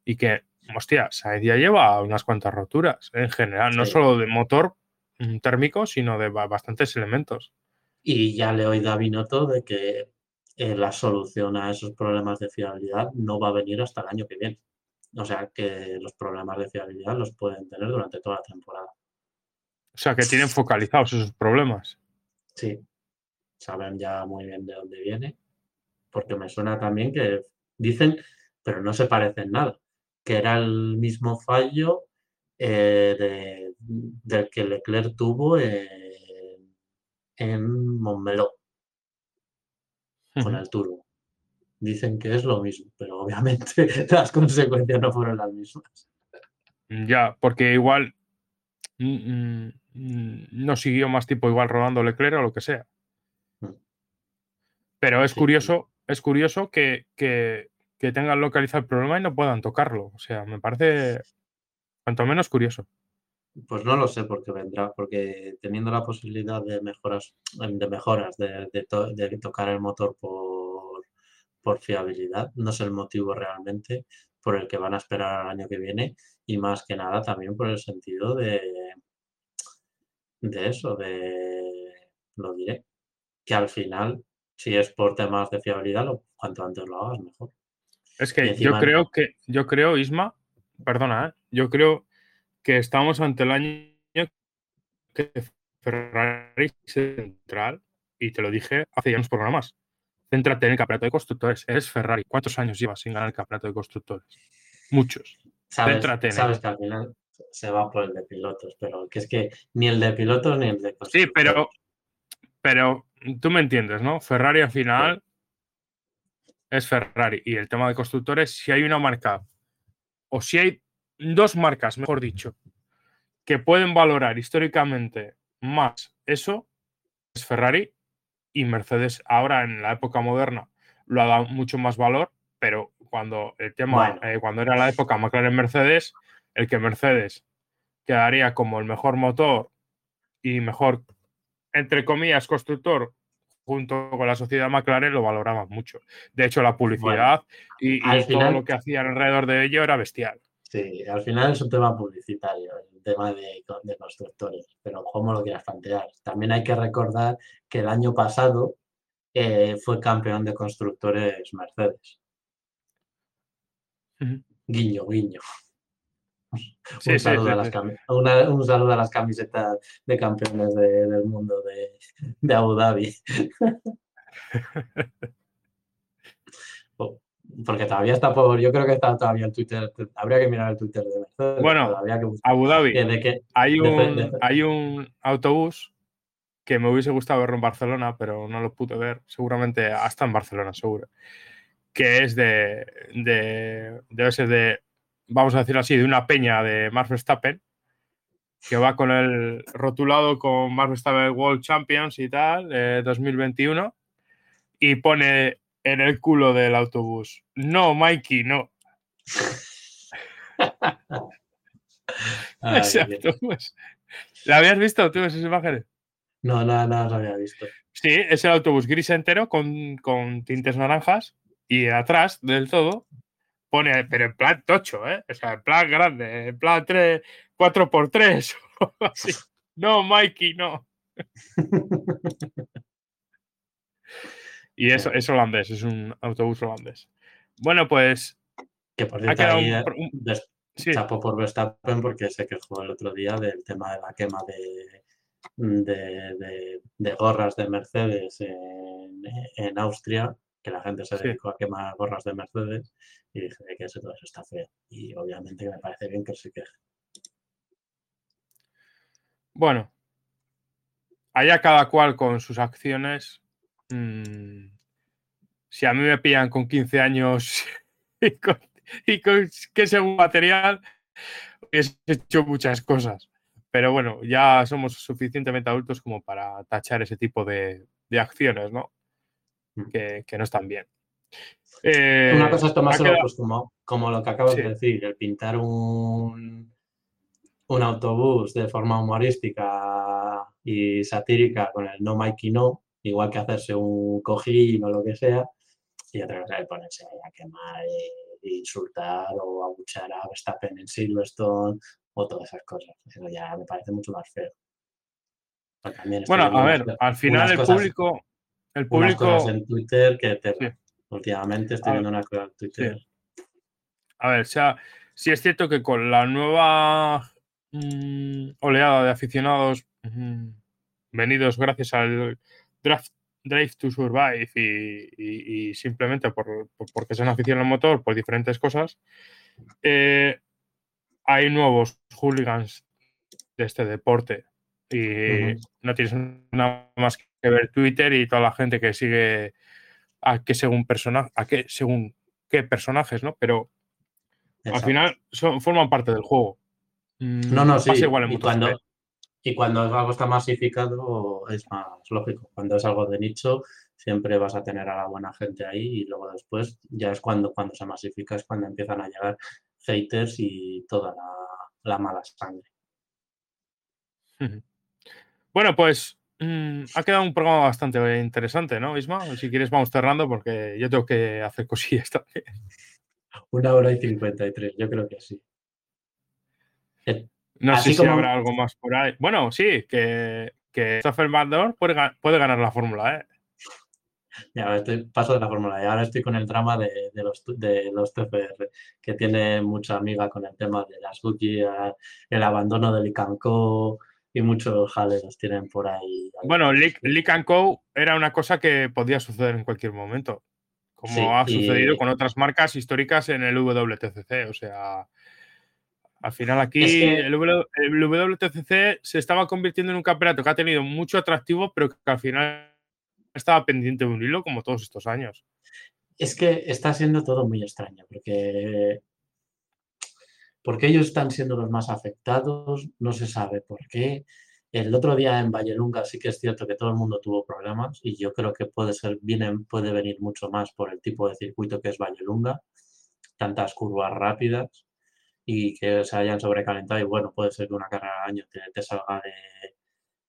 y que, hostia, Sainz ya lleva unas cuantas roturas en general, no Sí. solo de motor mm, térmico, sino de ba- bastantes elementos. Y ya le he oído a Binotto de que eh, la solución a esos problemas de fiabilidad no va a venir hasta el año que viene. O sea que los problemas de fiabilidad los pueden tener durante toda la temporada. O sea, que tienen focalizados esos problemas. Sí, saben ya muy bien de dónde viene, porque me suena también que dicen, pero no se parecen nada, que era el mismo fallo eh, de- del que Leclerc tuvo en, en Montmeló con el turbo. Dicen que es lo mismo, pero obviamente las consecuencias no fueron las mismas. Ya, porque igual mm, mm, no siguió más tiempo igual rodando Leclerc o lo que sea. Mm. Pero es Sí. curioso, es curioso que, que, que tengan localizado el problema y no puedan tocarlo. O sea, me parece cuanto menos curioso. Pues no lo sé por qué vendrá, porque teniendo la posibilidad de mejoras, de mejoras, de, de to- de tocar el motor por, por fiabilidad, no es el motivo realmente por el que van a esperar al año que viene y más que nada también por el sentido de, de eso, de, lo diré, que al final, si es por temas de fiabilidad, lo, cuanto antes lo hagas, mejor. Es que yo creo que, yo creo, Isma, perdona, ¿eh? yo creo que estamos ante el año que Ferrari central, y te lo dije hace ya unos programas. Céntrate en el campeonato de constructores. Eres Ferrari. ¿Cuántos años llevas sin ganar el campeonato de constructores? Muchos. Sabes, Céntrate en sabes que al final se va por el de pilotos, pero que es que ni el de pilotos ni el de Sí, constructores. pero, pero tú me entiendes, ¿no? Ferrari al final es Ferrari. Y el tema de constructores, si hay una marca, o si hay dos marcas, mejor dicho, que pueden valorar históricamente más eso, es Ferrari y Mercedes ahora en la época moderna lo ha dado mucho más valor, pero cuando el tema, Bueno. eh, cuando era la época McLaren-Mercedes, el que Mercedes quedaría como el mejor motor y mejor, entre comillas, constructor junto con la sociedad McLaren lo valoraban mucho. De hecho, la publicidad y, todo final- lo que hacían alrededor de ello era bestial. Sí, al final es un tema publicitario, el tema de, de constructores, pero cómo lo quieras plantear. También hay que recordar que el año pasado eh, fue campeón de constructores Mercedes. Guiño, guiño. Sí, un, saludo sí, a las sí. cami- una- un saludo a las camisetas de campeones de- del mundo de, de Abu Dhabi. Porque todavía está por, yo creo que está todavía el Twitter, habría que mirar el Twitter de Mercedes. Bueno, que Abu Dhabi. de que Hay un, Depende. hay un autobús que me hubiese gustado verlo en Barcelona, pero no lo pude ver. Seguramente hasta en Barcelona, seguro. Que es de, de. Debe ser de. Vamos a decirlo así, de una peña de Max Verstappen. Que va con el rotulado con Max Verstappen World Champions y tal, eh, 2021. Y pone en el culo del autobús: No, Mikey, no. Ay, Ese Dios. autobús. ¿La habías visto tú esas imágenes? No, nada, nada lo había visto. Sí, es el autobús gris entero con, con tintes naranjas y atrás del todo pone, pero en plan tocho, ¿eh? O sea, en plan grande, en plan 3, 4x3 o algo así. No, Mikey, no. Y eso es holandés, es un autobús holandés. Bueno, pues Que por cierto, ahí, un, eh, un- sí, chapo por Verstappen porque se quejó el otro día del tema de la quema de, de, de- de gorras de Mercedes en, en Austria, que la gente se Sí. dedicó a quemar gorras de Mercedes y dije que eso todo eso está feo. Y obviamente que me parece bien que se queje. bueno. Allá cada cual con sus acciones. Mm, si a mí me pillan con 15 años y con, y con que según material, he hecho muchas cosas. Pero bueno, ya somos suficientemente adultos como para tachar ese tipo de, de acciones, ¿no? Mm. Que, que no están bien. Eh, Una cosa es tomárselo quedado- pues, como, como lo que acabas Sí. de decir, el pintar un, un autobús de forma humorística y satírica con el no Mikey no, igual que hacerse un cojín o lo que sea, y otra cosa es ponerse a quemar e insultar o abuchar a Verstappen en Silverstone o todas esas cosas. Eso ya me parece mucho más feo. bueno, a ver, al final el público... El público... en Twitter que te... Últimamente estoy viendo una cosa en Twitter. A ver, o sea, sí es cierto que con la nueva mm, oleada de aficionados mm, venidos gracias al draft, Drive to Survive y, simplemente por, porque se han aficionado al motor por diferentes cosas, eh, hay nuevos hooligans de este deporte y no tienes nada más que ver Twitter y toda la gente que sigue a qué según personaje, a qué según qué personajes, ¿no? Pero al final son, forman parte del juego. No, no, mm, sí. igual en y, cuando, y cuando algo está masificado es más lógico. Cuando es algo de nicho, siempre vas a tener a la buena gente ahí y luego después ya es cuando, cuando se masifica, es cuando empiezan a llegar haters y toda la, mala sangre. Bueno, pues mm, ha quedado un programa bastante interesante, ¿no, Isma? Si quieres vamos cerrando porque yo tengo que hacer cosillas también. Una hora y cincuenta y tres, yo creo que sí. Eh, no sé si habrá algo más por ahí. Bueno, sí, que, que Stoffel puede, puede ganar la fórmula, ¿eh? Ya, estoy, paso de la fórmula y ahora estoy con el drama de, los, de los TFR, que tiene mucha amiga con el tema de las Gucci, el abandono del Icanco y muchos jales los tienen por ahí. Bueno, Licanco era una cosa que podía suceder en cualquier momento como ha sucedido con otras marcas históricas en el WTCC. O sea, al final aquí el, WTCC se estaba convirtiendo en un campeonato que ha tenido mucho atractivo, pero que al final estaba pendiente de un hilo como todos estos años. Es que está siendo todo muy extraño, porque, porque ellos están siendo los más afectados, no se sabe por qué. El otro día en Vallelunga sí que es cierto que todo el mundo tuvo problemas y yo creo que puede ser, viene, puede venir mucho más por el tipo de circuito que es Vallelunga, tantas curvas rápidas y que se hayan sobrecalentado y bueno, puede ser que una carrera al año te, salga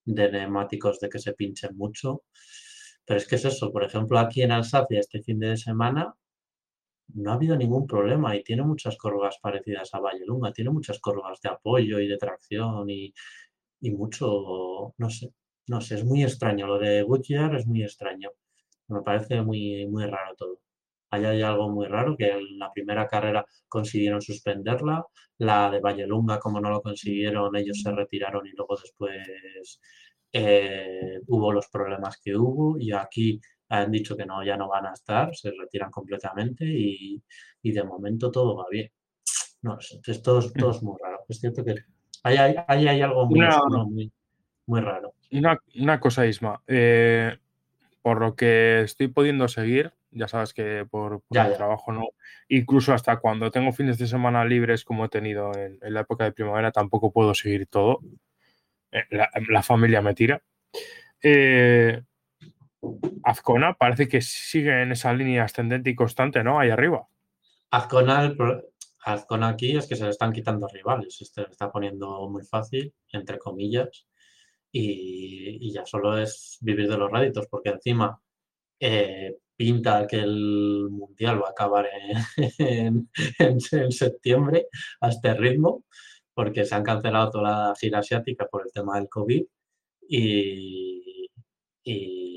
de, neumáticos de que se pinchen mucho. Pero es que es eso, por ejemplo, aquí en Alsacia este fin de semana no ha habido ningún problema y tiene muchas curvas parecidas a Vallelunga, tiene muchas curvas de apoyo y de tracción y, y mucho, no sé, no sé, es muy extraño. Lo de Goodyear es muy extraño. Me parece muy, muy raro todo. Allá hay algo muy raro, que en la primera carrera consiguieron suspenderla, la de Vallelunga, como no lo consiguieron, ellos se retiraron y luego después eh, hubo los problemas que hubo y aquí han dicho que no, ya no van a estar, se retiran completamente y, de momento todo va bien. No sé, es todo, todo es muy raro. Es cierto que Ahí hay, algo muy, muy, raro. Una, cosa, Isma. Eh, por lo que estoy pudiendo seguir, ya sabes que por, el trabajo no, incluso hasta cuando tengo fines de semana libres como he tenido en, la época de primavera, tampoco puedo seguir todo. Eh, la, familia me tira. Eh, Azcona parece que sigue en esa línea ascendente y constante, ¿no? Ahí arriba. Azcona, con aquí es que se le están quitando rivales, se le está poniendo muy fácil, entre comillas, y, ya solo es vivir de los réditos, porque encima eh, pinta que el Mundial va a acabar en, septiembre a este ritmo, porque se han cancelado toda la gira asiática por el tema del COVID y,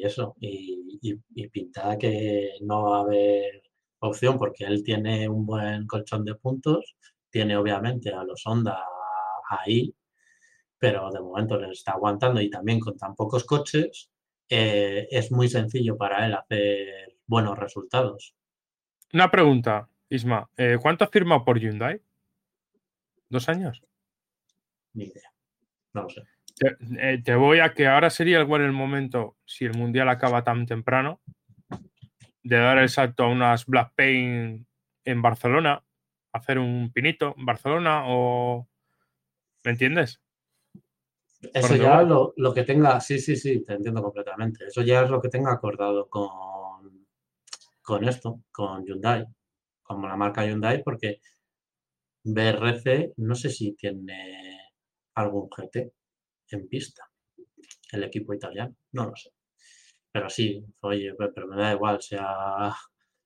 eso, y, pinta que no va a haber opción porque él tiene un buen colchón de puntos, tiene obviamente a los Honda ahí, pero de momento le está aguantando y también con tan pocos coches eh, es muy sencillo para él hacer buenos resultados. Una pregunta, Isma, eh, ¿cuánto ha firmado por Hyundai? ¿Dos años? Ni idea, no lo sé. Eh, te, voy a que ahora sería igual el momento, si el Mundial acaba tan temprano, de dar el salto a unas Black Paint en Barcelona, hacer un pinito en Barcelona o... ¿Me entiendes? Eso ya lo, lo, que tenga, sí, sí, sí, te entiendo completamente. Eso ya es lo que tenga acordado con, con esto, con Hyundai, como la marca Hyundai, porque BRC no sé si tiene algún GT en pista. El equipo italiano, no lo sé. Pero sí, oye, pero me da igual, sea,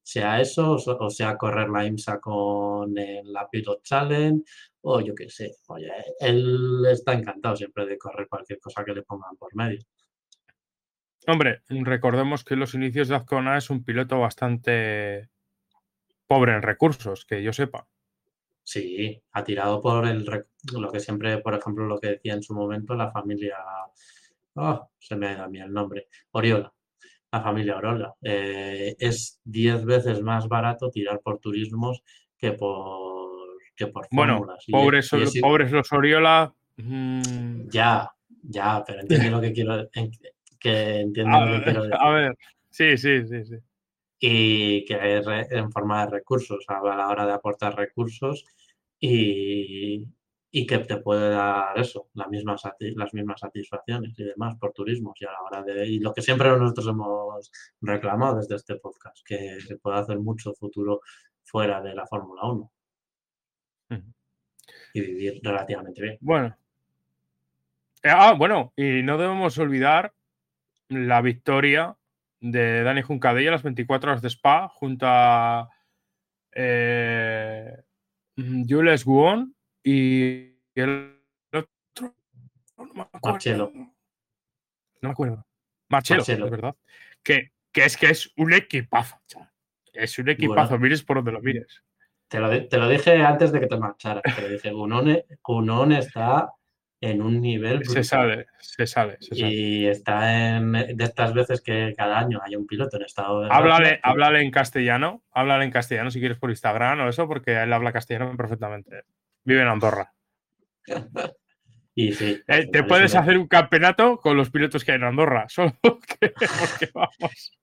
sea eso o sea correr la IMSA con la Pilot Challenge o yo qué sé. Oye, él está encantado siempre de correr cualquier cosa que le pongan por medio. Hombre, recordemos que en los inicios de Azcona es un piloto bastante pobre en recursos, que yo sepa. Sí, ha tirado por el lo que siempre, por ejemplo, lo que decía en su momento la familia, oh, se me da a mí el nombre, Oriola, la familia Oriola. Eh, es 10 veces más barato tirar por turismos que por, que por fórmulas. Bueno, pobres, pobres los Oriola. Mm. Ya, ya, pero entiende lo que quiero, que entiendo lo que quiero decir. A ver, sí, sí, sí, sí y que es en forma de recursos, a la hora de aportar recursos y, que te puede dar eso, las mismas, las mismas satisfacciones y demás por turismos y a la hora de, y lo que siempre nosotros hemos reclamado desde este podcast, que se puede hacer mucho futuro fuera de la Fórmula 1 y vivir relativamente bien. Bueno. Ah, bueno, y no debemos olvidar la victoria de Dani Juncadella, las 24 horas de Spa, junto a eh, Jules Guon y el otro. No me Marcelo. No me acuerdo. Marcelo, es verdad. Que, que, es que es un equipazo. Es un equipazo, mires por donde lo mires. Te lo, te lo, dije antes de que te marcharas. Te lo dije, Gunón está en un nivel. Se sabe, se sabe, Y está en de estas veces que cada año hay un piloto en estado de. Háblale, háblale en castellano, háblale en castellano si quieres por Instagram o eso, porque él habla castellano perfectamente. Vive en Andorra. y sí. Eh, te puedes hacer un campeonato con los pilotos que hay en Andorra, solo que, porque vamos.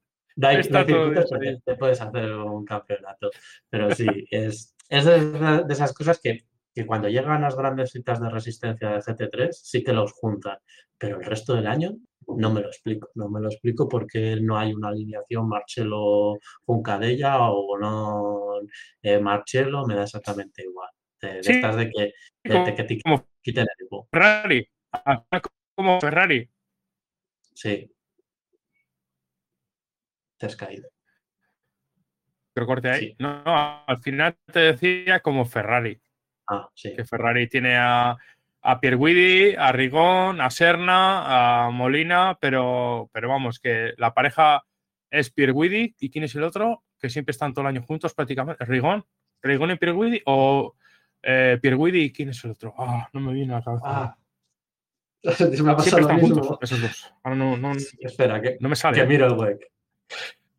te puedes hacer un campeonato. Pero sí, es, es de esas cosas que que cuando llegan las grandes citas de resistencia de GT3 sí que los juntan, pero el resto del año no me lo explico. No me lo explico porque no hay una alineación Marcelo Juncadella o no eh, Marcelo, me da exactamente igual. De, estas de que, de, que te quiten el Ferrari, como Ferrari. Sí. Te has caído. Pero corte ahí. No, al final te decía como Ferrari. Ah, que Ferrari tiene a, a Pierguidi, a Rigón, a Serna, a Molina, pero, pero vamos, que la pareja es Pierguidi y ¿quién es el otro? Que siempre están todo el año juntos prácticamente. ¿Rigón? ¿Rigón y Pierguidi? ¿O eh, Pierguidi y quién es el otro? Ah, no me viene a la cabeza. Ah. me ha pasado están juntos esos dos. Ahora no, no, Espera, que, no me sale. Que miro el web.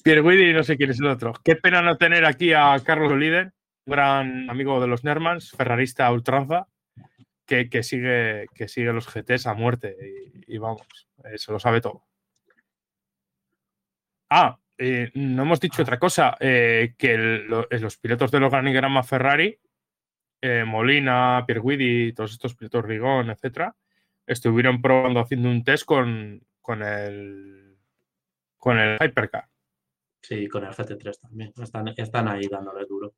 Pierguidi y no sé quién es el otro. Qué pena no tener aquí a Carlos Líder gran amigo de los Nermans, ferrarista ultranza, que, que, sigue, que sigue los GTs a muerte y, vamos, eh, se lo sabe todo. Ah, eh, no hemos dicho otra cosa, eh, que los pilotos del organigrama Ferrari, Molina, Pierguidi, todos estos pilotos Rigón, etcétera, estuvieron probando haciendo un test con, con el con el Hypercar. Sí, con el GT3 también. Están, están ahí dándole duro.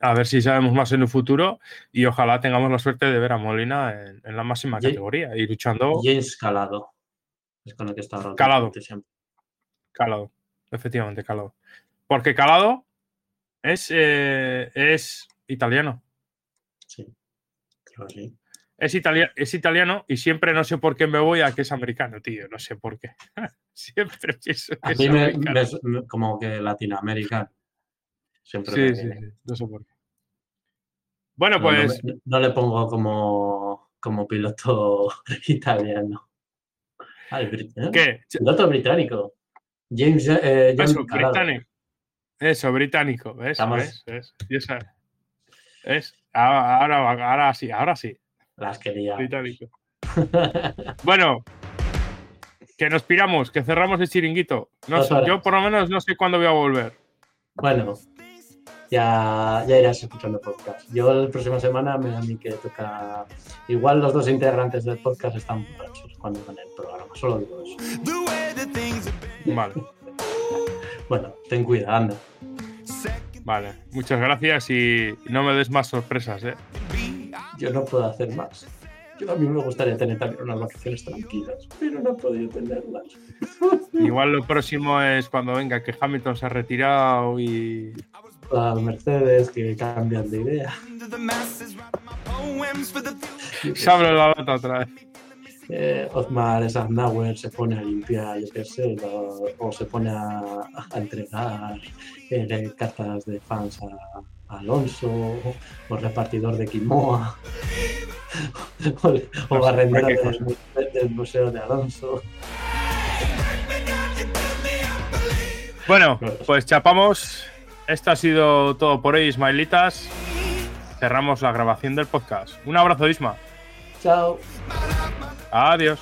A ver si sabemos más en el futuro y ojalá tengamos la suerte de ver a Molina en, la máxima categoría y luchando. James Calado. Es con el que está Calado. Calado. Efectivamente, Calado. Porque Calado es, eh, es italiano. Sí, sí. Es, es italiano y siempre no sé por qué me voy a que es americano, tío. No sé por qué. siempre pienso que es americano. como que latinoamericano. Siempre sí, sí, sí, no sé por qué. Bueno, pues. No, le pongo como, como piloto italiano. Ah, ¿eh? ¿Qué? Piloto británico. James. Eh, Eso, británico. Eso, británico. ¿Ves? ¿Ves? ¿Ves? Y esa, ¿Ves? Ahora, ahora, ahora sí, ahora sí. Las quería. Británico. bueno, que nos piramos, que cerramos el chiringuito. No yo por lo menos no sé cuándo voy a volver. Bueno, ya, ya irás escuchando podcast. Yo la próxima semana me da a mí que toca. Igual los dos integrantes del podcast están borrachos cuando van el programa, solo digo eso. Vale. Bueno, ten cuidado, anda. Vale, muchas gracias y no me des más sorpresas, ¿eh? yo no puedo hacer más. Yo, a mí me gustaría tener también unas vacaciones tranquilas, pero no he podido tenerlas. Igual lo próximo es cuando venga que Hamilton se ha retirado y. A Mercedes que cambian de idea. Se abre la lata otra vez. Eh, Osmar Safnauer se pone a limpiar, yo qué sé, lo- o se pone a, a entregar eh, cartas de fans a, a Alonso, o repartidor de quinoa, o, o barrendero qué del, del museo de Alonso. Bueno, pues chapamos. Esto ha sido todo por hoy, Ismaelitas. Cerramos la grabación del podcast. Un abrazo, Isma. Chao. Adiós.